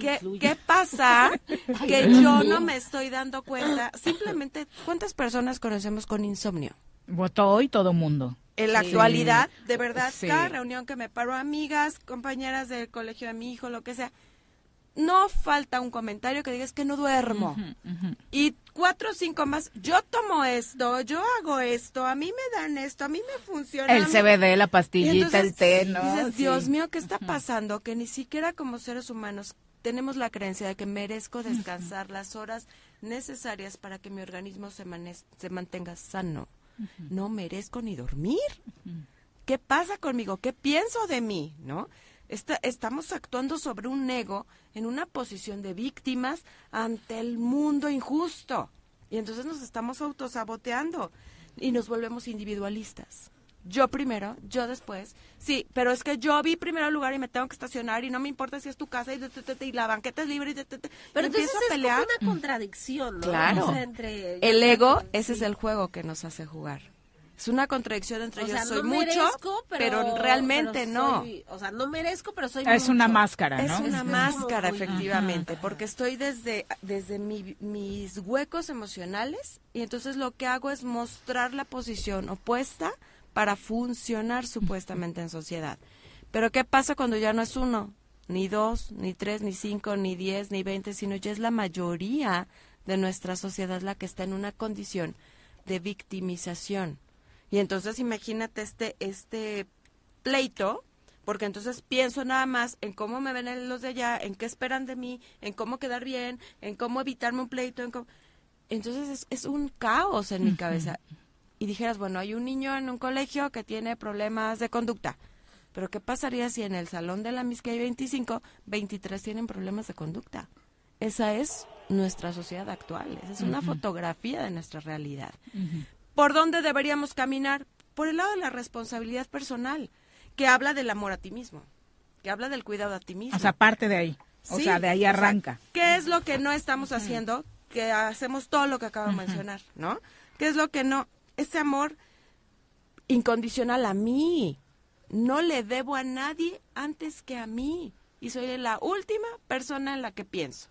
S7: ¿qué, ¿qué, pasa? que yo no me estoy dando cuenta. Simplemente, ¿cuántas personas conocemos con insomnio?
S1: Votó hoy todo mundo.
S7: En la actualidad, de verdad, cada reunión que me paro, amigas, compañeras del colegio de mi hijo, lo que sea, no falta un comentario que digas que no duermo. Y cuatro o cinco más, yo tomo esto, yo hago esto, a mí me dan esto, a mí me funciona.
S1: El CBD, la pastillita, el té, ¿no?
S7: Dices, Dios mío, ¿qué está pasando? Que ni siquiera como seres humanos tenemos la creencia de que merezco descansar las horas necesarias para que mi organismo se, se mantenga sano. No merezco ni dormir. ¿Qué pasa conmigo? ¿Qué pienso de mí? ¿No? estamos actuando sobre un ego en una posición de víctimas ante el mundo injusto. Y entonces nos estamos autosaboteando y nos volvemos individualistas. Yo primero, yo después. Sí, pero es que yo vi primero el lugar y me tengo que estacionar y no me importa si es tu casa y, la banqueta es libre y,
S4: pero entonces a pelear. es como una contradicción, ¿no?
S7: Claro. entre... El ego, ese es el juego que nos hace jugar. Es una contradicción entre ellos. soy mucho, pero, realmente no.
S4: o sea, no merezco, pero soy
S1: Es una máscara, ¿no?
S7: Es una máscara, efectivamente, porque estoy desde, desde mis huecos emocionales y entonces lo que hago es mostrar la posición opuesta para funcionar supuestamente en sociedad. Pero ¿qué pasa cuando ya no es uno, ni dos, ni tres, ni cinco, ni diez, ni veinte, sino ya es la mayoría de nuestra sociedad la que está en una condición de victimización? Y entonces imagínate este, este pleito porque entonces pienso nada más en cómo me ven los de allá, en qué esperan de mí, en cómo quedar bien, en cómo evitarme un pleito, en cómo... Entonces es, es un caos en mi cabeza. Y dijeras, bueno, hay un niño en un colegio que tiene problemas de conducta, pero ¿qué pasaría si en el salón de la MIS que hay 25, 23 tienen problemas de conducta? Esa es nuestra sociedad actual, esa es una fotografía de nuestra realidad. ¿Por dónde deberíamos caminar? Por el lado de la responsabilidad personal, que habla del amor a ti mismo, que habla del cuidado a ti mismo.
S1: O sea, parte de ahí. O
S7: Sí,
S1: sea, de ahí
S7: o sea,
S1: arranca.
S7: ¿Qué es lo que no estamos haciendo? Que hacemos todo lo que acabo de mencionar, ¿no? ¿Qué es lo que no? Ese amor incondicional a mí. No le debo a nadie antes que a mí. Y soy la última persona en la que pienso.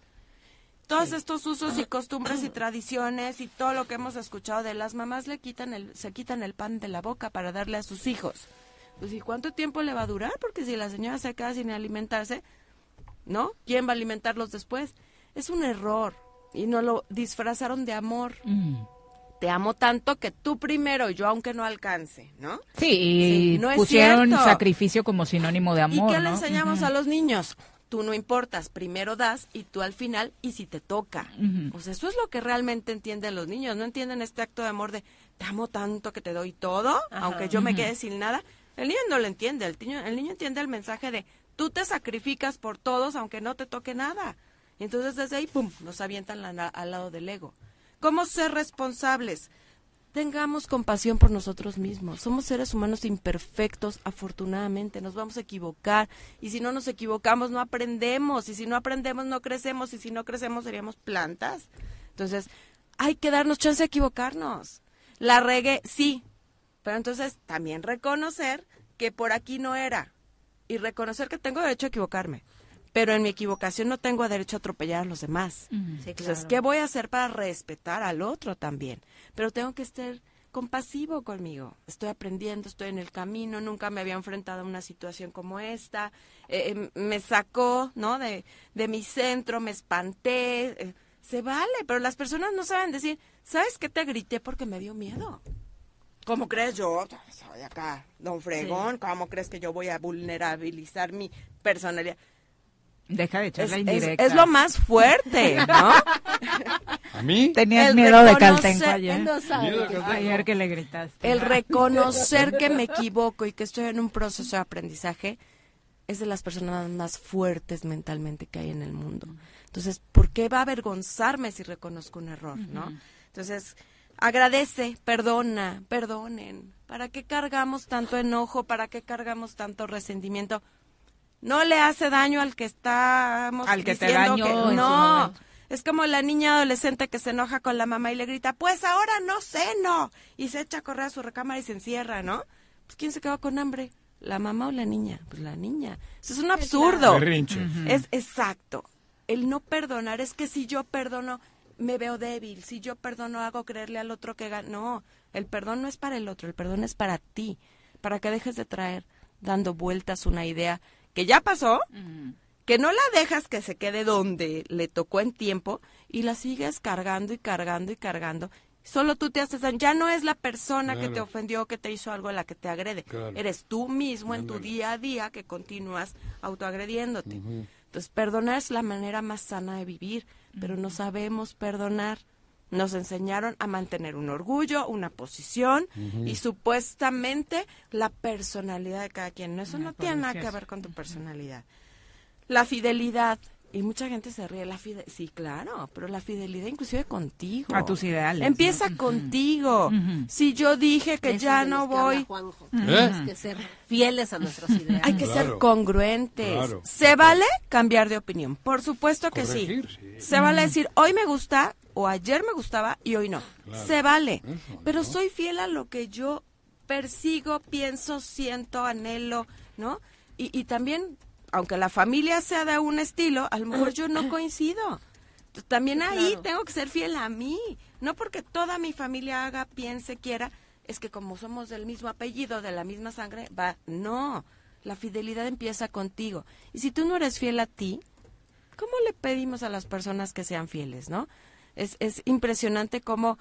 S7: Todos estos usos y costumbres y tradiciones y todo lo que hemos escuchado de las mamás le quitan el, se quitan el pan de la boca para darle a sus hijos. Pues ¿y cuánto tiempo le va a durar? Porque si la señora se queda sin alimentarse, ¿no? ¿Quién va a alimentarlos después? Es un error y no lo disfrazaron de amor. Te amo tanto que tú primero, yo aunque no alcance, ¿no?
S1: Sí, y
S7: no
S1: pusieron sacrificio como sinónimo de amor,
S7: ¿Y qué le enseñamos a los niños? Tú no importas, primero das y tú al final y si te toca.
S1: Ujú.
S7: Pues eso es lo que realmente entienden los niños, no entienden este acto de amor de te amo tanto que te doy todo, aunque yo me quede sin nada. El niño no lo entiende, el niño, el niño entiende el mensaje de tú te sacrificas por todos aunque no te toque nada. Y entonces desde ahí, pum, nos avientan la- al lado del ego. ¿Cómo ser responsables? Tengamos compasión por nosotros mismos. Somos seres humanos imperfectos, afortunadamente. Nos vamos a equivocar. Y si no nos equivocamos, no aprendemos. Y si no aprendemos, no crecemos. Y si no crecemos, seríamos plantas. Entonces, hay que darnos chance de equivocarnos. La regué, sí. Pero entonces, también reconocer que por aquí no era. Y reconocer que tengo derecho a equivocarme. Pero en mi equivocación no tengo derecho a atropellar a los demás. Entonces,
S4: claro.
S7: ¿qué voy a hacer para respetar al otro también? Pero tengo que estar compasivo conmigo. Estoy aprendiendo, estoy en el camino, nunca me había enfrentado a una situación como esta. Eh, eh, me sacó, ¿no? De, de mi centro, me espanté. eh, se vale, pero las personas no saben decir, ¿sabes qué te grité porque me dio miedo? ¿Cómo crees yo? Soy acá, don Fregón. ¿Cómo crees que yo voy a vulnerabilizar mi personalidad?
S1: Deja de echar
S7: Es,
S1: la indirecta.
S7: es lo más fuerte, ¿no?
S2: ¿A mí?
S1: Tenías
S7: El
S1: miedo de Caltenco ayer.
S7: No sabe. Miedo de Caltenco.
S1: Ayer que le gritaste.
S7: El reconocer que me equivoco y que estoy en un proceso de aprendizaje es de las personas más fuertes mentalmente que hay en el mundo. Entonces, ¿por qué va a avergonzarme si reconozco un error, no? Entonces, agradece, perdona, perdonen. ¿Para qué cargamos tanto enojo? ¿Para qué cargamos tanto resentimiento? No le hace daño al que estamos
S1: Al que te
S7: diciendo
S1: dañó
S7: que- no. Es como la niña adolescente que se enoja con la mamá y le grita, pues ahora no ceno. Y se echa a correr a su recámara y se encierra, ¿no? Pues ¿quién se quedó con hambre? ¿La mamá o la niña? Pues la niña. Eso es un absurdo.
S2: Ujú.
S7: Es exacto. El no perdonar es que si yo perdono me veo débil, si yo perdono hago creerle al otro que gan- no, el perdón no es para el otro, el perdón es para ti, para que dejes de traer dando vueltas una idea que ya pasó, que no la dejas que se quede donde le tocó en tiempo y la sigues cargando y cargando y cargando. Solo tú te haces daño. Ya no es la persona que te ofendió, que te hizo algo la que te agrede.
S8: Claro.
S7: Eres tú mismo en tu día a día que continúas autoagrediéndote. Entonces, perdonar es la manera más sana de vivir, pero no sabemos perdonar. Nos enseñaron a mantener un orgullo, una posición y supuestamente la personalidad de cada quien. Eso no tiene nada que ver con tu personalidad. La fidelidad. Y mucha gente se ríe. La fide sí, claro, pero la fidelidad inclusive contigo.
S1: A tus ideales,
S7: Empieza
S1: ¿no?
S7: contigo. Si yo dije que
S4: Eso
S7: ya no voy...
S4: Juanjo.
S7: ¿Eh?
S4: Tenemos que ser fieles a nuestros ideales.
S7: Hay que ser congruentes.
S4: Claro.
S7: ¿Se vale cambiar de opinión? Por supuesto que.
S2: Corregir, sí.
S7: Se vale decir, hoy me gusta o ayer me gustaba y hoy no.
S2: Claro.
S7: Se vale.
S2: Eso,
S7: Pero soy fiel a lo que yo persigo, pienso, siento, anhelo, ¿no? Y, y también, aunque la familia sea de un estilo, a lo mejor yo no coincido. También ahí
S4: Claro.
S7: tengo que ser fiel a mí. No porque toda mi familia haga, piense, quiera, es que como somos del mismo apellido, de la misma sangre, va. No, la fidelidad empieza contigo. Y si tú no eres fiel a ti, ¿cómo le pedimos a las personas que sean fieles, no? Es, es impresionante cómo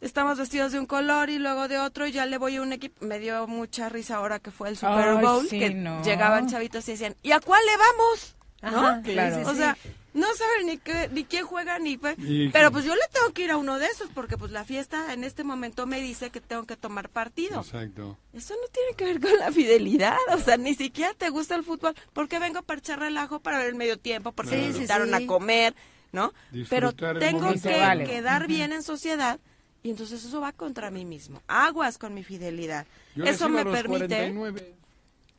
S7: estamos vestidos de un color y luego de otro y ya le voy a un equipo. Me dio mucha risa ahora que fue el Super
S1: Ay,
S7: Bowl,
S1: sí,
S7: que
S1: no.
S7: llegaban chavitos y decían, ¿y a cuál le vamos? ¿No?
S4: Ajá, claro.
S7: O sea, no saben ni qué, ni quién juega ni pero pues yo le tengo que ir a uno de esos porque pues la fiesta en este momento me dice que tengo que tomar partido.
S2: Exacto.
S7: Eso no tiene que ver con la fidelidad, o sea, ni siquiera te gusta el fútbol, porque vengo para echar relajo para ver el medio tiempo, porque me invitaron
S4: sí.
S7: a comer, ¿no? Pero
S2: Disfrutar
S7: tengo
S2: momento.
S7: que
S1: Vale.
S7: quedar bien en sociedad y entonces eso va contra mí mismo. Aguas con mi fidelidad.
S2: Yo
S7: eso me permite
S2: 49.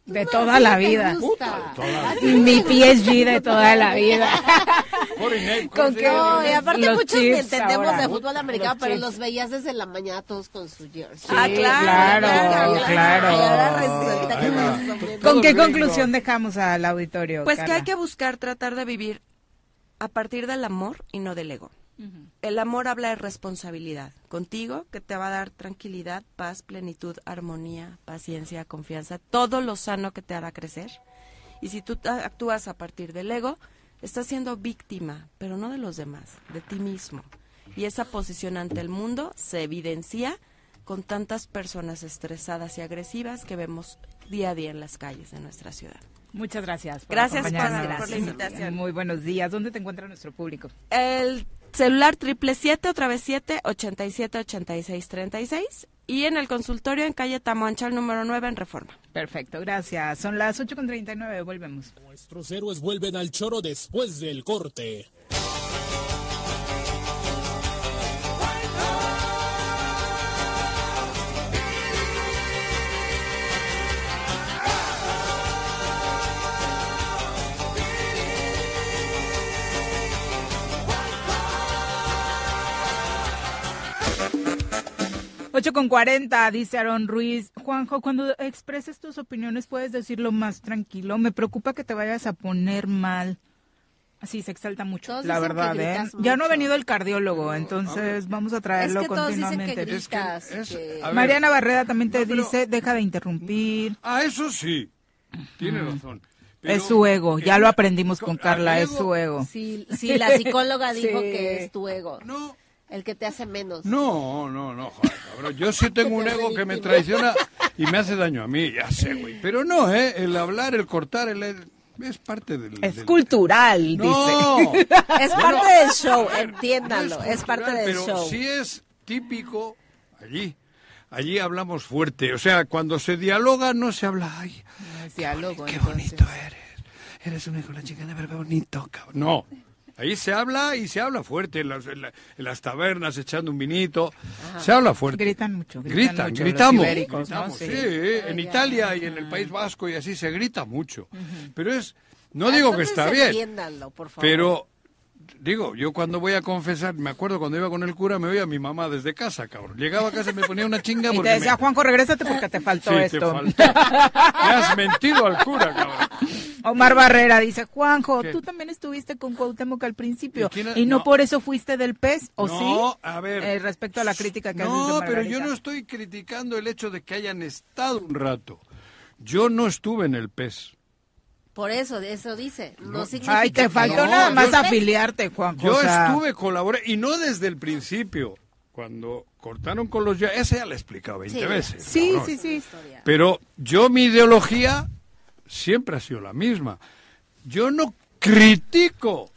S1: De toda la
S4: ¿Qué te
S1: vida.
S2: Toda-
S1: Mi PSG de toda la vida.
S2: 49,
S1: ¿Con
S2: llama?
S4: No, y aparte
S1: Los
S4: muchos entendemos
S1: ahora.
S4: de fútbol americano,
S1: Los
S4: pero los veías desde la mañana todos con su jersey.
S7: Ah, claro,
S1: claro,
S4: que
S1: ¿Con qué conclusión dejamos al auditorio?
S7: Pues que hay que buscar tratar de vivir a partir del amor y no del ego. El amor habla de responsabilidad. Contigo, que te va a dar tranquilidad, paz, plenitud, armonía, paciencia, confianza, todo lo sano que te hará crecer. Y si tú actúas a partir del ego, estás siendo víctima, pero no de los demás, de ti mismo. Y esa posición ante el mundo se evidencia con tantas personas estresadas y agresivas que vemos día a día en las calles de nuestra ciudad.
S1: Muchas gracias. Por
S7: Gracias por- por la invitación.
S1: Muy buenos días. ¿Dónde te encuentra nuestro público?
S7: El celular triple siete, otra vez siete, ochenta y siete, ochenta y seis, treinta y seis. Y en el consultorio en calle Tamoancha, el número 9 en Reforma.
S1: Perfecto, gracias. Son las 8.39, volvemos.
S9: Nuestros héroes vuelven al choro después del corte.
S1: Ocho con 40, dice Aaron Ruiz. Juanjo, cuando expreses tus opiniones puedes decirlo más tranquilo. Me preocupa que te vayas a poner mal. Sí, se exalta mucho,
S4: Todos
S1: la verdad, ¿eh? Ya no ha venido el cardiólogo, entonces vamos a traerlo
S4: Es que todos dicen que
S1: continuamente.
S4: gritas.
S2: es-
S4: que-
S2: a ver,
S1: Mariana Barrera también te
S2: No, pero-
S1: dice, deja de interrumpir.
S2: Ah, eso sí. Tiene razón. Pero-
S1: es su ego, ya lo aprendimos con
S2: con-
S1: Carla, es su ego.
S4: Sí, sí, la psicóloga dijo
S1: Sí.
S4: que es tu ego.
S2: No,
S4: El que te hace menos.
S2: no, no, no, joder, cabrón. Yo sí tengo un ego que me traiciona y me hace daño a mí, ya sé, güey. Pero no, ¿eh? El hablar, el cortar, el... el- es parte del...
S1: Es
S2: del-
S1: cultural,
S2: No,
S1: dice.
S4: Es parte del show, entiéndalo.
S2: no
S4: Es parte del
S2: pero
S4: show.
S2: sí es típico allí. Allí hablamos fuerte. O sea, cuando se dialoga no se habla, ay,
S1: No es diálogo,
S2: qué
S1: entonces.
S2: bonito eres. Eres un hijo de la chingada, pero qué bonito, cabrón. No. Ahí se habla y se habla fuerte en las, en la- en las tabernas echando un vinito. Se habla fuerte.
S1: Gritan mucho, gritan
S2: Gritan,
S1: mucho
S2: gritamos. gritamos,
S1: Sí.
S2: sí, eh, en Italia y en el País Vasco y así se grita mucho. Pero es, no digo que está bien,
S4: por favor.
S2: pero digo, yo cuando voy a confesar, me acuerdo cuando iba con el cura, me oía mi mamá desde casa, cabrón. Llegaba a casa y me ponía una chinga
S1: Y te
S2: porque
S1: decía,
S2: me-
S1: Juanjo, regrésate porque te faltó
S2: Sí, te
S1: esto.
S2: faltó. Me has mentido al cura, cabrón.
S1: Omar Barrera dice, Juanjo,
S2: ¿Qué?
S1: tú también estuviste con Cuauhtémoc al principio
S2: ¿Y quién ha-
S1: y no,
S2: no.
S1: por eso fuiste del PES, ¿o
S2: no,
S1: sí?
S2: a ver.
S1: Eh, respecto a la crítica que
S2: No,
S1: de
S2: pero yo no estoy criticando el hecho de que hayan estado un rato. Yo no estuve en el PES.
S4: Por eso, eso dice. No, significa
S1: Ay, te
S4: que
S1: faltó
S4: no,
S1: nada
S4: yo-
S1: más afiliarte, Juanjo.
S2: Yo
S1: o sea,
S2: estuve, colaboré, y no desde el principio. Cuando cortaron con los ya, ese ya lo he explicado 20
S4: Sí.
S2: veces.
S1: Sí,
S2: cabrón.
S1: sí, sí.
S4: Historia.
S2: Pero yo mi ideología siempre ha sido la misma. Yo no critico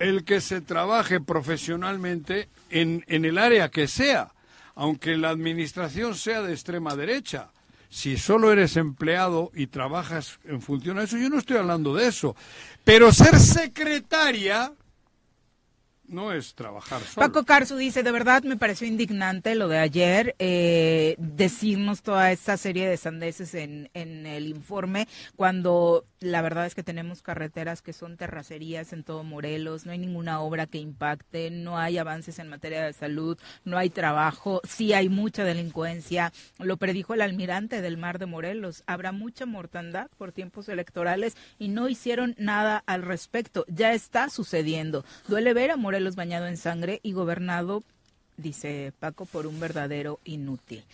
S2: el que se trabaje profesionalmente en, en el área que sea, aunque la administración sea de extrema derecha. Si solo eres empleado y trabajas en función a eso, yo no estoy hablando de eso. Pero ser secretaria no es trabajar solo.
S1: Paco Carzu dice, de verdad me pareció indignante lo de ayer, eh, decirnos toda esta serie de sandeces en, en el informe, cuando la verdad es que tenemos carreteras que son terracerías en todo Morelos, no hay ninguna obra que impacte, no hay avances en materia de salud, no hay trabajo, sí hay mucha delincuencia, lo predijo el almirante del mar de Morelos, habrá mucha mortandad por tiempos electorales y no hicieron nada al respecto, ya está sucediendo, duele ver a Morelos bañado en sangre y gobernado dice Paco, por un verdadero inútil.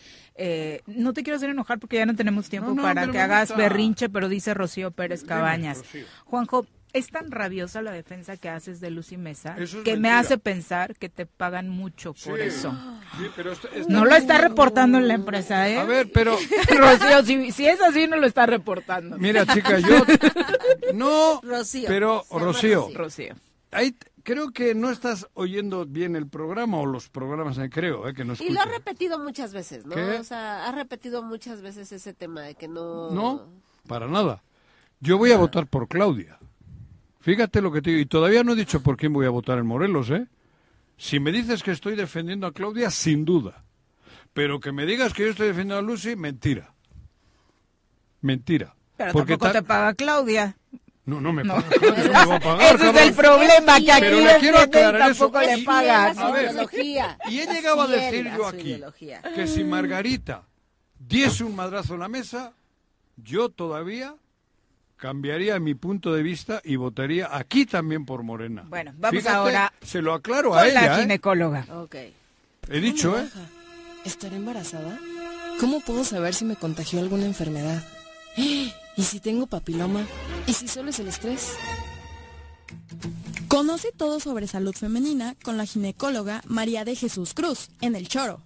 S1: Eh, no te quiero hacer enojar porque ya no tenemos tiempo
S2: No, no,
S1: para que hagas
S2: gusta.
S1: berrinche, pero dice Rocío Pérez
S2: Dime,
S1: Cabañas.
S2: Rocío.
S1: Juanjo, Es tan rabiosa la defensa que haces de Lucy Mesa
S2: es
S1: que me hace pensar que te pagan mucho por
S2: Sí,
S1: eso.
S2: sí, pero
S1: No lo está reportando en la empresa, ¿eh?
S2: A ver, pero
S1: Rocío, si, si es así, no lo está reportando.
S2: mira, chica, yo no,
S4: Rocío.
S2: pero Rocío,
S1: Rocío.
S2: Creo que no estás oyendo bien el programa o los programas, eh, creo, eh, que no
S4: Y lo ha
S2: escuchas.
S4: repetido muchas veces, ¿no?
S2: ¿Qué?
S4: O sea, ha repetido muchas veces ese tema de que no...
S2: No, para nada. Yo voy a votar por Claudia. Fíjate lo que te digo. Y todavía no he dicho por quién voy a votar en Morelos, ¿eh? Si me dices que estoy defendiendo a Claudia, sin duda. Pero que me digas que yo estoy defendiendo a Lucy, mentira. Mentira.
S1: Pero
S2: Porque
S1: tampoco
S2: ta-
S1: te paga Claudia.
S2: No, no me
S1: No.
S2: paga. Claudia, no me va a pagar,
S1: Ese es el problema, que aquí
S2: Pero le quiero
S1: y
S2: aclarar eso.
S1: tampoco le
S2: Y-
S1: pagan.
S2: A ver,
S4: ideología.
S2: Y he llegado a decir yo aquí
S4: ideología.
S2: que si Margarita diese un madrazo en la mesa, yo todavía cambiaría mi punto de vista y votaría aquí también por Morena.
S1: Bueno, vamos
S2: Fíjate,
S1: ahora
S2: Se lo aclaro
S1: con
S2: a
S1: la
S2: ella, ¿eh?
S1: ginecóloga.
S4: Ok.
S2: He dicho, ¿eh?
S8: ¿Estaré embarazada? ¿Cómo puedo saber si me contagió alguna enfermedad? ¿Y si tengo papiloma? ¿Y si solo es el estrés?
S10: Conoce todo sobre salud femenina con la ginecóloga María de Jesús Cruz en El Choro.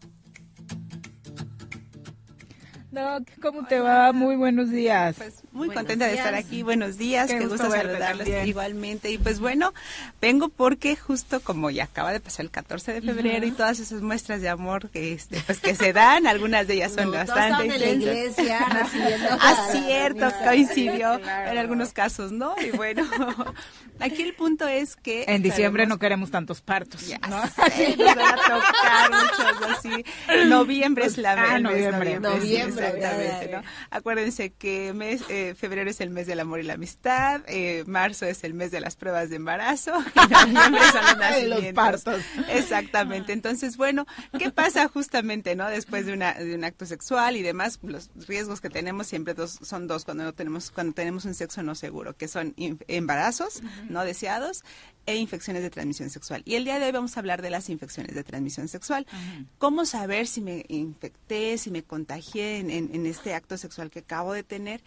S1: Doc, ¿cómo te va? Muy buenos días.
S11: Muy
S1: Buenos
S11: contenta de estar aquí. Buenos días,
S1: Qué
S11: qué,
S1: gusto
S11: gusto, saludarlos
S1: también.
S11: igualmente. Y pues bueno, vengo porque justo como ya acaba de pasar el 14 de febrero y todas esas muestras de amor que este pues que se dan, algunas de ellas son
S4: No,
S11: bastante
S4: en la iglesia recibiendo
S11: Ah, cierto, coincidió
S1: Claro.
S11: en algunos casos, ¿no? Y bueno, aquí el punto es que
S1: En diciembre no queremos tantos partos.
S11: Ya
S1: ¿no?
S11: sé, nos van a tocar muchos así. Noviembre es la
S1: Ah, noviembre.
S11: sí,
S4: Noviembre,
S11: exactamente, ¿no? Acuérdense que mes, eh, febrero es el mes del amor y la amistad, eh, marzo es el mes de las pruebas de embarazo y noviembre son los
S1: De los
S11: nacimientos.
S1: partos.
S11: Exactamente. Entonces, bueno, ¿qué pasa justamente, no? Después de, una, de un acto sexual y demás, los riesgos que tenemos siempre dos, son dos cuando no tenemos cuando tenemos un sexo no seguro, que son embarazos no deseados e infecciones de transmisión sexual. Y el día de hoy vamos a hablar de las infecciones de transmisión sexual. ¿Cómo saber si me infecté, si me contagié en, en- en este acto sexual que acabo de tener?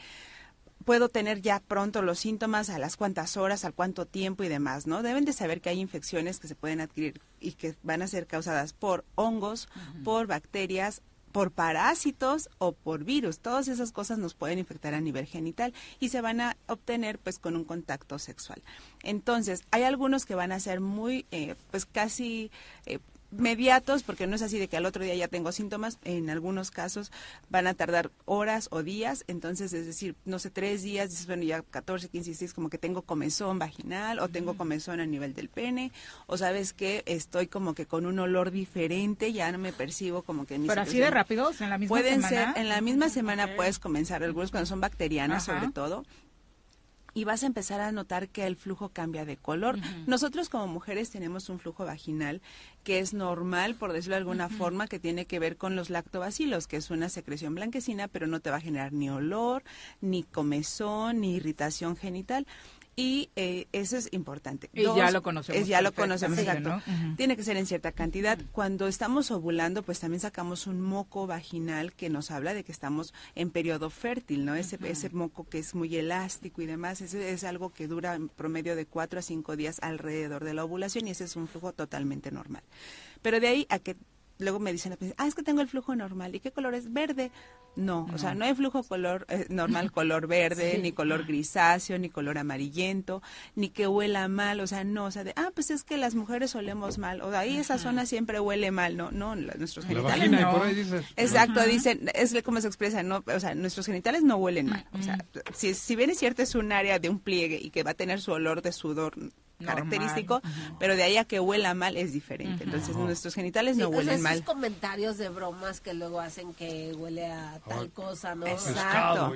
S11: puedo tener ya pronto los síntomas, a las cuántas horas, al cuánto tiempo y demás, ¿no? Deben de saber que hay infecciones que se pueden adquirir y que van a ser causadas por hongos, por bacterias, por parásitos o por virus. Todas esas cosas nos pueden infectar a nivel genital y se van a obtener pues con un contacto sexual. Entonces, hay algunos que van a ser muy, eh, pues casi... eh, mediatos, porque no es así de que al otro día ya tengo síntomas, en algunos casos van a tardar horas o días, entonces es decir, no sé, tres días, dices, bueno, ya 14, 15, 16, como que tengo comezón vaginal o tengo comezón a nivel del pene, o sabes que estoy como que con un olor diferente, ya no me percibo como que mi
S1: Pero así de rápido, en la misma
S11: Pueden
S1: semana.
S11: ser, en la misma semana puedes comenzar, algunos cuando son bacterianas
S1: Ajá.
S11: sobre todo, y vas a empezar a notar que el flujo cambia de color. Nosotros como mujeres tenemos un flujo vaginal que es normal, por decirlo de alguna forma, que tiene que ver con los lactobacilos, que es una secreción blanquecina, pero no te va a generar ni olor, ni comezón, ni irritación genital. Y eh, eso es importante.
S1: Y ya lo conocemos
S11: es- ya lo conocemos, exacto. Tiene que ser en cierta cantidad. Cuando estamos ovulando, pues también sacamos un moco vaginal que nos habla de que estamos en periodo fértil, ¿no? Ese, ese moco que es muy elástico y demás, ese es algo que dura en promedio de cuatro a cinco días alrededor de la ovulación y ese es un flujo totalmente normal. Pero de ahí a que luego me dicen, ah, es que tengo el flujo normal. ¿Y qué color es? Verde. No, o sea, no hay flujo color eh, normal, color verde,
S4: Sí.
S11: ni color grisáceo, ni color amarillento, ni que huela mal, o sea, no, o sea, de, ah, pues es que las mujeres olemos mal, o de ahí esa zona siempre huele mal, no, no, la- nuestros
S2: La
S11: genitales
S2: vagina, y
S11: no.
S2: por ahí dices.
S11: Exacto,
S2: Ajá.
S11: dicen, es como se expresa, no, o sea, nuestros genitales no huelen mal, o sea, si, si bien es cierto es un área de un pliegue y que va a tener su olor de sudor característico, pero de ahí a que huela mal es diferente, entonces nuestros genitales no
S4: Sí, sea,
S11: huelen
S4: esos
S11: mal.
S4: comentarios de bromas que luego hacen que huele a tal cosa, ¿no?
S11: Exacto.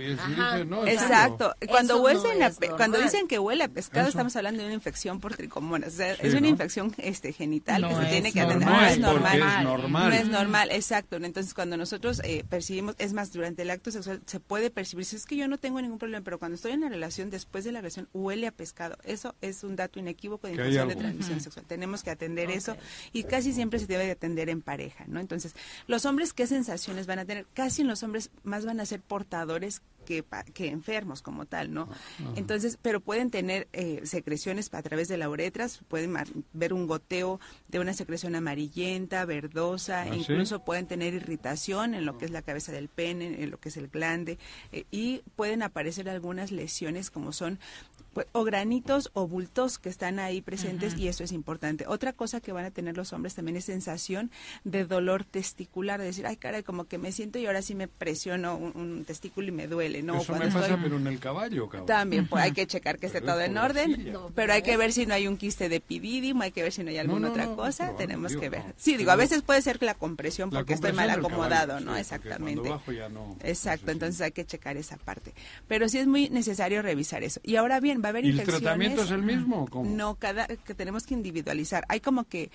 S2: no,
S11: Exacto. Cuando,
S4: no
S11: huelen a pe- cuando dicen que huele a pescado,
S2: Eso.
S11: estamos hablando de una infección por tricomonas. O sea,
S2: Sí,
S11: es una
S2: ¿no?
S11: infección este, genital que se tiene que atender. No es normal.
S2: es normal.
S11: No es normal, exacto. Entonces, cuando nosotros eh, percibimos, es más, durante el acto sexual se puede percibir, si es que yo no tengo ningún problema, pero cuando estoy en la relación, después de la relación, huele a pescado. Eso es un dato inequívoco de infección de transmisión sexual. Tenemos que atender eso y casi siempre se debe de atender en pareja, ¿no? Entonces, los hombres, ¿qué sensaciones van a tener? Casi en los hombres más van a ser portadores que, enfermos como tal, ¿no? Entonces, pero pueden tener eh, secreciones a través de la uretra, pueden ver un goteo de una secreción amarillenta, verdosa,
S2: ¿Ah, sí?
S11: incluso pueden tener irritación en lo que es la cabeza del pene, en lo que es el glande, eh, y pueden aparecer algunas lesiones como son pues, o granitos o bultos que están ahí presentes y eso es importante. Otra cosa que van a tener los hombres también es sensación de dolor testicular, de decir, ay caray, como que me siento y ahora sí me presiono un, un testículo y me duele, ¿no?
S2: Eso me pasa,
S11: estoy-
S2: pero en el caballo, cabrón.
S11: también pues, hay que checar que esté todo en orden, pero hay que ver si no hay un quiste de epidídimo, hay que ver si no hay alguna
S2: no,
S11: otra cosa, tenemos
S2: digo,
S11: que ver. Sí, digo, a veces puede ser que la compresión
S2: La
S11: porque estoy mal acomodado,
S2: caballo,
S11: ¿no?
S2: sí,
S11: Exactamente.
S2: bajo ya no-
S11: Exacto, entonces hay que checar esa parte. Pero sí es muy necesario revisar eso. Y ahora bien, va a haber
S2: ¿Y el
S11: infecciones.
S2: tratamiento es el mismo? cómo?
S11: No, cada que tenemos que individualizar. Hay como que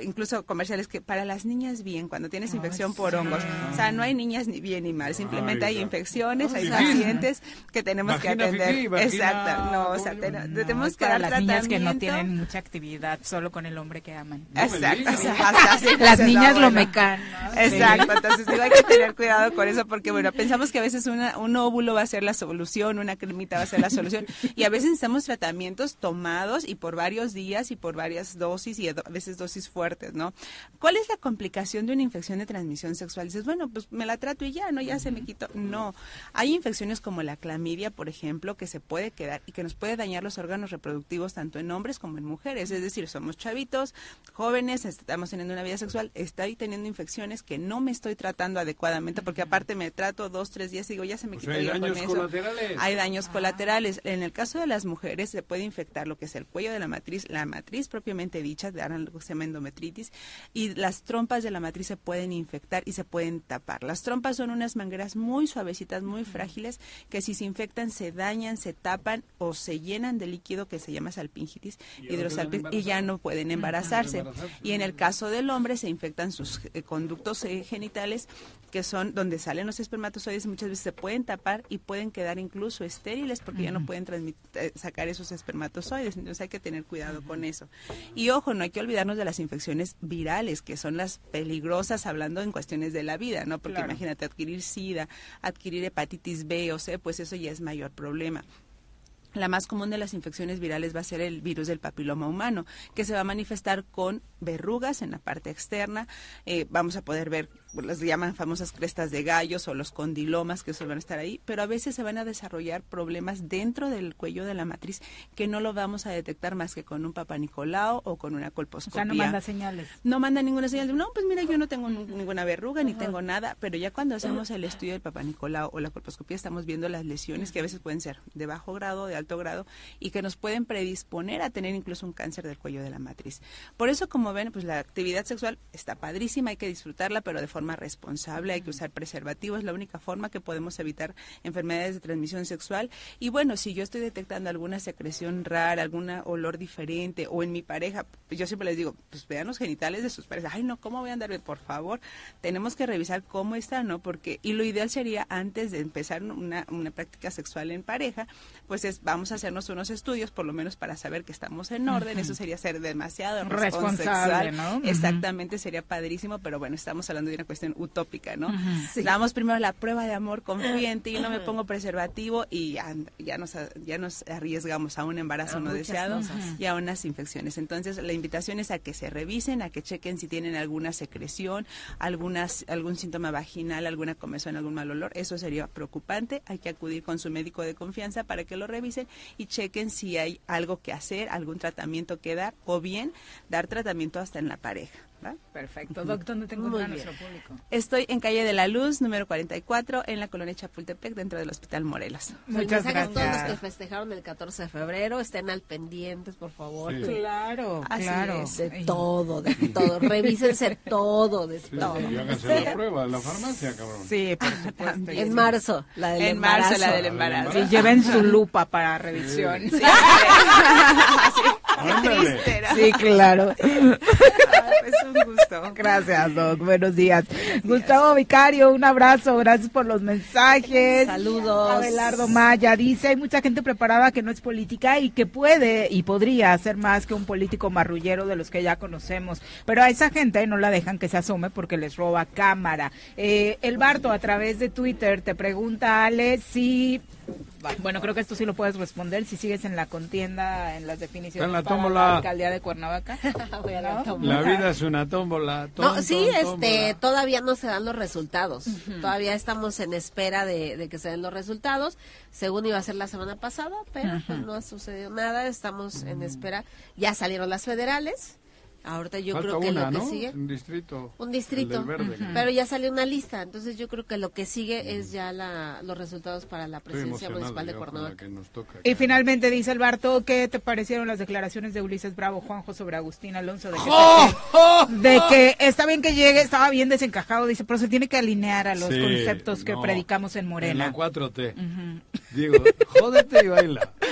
S11: incluso comerciales que para las niñas bien cuando tienes infección por hongos. O sea, no hay niñas ni bien ni mal, simplemente hay
S2: Ay, ya.
S11: infecciones, hay pacientes que tenemos que
S2: Vagina
S11: atender.
S2: fifí, vagina-
S11: Exacto, no, o sea, ten-
S1: No,
S11: tenemos que
S1: para
S11: dar
S1: las niñas que no tienen mucha actividad, solo con el hombre que aman.
S11: Exacto,
S1: Sí.
S11: hasta así,
S1: Las niñas lo mecan. ¿no?
S11: Exacto,
S1: Sí.
S11: entonces digo, hay que tener cuidado con eso porque, bueno, pensamos que a veces una, un óvulo va a ser la solución, una cremita va a ser la solución y a veces necesitamos tratamientos tomados y por varios días y por varias dosis y a veces dosis fuertes, ¿no? ¿Cuál es la complicación de una infección de transmisión sexual? Dices, bueno, pues me la trato y ya, ¿no? Ya se me quitó. No, hay infecciones como la clamidia, por ejemplo, que se puede quedar y que nos puede dañar los órganos reproductivos tanto en hombres como en mujeres. Es decir, somos chavitos, jóvenes, estamos teniendo una vida sexual, estoy teniendo infecciones que no me estoy tratando adecuadamente porque aparte me trato dos, tres días y digo, ya se me
S2: O
S11: quitó
S2: sea, hay daños
S11: eso.
S2: colaterales.
S11: Hay daños colaterales. En el caso de las mujeres se puede infectar lo que es el cuello de la matriz, la matriz propiamente dicha, de ahora y las trompas de la matriz se pueden infectar y se pueden tapar. Las trompas son unas mangueras muy suavecitas, muy frágiles, que si se infectan se dañan, se tapan o se llenan de líquido que se llama salpingitis,
S2: no
S11: hidrosalpingitis, y ya no pueden embarazarse.
S2: embarazarse.
S11: Y en el caso del hombre se infectan sus eh, conductos eh, genitales, que son donde salen los espermatozoides, muchas veces se pueden tapar y pueden quedar incluso estériles porque ya no pueden eh, sacar esos espermatozoides. Entonces hay que tener cuidado con eso. Y ojo, no hay que olvidarnos de las infecciones virales, que son las peligrosas hablando en cuestiones de la vida, ¿no? Porque
S1: Claro.
S11: imagínate adquirir SIDA, adquirir hepatitis B o C, pues eso ya es mayor problema. La más común de las infecciones virales va a ser el virus del papiloma humano, que se va a manifestar con verrugas en la parte externa. Eh, vamos a poder ver, las llaman famosas crestas de gallos o los condilomas que suelen estar ahí, pero a veces se van a desarrollar problemas dentro del cuello de la matriz que no lo vamos a detectar más que con un papanicolao o con una
S1: O
S11: colposcopía.
S1: sea, no manda señales.
S11: No manda ninguna señal no, pues mira, yo no tengo ninguna verruga ni tengo nada, pero ya cuando hacemos el estudio del Papa Nicolau o la colposcopía estamos viendo las lesiones que a veces pueden ser de bajo grado, de alto grado y que nos pueden predisponer a tener incluso un cáncer del cuello de la matriz. Por eso, como ven, pues la actividad sexual está padrísima, hay que disfrutarla, pero de forma responsable, hay que usar preservativo, es la única forma que podemos evitar enfermedades de transmisión sexual. Y bueno, si yo estoy detectando alguna secreción rara, algún olor diferente o en mi pareja, pues yo siempre les digo, pues vean los genitales de sus parejas. Ay, no, ¿cómo voy a andar? Por favor, tenemos que revisar cómo está, ¿no? Porque, y lo ideal sería antes de empezar una, una práctica sexual en pareja, pues es, vamos a hacernos unos estudios, por lo menos para saber que estamos en orden. Eso sería ser demasiado
S1: Responsable,
S11: Exactamente, sería padrísimo, pero bueno, estamos hablando de una cuestión utópica, ¿no?
S1: Sí.
S11: Damos primero la prueba de amor, confío en ti, no me pongo preservativo y ya, ya nos, ya nos arriesgamos a un embarazo no deseado
S1: cosas.
S11: y a unas infecciones. Entonces, la invitación es a que se revisen, a que chequen si tienen alguna secreción, algunas, algún síntoma vaginal, alguna comezón, algún mal olor. Eso sería preocupante. Hay que acudir con su médico de confianza para que lo revisen y chequen si hay algo que hacer, algún tratamiento que dar o bien dar tratamiento hasta en la pareja. ¿va?
S1: Perfecto. Doc, ¿dónde te
S11: Muy
S1: encuentra
S11: bien.
S1: nuestro público?
S11: Estoy en calle de la Luz, número 44, en la colonia Chapultepec, dentro del Hospital Morelos.
S4: Muchas gracias. a todos los que festejaron el 14 de febrero, estén al pendientes, por favor.
S2: Sí.
S1: Claro,
S4: Así
S1: claro.
S4: es, de todo, de todo. Revísense todo, de
S2: Sí,
S4: todo.
S2: y háganse la prueba en la farmacia, cabrón.
S1: Sí, por supuesto.
S4: En marzo, la del
S11: En marzo,
S4: embarazo.
S11: la del embarazo.
S1: Sí, lleven su lupa para revisión.
S11: Sí.
S2: Ándale.
S1: Sí, claro.
S11: Es un gusto.
S1: Gracias, Doc. Buenos días. Gustavo Vicario, un abrazo. Gracias por los mensajes.
S4: Saludos.
S1: Abelardo Maya dice, hay mucha gente preparada que no es política y que puede y podría ser más que un político marrullero de los que ya conocemos. Pero a esa gente no la dejan que se asome porque les roba cámara. Eh, el Barto a través de Twitter te pregunta, Ale, si bueno, creo que esto sí lo puedes responder si sigues en la contienda en las definiciones
S2: En la
S1: para la alcaldía de Cuernavaca.
S4: Voy a la
S1: ¿No?
S4: tómbola.
S2: La vida es una tómbola.
S4: No, sí,
S2: tom,
S4: este,
S2: tómbola.
S4: todavía no se dan los resultados. Todavía estamos en espera de, de que se den los resultados, según iba a ser la semana pasada, pero pues, no ha sucedido nada. Estamos en espera. Ya salieron las federales. Ahorita yo
S2: Falta
S4: creo que
S2: una,
S4: lo que
S2: ¿no?
S4: sigue.
S2: Un distrito.
S4: Un
S2: El
S4: distrito,
S2: del verde.
S4: Ujú. pero ya salió una lista, entonces yo creo que lo que sigue es ya la, los resultados para la presidencia municipal de Cuernavaca.
S1: Y finalmente dice el Barto, ¿qué te parecieron las declaraciones de Ulises Bravo, Juanjo, sobre Agustín Alonso? De que,
S2: ¡Oh!
S1: de que está bien que llegue, estaba bien desencajado, dice, pero se tiene que alinear a los
S2: Sí,
S1: conceptos que
S2: no.
S1: predicamos en
S2: En la
S1: Morena.
S2: 4T. Digo, jódete y baila.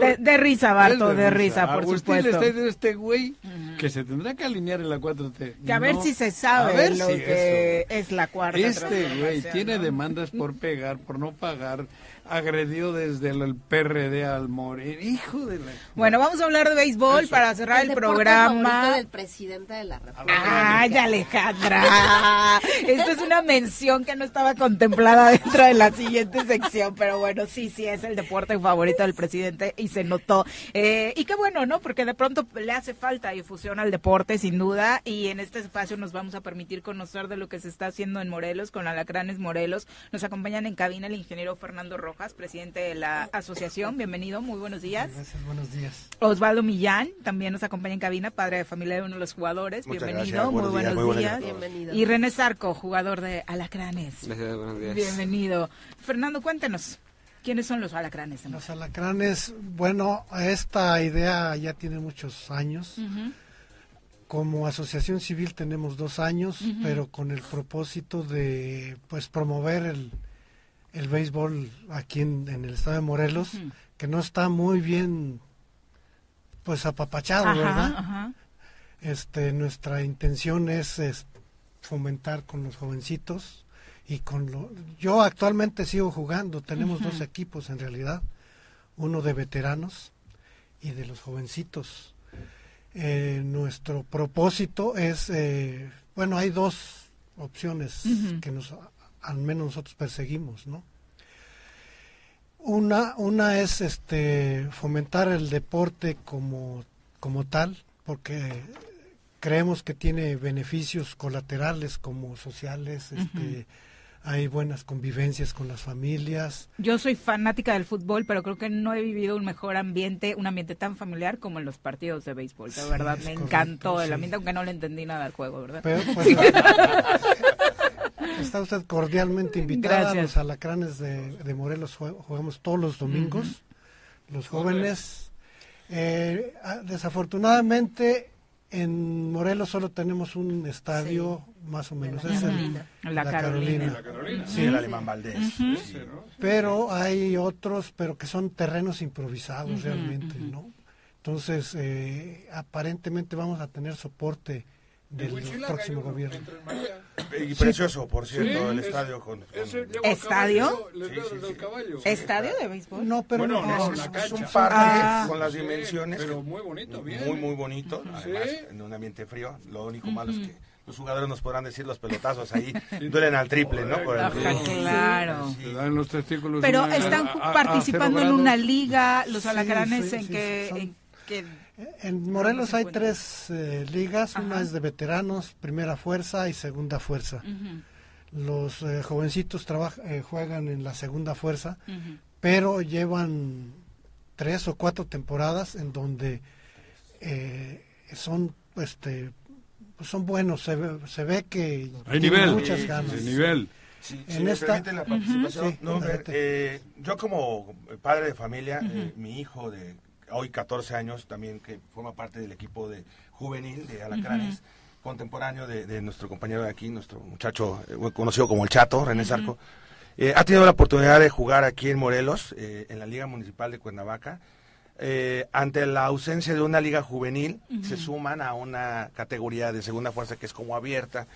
S1: De, de risa, Barto,
S2: Es
S1: de risa, por
S2: Agustín
S1: supuesto.
S2: le está diciendo a este güey que se tendrá que alinear en la 4T.
S1: Que a ver
S2: No.
S1: si se
S2: A
S1: sabe
S2: ver
S1: lo
S2: si
S1: que
S2: eso.
S1: es la cuarta
S2: Este güey tiene demandas por pegar, por no pagar, agredió desde el, el PRD al Moreno. Hijo de la...
S1: Bueno, vamos a hablar de béisbol
S2: Eso.
S1: para cerrar el,
S4: deporte
S1: programa.
S4: favorito del presidente de la República.
S1: Ay, Alejandra. Esta es una mención que no estaba contemplada dentro de la siguiente sección, pero bueno, sí, sí, es el deporte favorito del presidente y se notó. Eh, y qué bueno, ¿no? Porque de pronto le hace falta difusión al deporte, sin duda, y en este espacio nos vamos a permitir conocer de lo que se está haciendo en Morelos, con Alacranes Morelos. Nos acompañan en cabina el ingeniero Fernando Rojas, presidente de la asociación. Bienvenido, muy buenos días.
S12: Gracias, buenos días.
S1: Osvaldo Millán también nos acompaña en cabina, padre de familia de uno de los jugadores.
S12: Muchas
S1: Bienvenido,
S12: gracias,
S1: muy
S12: buenos
S1: buenos
S12: días, muy buenos
S1: días.
S12: días a todos.
S4: Bienvenido.
S1: Y René Zarco, jugador de Alacranes.
S12: Gracias, buenos días.
S1: Bienvenido. Fernando, cuéntenos, ¿quiénes son los Alacranes?
S12: Los alacranes, bueno, esta idea ya tiene muchos años. Como asociación civil tenemos dos años, pero con el propósito de pues promover el, el béisbol aquí en, en el estado de Morelos, que no está muy bien pues apapachado,
S1: Ajá,
S12: ¿verdad?
S1: ajá.
S12: Este, nuestra intención es, es fomentar con los jovencitos y con lo, yo actualmente sigo jugando, tenemos dos equipos en realidad, uno de veteranos y de los jovencitos. Eh, nuestro propósito es, eh, bueno, hay dos opciones que nos, al menos nosotros perseguimos, ¿no? Una, una es este fomentar el deporte como, como tal, porque creemos que tiene beneficios colaterales como sociales, este, hay buenas convivencias con las familias.
S1: Yo soy fanática del fútbol, pero creo que no he vivido un mejor ambiente, un ambiente tan familiar como en los partidos de béisbol. De
S12: Sí,
S1: verdad, me
S12: correcto,
S1: encantó el
S12: sí.
S1: ambiente, aunque no le entendí nada al juego, ¿verdad?
S12: Pero, pues, está usted cordialmente invitada
S1: Gracias.
S12: a los alacranes de, de Morelos, jugamos todos los domingos, los jóvenes. Eh, ah, desafortunadamente en Morelos solo tenemos un estadio más o menos, es el-.
S1: La Carolina.
S13: La Carolina.
S12: Sí,
S13: el Alemán Valdés.
S12: Pero hay otros, pero que son terrenos improvisados realmente. ¿no? Entonces, eh, aparentemente vamos a tener soporte del próximo gobierno.
S13: Y precioso, por cierto,
S12: Sí,
S13: el
S12: es-
S13: estadio con...
S1: ¿Estadio?
S2: Caballo.
S1: ¿Estadio de béisbol?
S12: No, pero
S13: bueno,
S12: no,
S13: es,
S12: no,
S13: es un parque
S1: Ah.
S13: con las
S2: Sí,
S13: dimensiones.
S2: pero muy bonito, bien.
S13: Muy, muy bonito. Además, en un ambiente frío. Lo único malo es que los jugadores nos podrán decir los pelotazos ahí duelen al triple, ¿no? Por el
S1: claro.
S2: Te dan los testículos.
S1: Pero
S2: una-
S1: están
S2: a- a- a
S1: participando en una liga, los
S12: Sí,
S1: alacranes,
S12: sí,
S1: en
S12: sí,
S1: que...
S12: son-
S1: en que-
S12: En Morelos hay tres eh, ligas, una
S1: Ajá.
S12: es de veteranos, primera fuerza y segunda fuerza. Los eh, jovencitos eh, juegan en la segunda fuerza, pero llevan tres o cuatro temporadas en donde eh, son este pues son buenos, se ve, se ve que
S2: Hay
S12: tienen
S2: nivel.
S12: muchas
S2: Sí,
S12: ganas.
S2: sí, nivel.
S13: Sí,
S12: En
S13: si me
S12: esta-
S13: permiten la participación.
S12: Sí,
S13: no, eh, yo como padre de familia, eh, mi hijo de hoy 14 años también que forma parte del equipo de juvenil de Alacranes, contemporáneo de, de nuestro compañero de aquí, nuestro muchacho eh, conocido como el Chato, René Zarco, eh, ha tenido la oportunidad de jugar aquí en Morelos, eh, en la Liga Municipal de Cuernavaca. ante la ausencia de una liga juvenil, se suman a una categoría de segunda fuerza que es como abierta.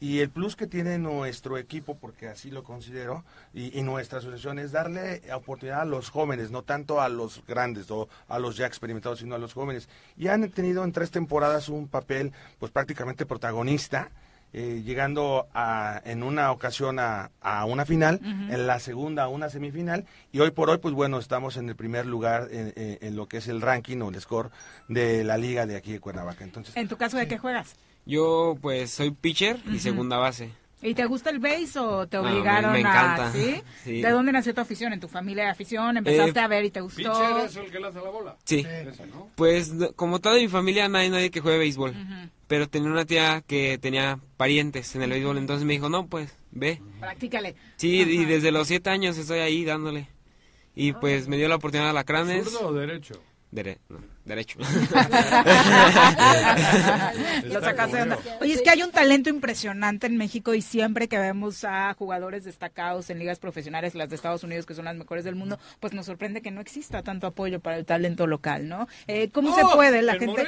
S13: Y el plus que tiene nuestro equipo, porque así lo considero, y, y nuestra asociación es darle oportunidad a los jóvenes, no tanto a los grandes o a los ya experimentados, sino a los jóvenes. Y han tenido en tres temporadas un papel pues prácticamente protagonista, eh, llegando a, en una ocasión a, a una final, en la segunda a una semifinal, y hoy por hoy, pues bueno, estamos en el primer lugar en, en- en lo que es el ranking o el score de la liga de aquí de Cuernavaca. Entonces,
S1: ¿En tu caso de qué juegas?
S14: Yo pues soy pitcher y segunda base.
S1: ¿Y te gusta el base o te
S14: Ah, me-
S1: obligaron
S14: me encanta.
S1: a...? ¿sí?
S14: Sí.
S1: ¿De dónde nació tu afición? ¿En tu familia de afición? ¿Empezaste
S14: Eh,
S1: a ver y te gustó?
S2: Pitcher es el que lanza la bola.
S14: Sí.
S2: Ese, ¿no?
S14: Pues no- como toda mi familia no hay nadie que juegue béisbol. Pero tenía una tía que tenía parientes en el béisbol, entonces me dijo, no, pues ve.
S1: Practícale.
S14: Sí, y desde los siete años estoy ahí dándole. Y pues me dio la oportunidad a la Cranes.
S2: ¿Zurdo o derecho?
S14: Dere- no, derecho.
S1: Lo sacaste de onda. Oye, es que hay un talento impresionante en México y siempre que vemos a jugadores destacados en ligas profesionales, las de Estados Unidos, que son las mejores del mundo, pues nos sorprende que no exista tanto apoyo para el talento local, ¿no? Eh, ¿Cómo se puede la
S2: ¿en
S1: gente?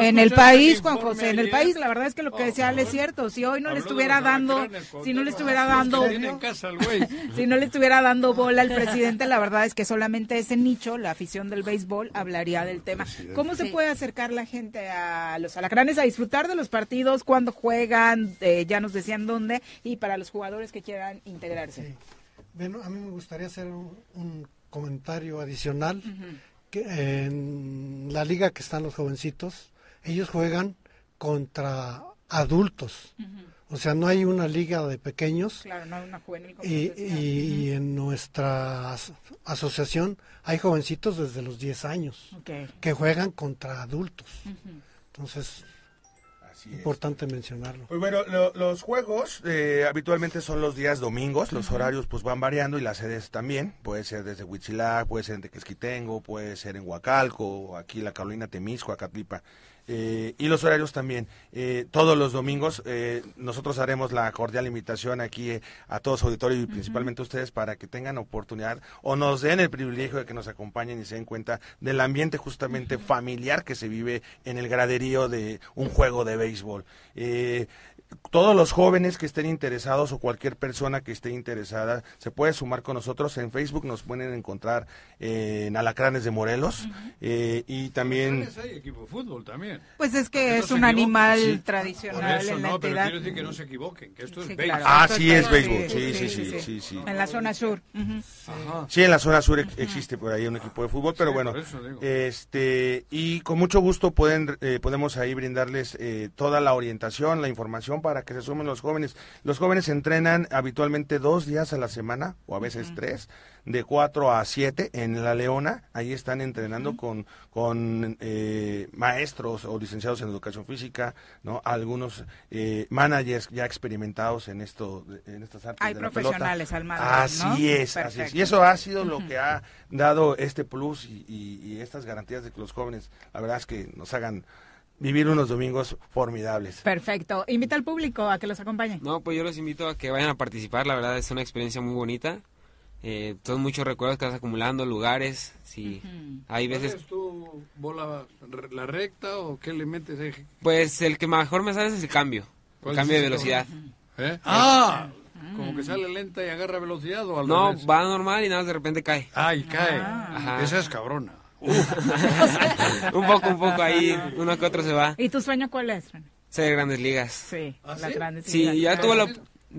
S1: En el país, Juan José, en el país, la verdad es que lo que
S2: Oh,
S1: decía Ale es cierto. Si hoy no le estuviera dando, si no le estuviera dando, si no le estuviera dando bola al presidente, la verdad es que solamente ese nicho, la afición del béisbol, hablaría del tema. ¿Cómo se
S4: Sí.
S1: puede acercar la gente a los alacranes a disfrutar de los partidos, cuando juegan, eh, ya nos decían dónde, y para los jugadores que quieran integrarse?
S12: Bueno, a mí me gustaría hacer un, un comentario adicional. Que en la liga que están los jovencitos, ellos juegan contra adultos. O sea, no hay una liga de pequeños.
S1: Claro, no una juvenil como
S12: Y, y- y en nuestra as- asociación hay jovencitos desde los 10 años que juegan contra adultos. Entonces,
S13: Así es.
S12: importante mencionarlo.
S13: Pues bueno, lo- los juegos eh, habitualmente son los días domingos, los horarios pues van variando y las sedes también, puede ser desde Huitzilac, puede ser en Tequesquitengo, puede ser en Huacalco, aquí la Carolina Temisco, Acatlipa. Eh, y los horarios también. Eh, todos los domingos eh, nosotros haremos la cordial invitación aquí eh, a todos auditorio y principalmente a ustedes para que tengan oportunidad o nos den el privilegio de que nos acompañen y se den cuenta del ambiente justamente familiar que se vive en el graderío de un juego de béisbol. Todos los jóvenes que estén interesados o cualquier persona que esté interesada se puede sumar con nosotros en Facebook nos pueden encontrar eh, en Alacranes de Morelos eh, y también
S2: hay equipo de fútbol también.
S1: Pues es que es un
S2: equivoquen,
S1: animal
S2: sí. Por
S1: tradicional
S2: eso
S1: en la
S2: no, pero
S1: entidad.
S2: quiero decir que no se equivoquen, que esto es
S1: Sí,
S2: béisbol.
S1: claro,
S13: Ah,
S1: esto
S13: sí, es
S1: béisbol.
S13: béisbol, sí, sí, sí, sí, sí.
S1: En la zona sur.
S13: Sí, en la zona sur ex- existe por ahí un equipo de fútbol, pero
S2: Sí,
S13: bueno, este y con mucho gusto pueden eh, podemos ahí brindarles eh, toda la orientación, la información para que se sumen los jóvenes. Los jóvenes entrenan habitualmente dos días a la semana o a veces tres, de cuatro a siete en la Leona. Ahí están entrenando con con eh, maestros o licenciados en educación física, no, algunos eh, managers ya experimentados en esto en estas artes
S1: Hay
S13: de la
S1: profesionales
S13: pelota.
S1: al mando,
S13: Así
S1: ¿no?
S13: es, así es. Y eso ha sido lo que ha dado este plus y, y- y estas garantías de que los jóvenes, la verdad es que nos hagan vivir unos domingos formidables.
S1: Perfecto. Invita al público a que los acompañe.
S14: No, pues yo los invito a que vayan a participar, la verdad es una experiencia muy bonita. Eh, son muchos recuerdos que vas acumulando, lugares, sí. Hay veces,
S2: ¿Haces tú bola la recta o qué le metes ahí?
S14: pues el que mejor me sale es el cambio, el
S2: ¿Cuál
S14: cambio
S2: es
S14: de velocidad.
S2: ¿Eh? Ah, como que sale lenta y agarra velocidad o al
S14: No,
S2: revés?
S14: va normal y nada más de repente cae.
S2: Ay, cae.
S14: Ajá.
S2: Esa es cabrona.
S14: un poco, un poco ahí, uno que otro se va.
S1: ¿Y tu sueño cuál es?
S14: Ser grandes ligas.
S1: Sí,
S2: ¿Ah,
S1: las
S2: sí?
S1: grandes
S14: Sí,
S1: ligas.
S14: ya tuve la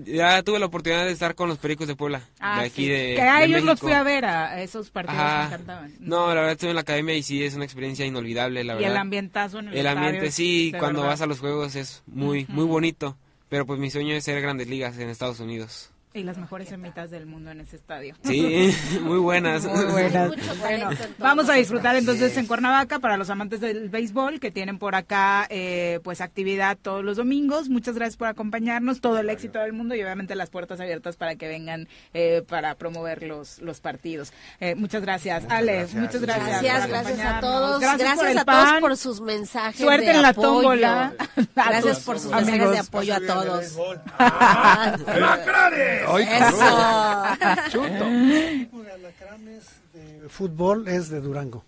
S14: ya tuve la oportunidad de estar con los Pericos de Puebla,
S1: Ah,
S14: de aquí
S1: sí.
S14: de
S1: Que a
S14: de
S1: ellos los fui a ver, a esos partidos
S14: Ajá.
S1: me encantaban.
S14: No, la verdad estuve en la academia y sí es una experiencia inolvidable, la
S1: y
S14: verdad.
S1: el ambientazo en el
S14: El ambiente sí, cuando
S1: verdad.
S14: vas a los juegos es muy muy bonito, pero pues mi sueño es ser grandes ligas en Estados Unidos.
S1: Y las mejores semitas del mundo en ese estadio.
S14: Sí, muy buenas.
S1: Muy buenas.
S4: Mucho
S1: Bueno, vamos a disfrutar entonces en Cuernavaca para los amantes del béisbol que tienen por acá eh, pues actividad todos los domingos. Muchas gracias por acompañarnos, todo el éxito del mundo y obviamente las puertas abiertas para que vengan eh, para promover los, los partidos. Eh, muchas gracias, Ale.
S13: gracias.
S1: Muchas gracias.
S4: Gracias, gracias a todos.
S1: Gracias,
S4: Gracias,
S1: por el
S4: a todos por sus mensajes.
S1: Suerte
S4: de
S1: en la
S4: apoyo.
S1: tómbola.
S4: Gracias por sus
S1: amigos.
S4: mensajes de apoyo a todos.
S2: Ay,
S4: Eso.
S12: El equipo de alacranes de fútbol es de Durango.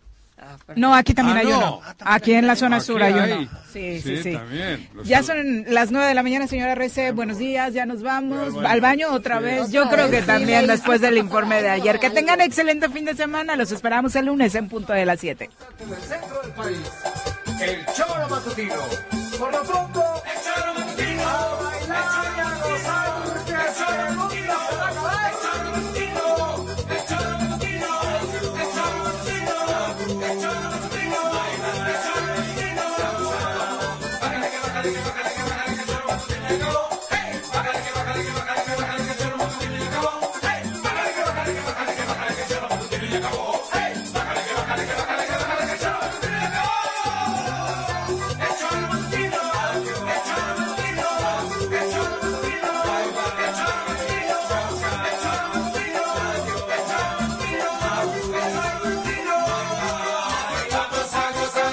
S1: No, aquí también
S2: Ah,
S1: hay
S2: no.
S1: uno. Aquí en la zona
S2: Aquí
S1: sur hay
S2: hay.
S1: uno. Sí, sí,
S2: Sí,
S1: sí.
S2: también.
S1: Ya son las nueve de la mañana, señora Rece. Buenos días, ya nos vamos.
S2: baño.
S1: Al baño otra
S2: Sí.
S1: vez. Yo creo que también después del informe de ayer. Que tengan excelente fin de semana. Los esperamos el lunes en punto de las 7.
S15: En el centro del país, el Choro Matutino. Por lo pronto, el Choro Matutino.